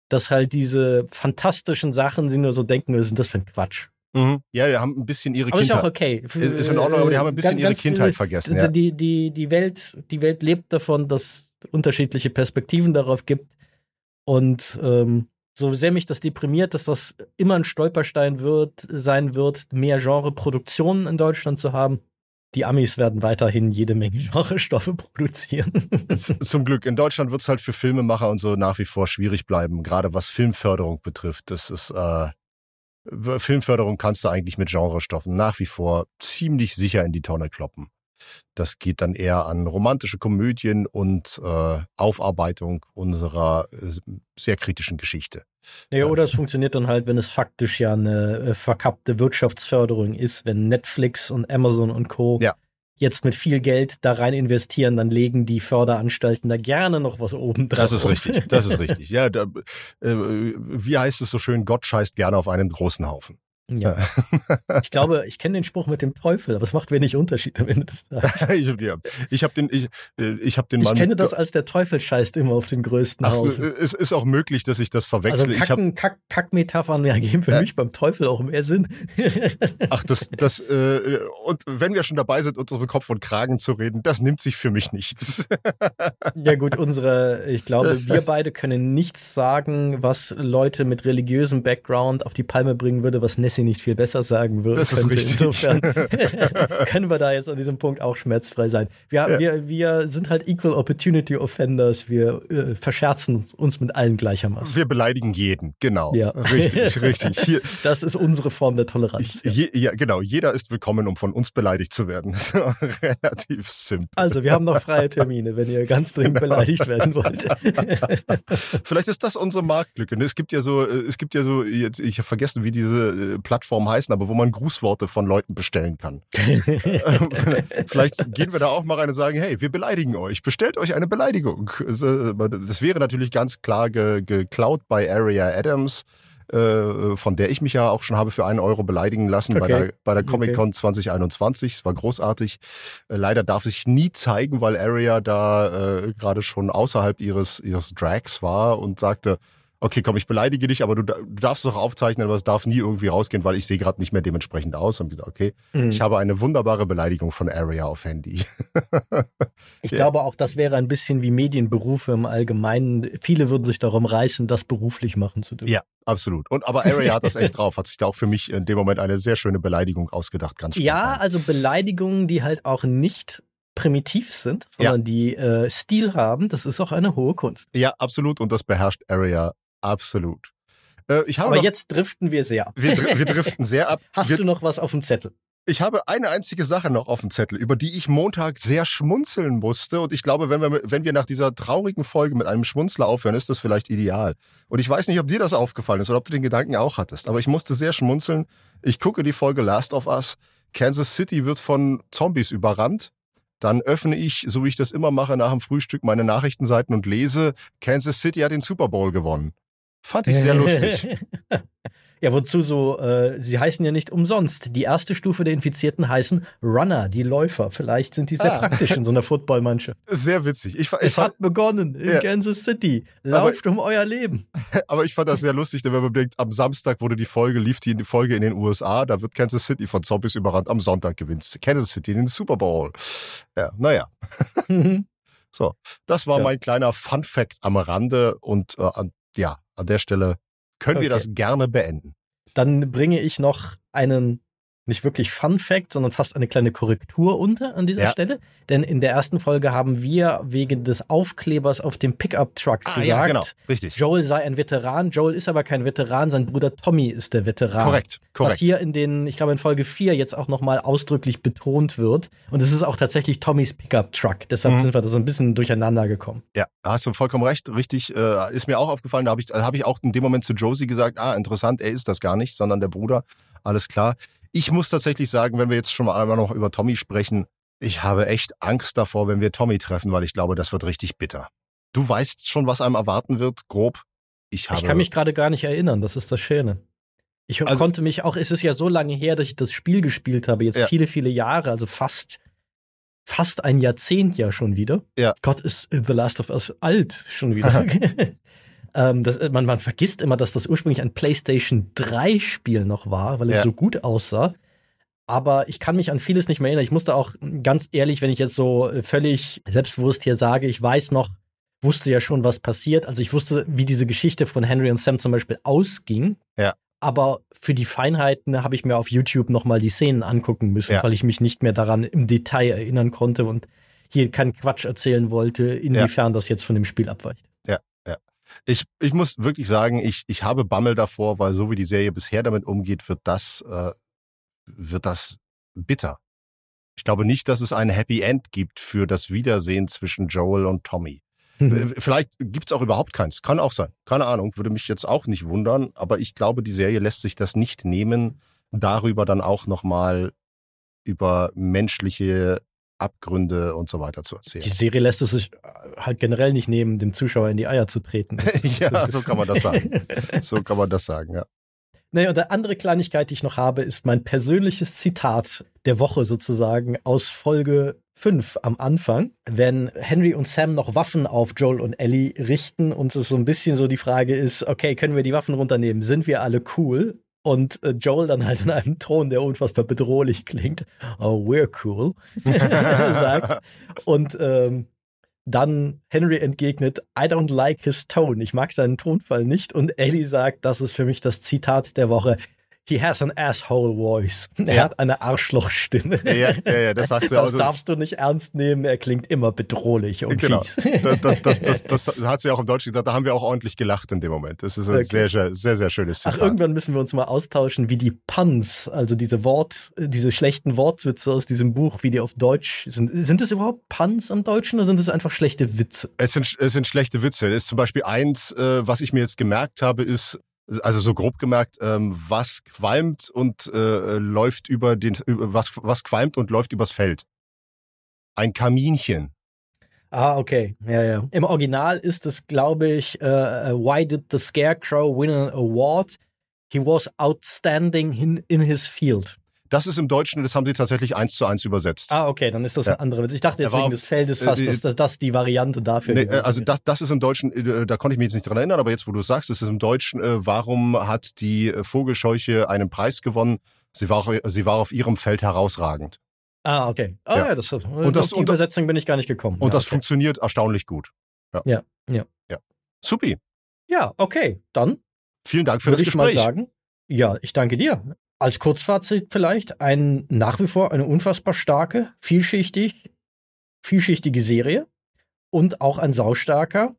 dass halt diese fantastischen Sachen, sie nur so denken, was ist das für ein Quatsch? Mhm. Ja, die haben ein bisschen ihre Aber ist ja auch Kindheit. okay. Ist, ist in Ordnung, aber die haben ein bisschen Ganz- ihre ganz Kindheit viele- vergessen. Ja. Die, die, die, Welt, die Welt lebt davon, dass es unterschiedliche Perspektiven darauf gibt. Und ähm, so sehr mich das deprimiert, dass das immer ein Stolperstein wird, sein wird, mehr Genreproduktionen in Deutschland zu haben. Die Amis werden weiterhin jede Menge Genrestoffe produzieren. Zum Glück. In Deutschland wird es halt für Filmemacher und so nach wie vor schwierig bleiben, gerade was Filmförderung betrifft. Das ist äh, Filmförderung kannst du eigentlich mit Genrestoffen nach wie vor ziemlich sicher in die Tonne kloppen. Das geht dann eher an romantische Komödien und äh, Aufarbeitung unserer äh, sehr kritischen Geschichte. Naja, oder es funktioniert dann halt, wenn es faktisch ja eine äh, verkappte Wirtschaftsförderung ist, wenn Netflix und Amazon und Co. Ja. jetzt mit viel Geld da rein investieren, dann legen die Förderanstalten da gerne noch was oben drauf. Das ist richtig, das ist richtig. Ja, da, äh, wie heißt es so schön, Gott scheißt gerne auf einen großen Haufen. Ja. ich glaube, ich kenne den Spruch mit dem Teufel, aber es macht wenig Unterschied am Ende des Tages. ich ja. ich habe den, ich, äh, ich hab den Mann. Ich kenne das als der Teufel scheißt immer auf den größten Ach, Haufen. Es ist auch möglich, dass ich das verwechsle. Also Kacken, Kack, Kackmetaphern ja, geben für äh, mich beim Teufel auch mehr Sinn. Ach, das, das, äh, und wenn wir schon dabei sind, unsere Kopf und Kragen zu reden, das nimmt sich für mich nichts. ja gut, unsere, ich glaube, wir beide können nichts sagen, was Leute mit religiösem Background auf die Palme bringen würde, was Nessie nicht viel besser sagen würde. Das ist könnte. richtig. Insofern können wir da jetzt an diesem Punkt auch schmerzfrei sein. Wir, ja. wir, wir sind halt Equal Opportunity Offenders. Wir äh, verscherzen uns mit allen gleichermaßen. Wir beleidigen jeden, genau. Ja. Richtig, richtig. Hier, das ist unsere Form der Toleranz. Je, ja, genau. Jeder ist willkommen, um von uns beleidigt zu werden. Relativ simpel. Also, wir haben noch freie Termine, wenn ihr ganz dringend genau. beleidigt werden wollt. Vielleicht ist das unsere Marktlücke. Ne? Es gibt ja so, äh, es gibt ja so, jetzt, ich habe vergessen, wie diese äh, Plattformen heißen, aber wo man Grußworte von Leuten bestellen kann. Vielleicht gehen wir da auch mal rein und sagen, hey, wir beleidigen euch, bestellt euch eine Beleidigung. Das wäre natürlich ganz klar geklaut bei Area Adams äh, von der ich mich ja auch schon habe für einen Euro beleidigen lassen okay. bei der, bei der Comic-Con okay. 2021. Es war großartig. Äh, leider darf ich nie zeigen, weil Area da äh, gerade schon außerhalb ihres, ihres Drags war und sagte, okay, komm, ich beleidige dich, aber du, du darfst es auch aufzeichnen, aber es darf nie irgendwie rausgehen, weil ich sehe gerade nicht mehr dementsprechend aus. Und gesagt, okay, mhm. ich habe eine wunderbare Beleidigung von Area auf Handy. ich ja. glaube auch, das wäre ein bisschen wie Medienberufe im Allgemeinen. Viele würden sich darum reißen, das beruflich machen zu dürfen. Ja, absolut. Und aber Area hat das echt drauf, hat sich da auch für mich in dem Moment eine sehr schöne Beleidigung ausgedacht, ganz spontan. Ja, also Beleidigungen, die halt auch nicht primitiv sind, sondern ja. die äh, Stil haben, das ist auch eine hohe Kunst. Ja, absolut. Und das beherrscht Area Absolut. Äh, ich habe Aber noch, jetzt driften wir sehr ab. Wir, wir driften sehr ab. Hast wir, du noch was auf dem Zettel? Ich habe eine einzige Sache noch auf dem Zettel, über die ich Montag sehr schmunzeln musste. Und ich glaube, wenn wir, wenn wir nach dieser traurigen Folge mit einem Schmunzler aufhören, ist das vielleicht ideal. Und ich weiß nicht, ob dir das aufgefallen ist oder ob du den Gedanken auch hattest. Aber ich musste sehr schmunzeln. Ich gucke die Folge Last of Us. Kansas City wird von Zombies überrannt. Dann öffne ich, so wie ich das immer mache, nach dem Frühstück meine Nachrichtenseiten und lese, Kansas City hat den Super Bowl gewonnen. Fand ich sehr lustig. Ja, wozu so, äh, sie heißen ja nicht umsonst. Die erste Stufe der Infizierten heißen Runner, die Läufer. Vielleicht sind die sehr ah. praktisch in so einer Footballmannschaft. Sehr witzig. Ich, ich es hat begonnen in ja. Kansas City. Lauft aber, um euer Leben. Aber ich fand das sehr lustig, denn wenn man denkt, am Samstag wurde die Folge, lief die, Folge in den USA, da wird Kansas City von Zombies überrannt. Am Sonntag gewinnt Kansas City den Super Bowl. Ja, naja. Mhm. So, das war ja. mein kleiner Fun Fact am Rande und äh, ja, an der Stelle können okay. wir das gerne beenden. Dann bringe ich noch einen nicht wirklich Fun Fact, sondern fast eine kleine Korrektur unter an dieser ja. Stelle. Denn in der ersten Folge haben wir wegen des Aufklebers auf dem Pickup-Truck ah, gesagt, ja, genau. Richtig. Joel sei ein Veteran. Joel ist aber kein Veteran, sein Bruder Tommy ist der Veteran. Korrekt, korrekt. Was hier in den, ich glaube in Folge 4 jetzt auch nochmal ausdrücklich betont wird. Und es ist auch tatsächlich Tommys Pickup-Truck. Deshalb mhm. sind wir da so ein bisschen durcheinander gekommen. Ja, hast du vollkommen recht. Richtig, äh, ist mir auch aufgefallen. Da habe ich, hab ich auch in dem Moment zu Josie gesagt, ah, interessant, er ist das gar nicht, sondern der Bruder. Alles klar. Ich muss tatsächlich sagen, wenn wir jetzt schon mal einmal noch über Tommy sprechen, ich habe echt Angst davor, wenn wir Tommy treffen, weil ich glaube, das wird richtig bitter. Du weißt schon, was einem erwarten wird, grob. Ich, habe ich kann mich gerade gar nicht erinnern, das ist das Schöne. Ich also, konnte mich auch, es ist ja so lange her, dass ich das Spiel gespielt habe, jetzt ja. viele, viele Jahre, also fast, fast ein Jahrzehnt ja schon wieder. Ja. Gott ist The Last of Us alt schon wieder. Ähm, das, man, man vergisst immer, dass das ursprünglich ein PlayStation 3 Spiel noch war, weil es ja. so gut aussah. Aber ich kann mich an vieles nicht mehr erinnern. Ich musste auch ganz ehrlich, wenn ich jetzt so äh, völlig selbstbewusst hier sage, ich weiß noch, wusste ja schon, was passiert. Also ich wusste, wie diese Geschichte von Henry und Sam zum Beispiel ausging. Ja. Aber für die Feinheiten habe ich mir auf YouTube nochmal die Szenen angucken müssen, ja. weil ich mich nicht mehr daran im Detail erinnern konnte und hier keinen Quatsch erzählen wollte, inwiefern ja. das jetzt von dem Spiel abweicht. Ich, ich muss wirklich sagen, ich, ich habe Bammel davor, weil so wie die Serie bisher damit umgeht, wird das, äh, wird das bitter. Ich glaube nicht, dass es ein Happy End gibt für das Wiedersehen zwischen Joel und Tommy. Mhm. Vielleicht gibt es auch überhaupt keins. Kann auch sein. Keine Ahnung. Würde mich jetzt auch nicht wundern. Aber ich glaube, die Serie lässt sich das nicht nehmen, darüber dann auch nochmal über menschliche Abgründe und so weiter zu erzählen. Die Serie lässt es sich halt generell nicht nehmen, dem Zuschauer in die Eier zu treten. ja, so kann man das sagen. So kann man das sagen, ja. Naja, und der andere Kleinigkeit, die ich noch habe, ist mein persönliches Zitat der Woche sozusagen aus Folge 5 am Anfang, wenn Henry und Sam noch Waffen auf Joel und Ellie richten und es so ein bisschen so die Frage ist, okay, können wir die Waffen runternehmen? Sind wir alle cool? Und äh, Joel dann halt in einem Ton, der unfassbar bedrohlich klingt, oh, we're cool, sagt. Und ähm, dann Henry entgegnet, I don't like his tone. Ich mag seinen Tonfall nicht. Und Ellie sagt, das ist für mich das Zitat der Woche. He has an asshole voice. Er ja. hat eine Arschlochstimme. Ja, ja, ja, das sagt sie Das darfst du nicht ernst nehmen. Er klingt immer bedrohlich und genau. Das, das, das, das, hat sie auch im Deutschen gesagt. Da haben wir auch ordentlich gelacht in dem Moment. Das ist ein okay. sehr, sehr, sehr, sehr schönes Zitat. Ach, irgendwann müssen wir uns mal austauschen, wie die Puns, also diese Wort, diese schlechten Wortwitze aus diesem Buch, wie die auf Deutsch sind. Sind das überhaupt Puns im Deutschen oder sind das einfach schlechte Witze? Es sind, es sind schlechte Witze. Es ist zum Beispiel eins, äh, was ich mir jetzt gemerkt habe, ist, also so grob gemerkt, ähm, was qualmt und äh, läuft über den, was, was qualmt und läuft übers Feld? Ein Kaminchen. Ah, okay. Ja, ja. Im Original ist es, glaube ich, uh, Why did the Scarecrow win an award? He was outstanding in, in his field. Das ist im Deutschen, das haben sie tatsächlich eins zu eins übersetzt. Ah, okay, dann ist das ja. ein anderer Witz. Ich dachte jetzt wegen des Feldes fast, äh, dass, das die Variante dafür nee, Also das, das ist im Deutschen, äh, da konnte ich mich jetzt nicht dran erinnern, aber jetzt, wo du sagst, ist es im Deutschen, äh, warum hat die Vogelscheuche einen Preis gewonnen? Sie war, auf, sie war auf ihrem Feld herausragend. Ah, okay. Ah, ja, ja das, und das, auf die und, Übersetzung bin ich gar nicht gekommen. Und ja, das okay. funktioniert erstaunlich gut. Ja, ja. ja. ja. Supi. Ja, okay, dann. Vielen Dank für das Gespräch. Ich mal sagen, ja, ich danke dir als Kurzfazit vielleicht ein nach wie vor eine unfassbar starke, vielschichtig, vielschichtige Serie und auch ein saustarker.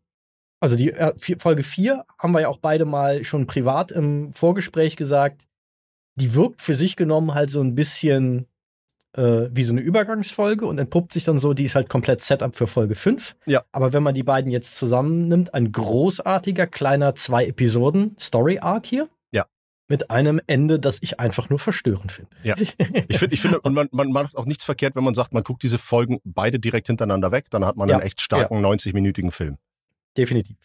Also die äh, Folge 4 haben wir ja auch beide mal schon privat im Vorgespräch gesagt. Die wirkt für sich genommen halt so ein bisschen äh, wie so eine Übergangsfolge und entpuppt sich dann so, die ist halt komplett Setup für Folge 5. Ja. Aber wenn man die beiden jetzt zusammennimmt, ein großartiger kleiner zwei Episoden Story Arc hier mit einem Ende, das ich einfach nur verstörend finde. Ja. Ich finde, ich finde, und man, man macht auch nichts verkehrt, wenn man sagt, man guckt diese Folgen beide direkt hintereinander weg, dann hat man ja. einen echt starken ja. 90-minütigen Film. Definitiv.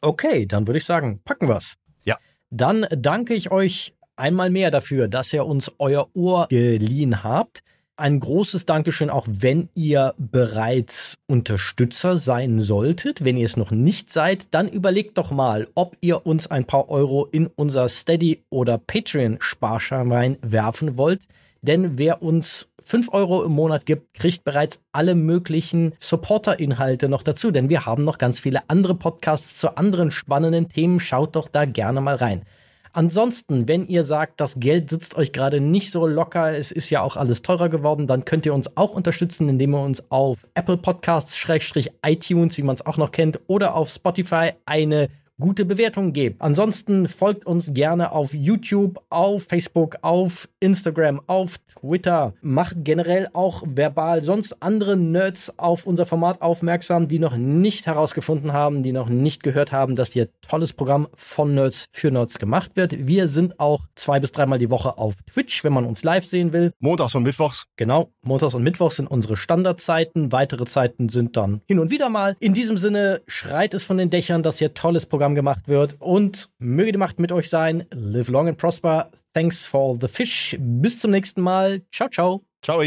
Okay, dann würde ich sagen, packen wir's. Ja. Dann danke ich euch einmal mehr dafür, dass ihr uns euer Ohr geliehen habt. Ein großes Dankeschön auch, wenn ihr bereits Unterstützer sein solltet. Wenn ihr es noch nicht seid, dann überlegt doch mal, ob ihr uns ein paar Euro in unser Steady oder Patreon Sparschwein werfen wollt. Denn wer uns 5 Euro im Monat gibt, kriegt bereits alle möglichen Supporter-Inhalte noch dazu. Denn wir haben noch ganz viele andere Podcasts zu anderen spannenden Themen. Schaut doch da gerne mal rein. Ansonsten, wenn ihr sagt, das Geld sitzt euch gerade nicht so locker, es ist ja auch alles teurer geworden, dann könnt ihr uns auch unterstützen, indem ihr uns auf Apple Podcasts, iTunes, wie man es auch noch kennt, oder auf Spotify eine gute Bewertungen gebt. Ansonsten folgt uns gerne auf YouTube, auf Facebook, auf Instagram, auf Twitter. Macht generell auch verbal sonst andere Nerds auf unser Format aufmerksam, die noch nicht herausgefunden haben, die noch nicht gehört haben, dass hier tolles Programm von Nerds für Nerds gemacht wird. Wir sind auch zwei bis dreimal die Woche auf Twitch, wenn man uns live sehen will. Montags und Mittwochs. Genau, Montags und Mittwochs sind unsere Standardzeiten. Weitere Zeiten sind dann hin und wieder mal. In diesem Sinne schreit es von den Dächern, dass hier tolles Programm Programm gemacht wird. Und möge die Macht mit euch sein. Live long and prosper. Thanks for all the fish. Bis zum nächsten Mal. Ciao, ciao. Ciao.